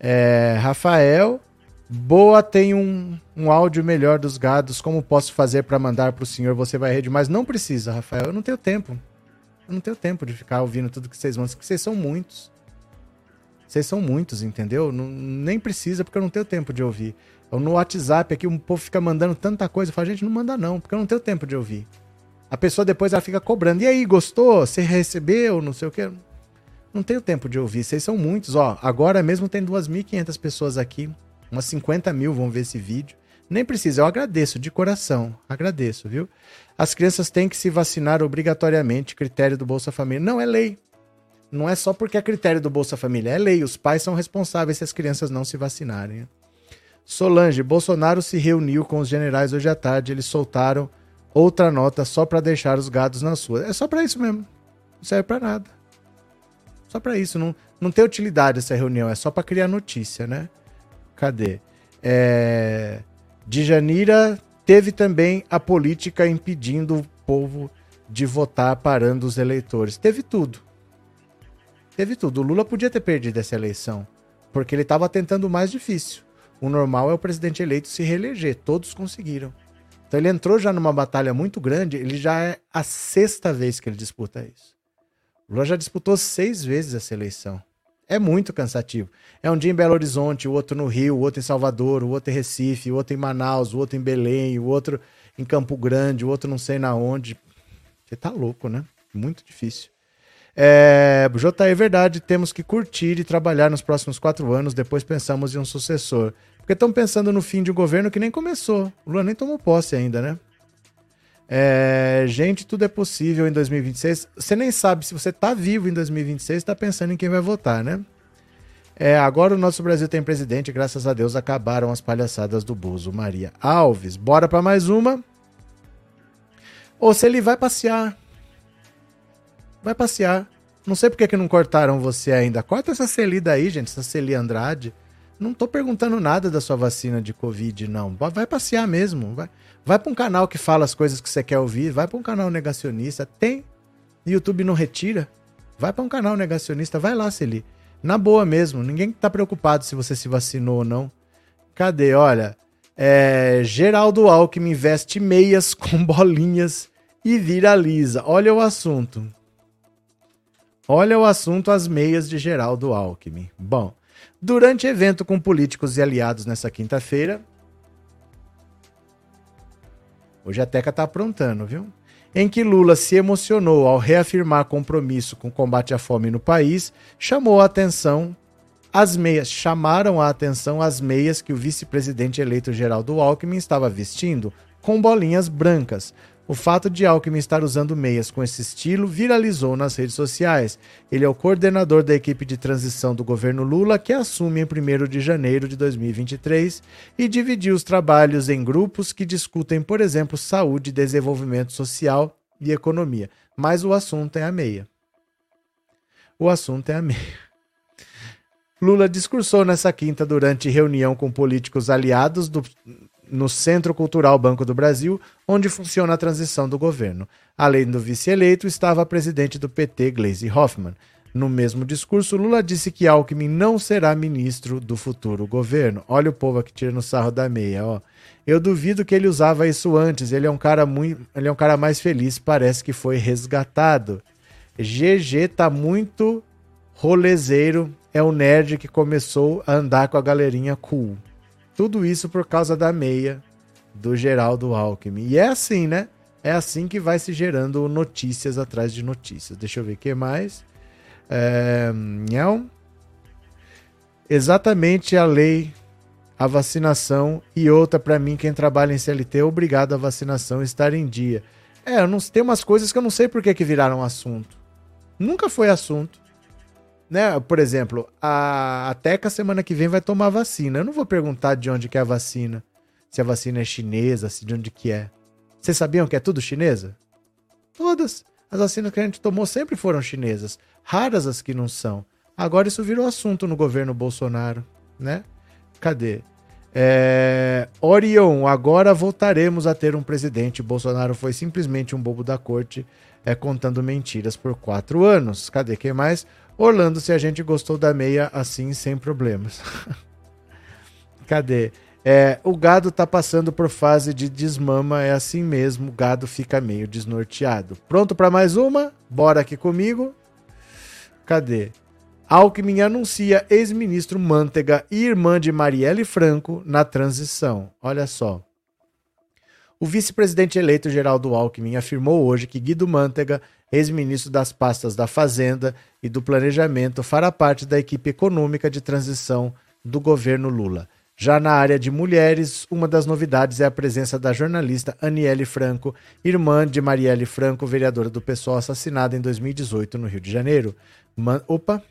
É, Rafael, Boa tem um, um áudio melhor dos gados. Como posso fazer para mandar para o senhor? Você vai rir Mas não precisa, Rafael. Eu não tenho tempo. Eu não tenho tempo de ficar ouvindo tudo que vocês mandam, porque vocês são muitos. Vocês são muitos, entendeu? Não, nem precisa, porque eu não tenho tempo de ouvir. Eu, no WhatsApp aqui, um povo fica mandando tanta coisa. Eu falo, gente, não manda não, porque eu não tenho tempo de ouvir. A pessoa depois ela fica cobrando. E aí, gostou? Você recebeu? Não sei o quê. Não tenho tempo de ouvir. Vocês são muitos. Ó, agora mesmo tem 2.500 pessoas aqui. Umas 50 mil vão ver esse vídeo. Nem precisa, eu agradeço de coração. Agradeço, viu? As crianças têm que se vacinar obrigatoriamente, critério do Bolsa Família. Não, é lei. Não é só porque é critério do Bolsa Família, é lei. Os pais são responsáveis se as crianças não se vacinarem. Solange, Bolsonaro se reuniu com os generais hoje à tarde. Eles soltaram outra nota só para deixar os gados na sua. É só para isso mesmo. Não serve para nada. Só para isso. Não, não tem utilidade essa reunião. É só para criar notícia, né? Cadê? É... Djanira teve também a política impedindo o povo de votar, parando os eleitores. Teve tudo. Teve tudo. O Lula podia ter perdido essa eleição, porque ele estava tentando o mais difícil. O normal é o presidente eleito se reeleger. Todos conseguiram. Então ele entrou já numa batalha muito grande. Ele já é a sexta vez que ele disputa isso. O Lula já disputou seis vezes essa eleição. É muito cansativo. É um dia em Belo Horizonte, o outro no Rio, o outro em Salvador, o outro em Recife, o outro em Manaus, o outro em Belém, o outro em Campo Grande, o outro não sei na onde. Você tá louco, né? Muito difícil. É, é verdade, temos que curtir e trabalhar nos próximos quatro anos, depois pensamos em um sucessor. Porque estão pensando no fim de um governo que nem começou. O Lula nem tomou posse ainda, né? É, gente, tudo é possível em 2026. Você nem sabe se você tá vivo em 2026, está pensando em quem vai votar, né? É, agora o nosso Brasil tem presidente, graças a Deus acabaram as palhaçadas do Bozo. Maria Alves, bora para mais uma. Ou se ele vai passear. Vai passear. Não sei porque que não cortaram você ainda. Corta essa Celida aí, gente, essa Celi Andrade. Não tô perguntando nada da sua vacina de Covid, não. Vai passear mesmo. Vai, vai para um canal que fala as coisas que você quer ouvir. Vai para um canal negacionista. Tem. YouTube não retira. Vai para um canal negacionista. Vai lá, Celi. Na boa mesmo. Ninguém tá preocupado se você se vacinou ou não. Cadê? Olha. É, Geraldo Alckmin veste meias [laughs] com bolinhas e viraliza. Olha o assunto. Olha o assunto, as meias de Geraldo Alckmin. Bom, durante evento com políticos e aliados nessa quinta-feira. Hoje a Teca tá aprontando, viu? Em que Lula se emocionou ao reafirmar compromisso com o combate à fome no país, chamou a atenção as meias, chamaram a atenção as meias que o vice-presidente eleito Geraldo Alckmin estava vestindo, com bolinhas brancas, o fato de Alckmin estar usando meias com esse estilo viralizou nas redes sociais. Ele é o coordenador da equipe de transição do governo Lula, que assume em 1 de janeiro de 2023 e dividiu os trabalhos em grupos que discutem, por exemplo, saúde, desenvolvimento social e economia. Mas o assunto é a meia. O assunto é a meia. Lula discursou nessa quinta durante reunião com políticos aliados do, no Centro Cultural Banco do Brasil, onde funciona a transição do governo. Além do vice-eleito, estava a presidente do PT, Gleisi Hoffmann. No mesmo discurso, Lula disse que Alckmin não será ministro do futuro governo. Olha o povo aqui tirando sarro da meia, ó. Eu duvido que ele usava isso antes. Ele é um cara muito, ele é um cara mais feliz, parece que foi resgatado. GG tá muito rolezeiro, é o nerd que começou a andar com a galerinha cool. Tudo isso por causa da meia do Geraldo Alckmin. E é assim, né? É assim que vai se gerando notícias atrás de notícias. Deixa eu ver o que mais. É, não. Exatamente a lei, a vacinação e outra para mim, quem trabalha em CLT, obrigado a vacinação estar em dia. É, eu não, tem umas coisas que eu não sei por que, que viraram assunto. Nunca foi assunto né? Por exemplo, a, a Teca semana que vem vai tomar vacina. Eu não vou perguntar de onde que é a vacina. Se a vacina é chinesa, se de onde que é. Vocês sabiam que é tudo chinesa? Todas. As vacinas que a gente tomou sempre foram chinesas. Raras as que não são. Agora isso virou assunto no governo Bolsonaro, né? Cadê? É... Orion, agora voltaremos a ter um presidente. Bolsonaro foi simplesmente um bobo da corte, é, contando mentiras por quatro anos. Cadê quem mais? Orlando, se a gente gostou da meia assim, sem problemas. [laughs] Cadê? É, o gado tá passando por fase de desmama, é assim mesmo, o gado fica meio desnorteado. Pronto para mais uma? Bora aqui comigo. Cadê? Alckmin anuncia ex-ministro Mantega e irmã de Marielle Franco na transição. Olha só. O vice-presidente eleito Geraldo Alckmin afirmou hoje que Guido Mantega ex-ministro das pastas da Fazenda e do Planejamento, fará parte da equipe econômica de transição do governo Lula. Já na área de mulheres, uma das novidades é a presença da jornalista Aniele Franco, irmã de Marielle Franco, vereadora do PSOL, assassinada em 2018 no Rio de Janeiro. Man Opa!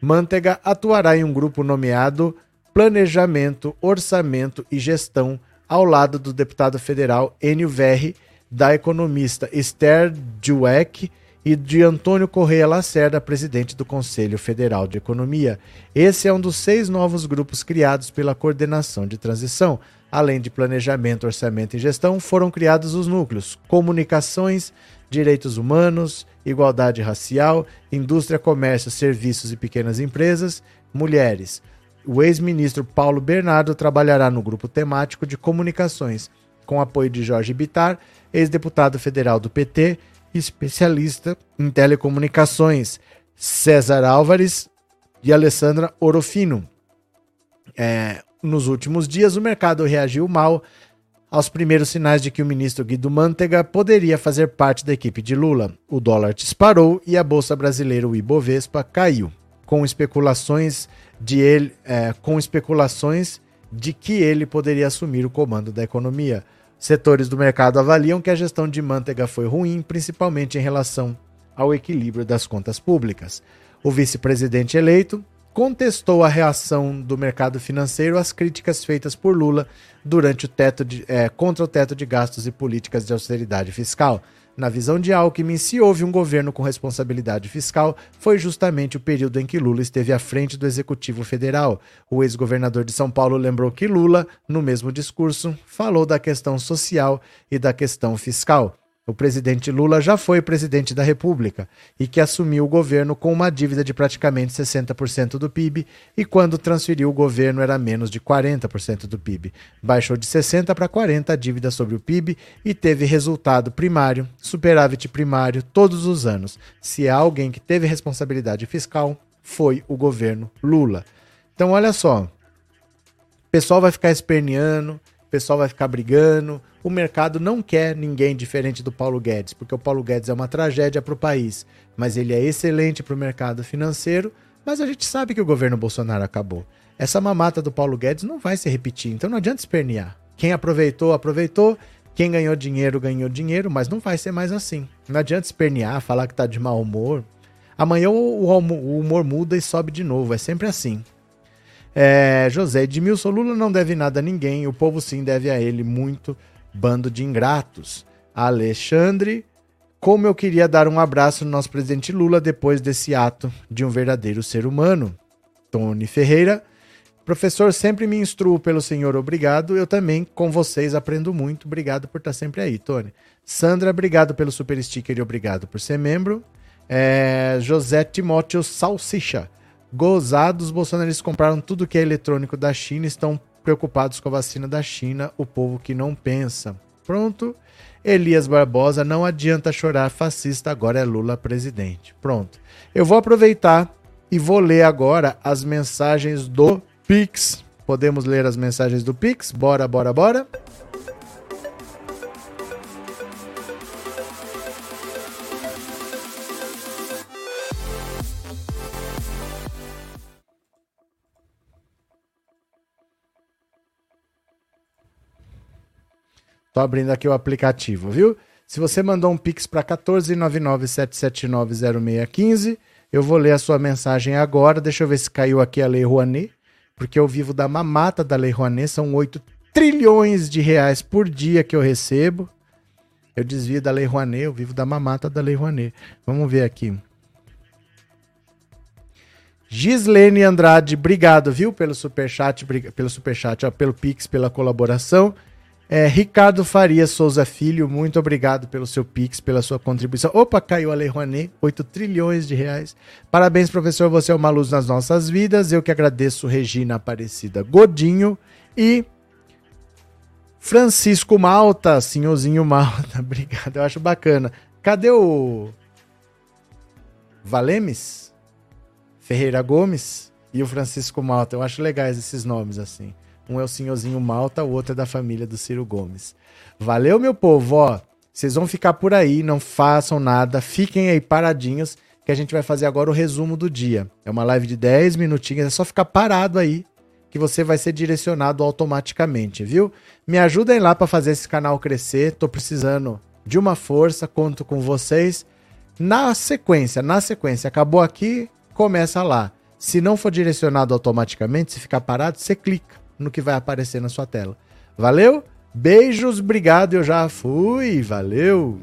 Mantega atuará em um grupo nomeado Planejamento, Orçamento e Gestão, ao lado do deputado federal Enio Verri, da economista Esther Dweck e de Antônio Correia Lacerda, presidente do Conselho Federal de Economia. Esse é um dos seis novos grupos criados pela Coordenação de Transição. Além de planejamento, orçamento e gestão, foram criados os núcleos Comunicações, Direitos Humanos, Igualdade Racial, Indústria, Comércio, Serviços e Pequenas Empresas, Mulheres. O ex-ministro Paulo Bernardo trabalhará no grupo temático de comunicações, com apoio de Jorge Bitar ex-deputado federal do PT, especialista em telecomunicações, César Álvares e Alessandra Orofino. É, nos últimos dias, o mercado reagiu mal aos primeiros sinais de que o ministro Guido Mantega poderia fazer parte da equipe de Lula. O dólar disparou e a bolsa brasileira, o Ibovespa, caiu, com especulações de ele, é, com especulações de que ele poderia assumir o comando da economia. Setores do mercado avaliam que a gestão de Mantega foi ruim, principalmente em relação ao equilíbrio das contas públicas. O vice-presidente eleito contestou a reação do mercado financeiro às críticas feitas por Lula durante o teto de, é, contra o teto de gastos e políticas de austeridade fiscal. Na visão de Alckmin, se houve um governo com responsabilidade fiscal, foi justamente o período em que Lula esteve à frente do Executivo Federal. O ex-governador de São Paulo lembrou que Lula, no mesmo discurso, falou da questão social e da questão fiscal. O presidente Lula já foi presidente da República e que assumiu o governo com uma dívida de praticamente 60% do PIB e quando transferiu o governo era menos de 40% do PIB. Baixou de 60 para 40 a dívida sobre o PIB e teve resultado primário, superávit primário todos os anos. Se há alguém que teve responsabilidade fiscal, foi o governo Lula. Então olha só, o pessoal vai ficar esperneando, pessoal vai ficar brigando, o mercado não quer ninguém diferente do Paulo Guedes, porque o Paulo Guedes é uma tragédia para o país, mas ele é excelente para o mercado financeiro. Mas a gente sabe que o governo Bolsonaro acabou. Essa mamata do Paulo Guedes não vai se repetir, então não adianta espernear. Quem aproveitou, aproveitou. Quem ganhou dinheiro, ganhou dinheiro, mas não vai ser mais assim. Não adianta espernear, falar que tá de mau humor. Amanhã o humor muda e sobe de novo, é sempre assim. É, José Edmilson Lula não deve nada a ninguém, o povo sim deve a ele muito bando de ingratos. Alexandre, como eu queria dar um abraço no nosso presidente Lula depois desse ato de um verdadeiro ser humano. Tony Ferreira, professor, sempre me instruo pelo senhor, obrigado. Eu também, com vocês, aprendo muito. Obrigado por estar sempre aí, Tony. Sandra, obrigado pelo super sticker e obrigado por ser membro. É, José Timóteo Salsicha. Gozados, bolsonaristas compraram tudo que é eletrônico da China, estão preocupados com a vacina da China, o povo que não pensa. Pronto. Elias Barbosa, não adianta chorar, fascista, agora é Lula presidente. Pronto. Eu vou aproveitar e vou ler agora as mensagens do Pix. Podemos ler as mensagens do Pix? Bora, bora, bora. Tô abrindo aqui o aplicativo, viu? Se você mandou um pix para 14997790615, eu vou ler a sua mensagem agora. Deixa eu ver se caiu aqui a Lei Rouanet, porque eu vivo da mamata da Lei Rouanet, são 8 trilhões de reais por dia que eu recebo. Eu desvio da Lei Rouanet, eu vivo da mamata da Lei Rouanet. Vamos ver aqui. Gislene Andrade, obrigado, viu, pelo superchat, pelo superchat, ó, pelo Pix, pela colaboração. É, Ricardo Faria Souza Filho, muito obrigado pelo seu Pix, pela sua contribuição. Opa, caiu a Lei Rouanet, 8 trilhões de reais. Parabéns, professor, você é uma luz nas nossas vidas. Eu que agradeço Regina Aparecida Godinho e Francisco Malta, senhorzinho Malta, [laughs] obrigado, eu acho bacana. Cadê o Valemes? Ferreira Gomes e o Francisco Malta, eu acho legais esses nomes assim. Um é o senhorzinho Malta, o outro é da família do Ciro Gomes. Valeu, meu povo, ó. Vocês vão ficar por aí, não façam nada, fiquem aí paradinhos, que a gente vai fazer agora o resumo do dia. É uma live de 10 minutinhos, é só ficar parado aí, que você vai ser direcionado automaticamente, viu? Me ajudem lá para fazer esse canal crescer, tô precisando de uma força, conto com vocês. Na sequência, na sequência, acabou aqui, começa lá. Se não for direcionado automaticamente, se ficar parado, você clica no que vai aparecer na sua tela. Valeu? Beijos, obrigado, eu já fui, valeu!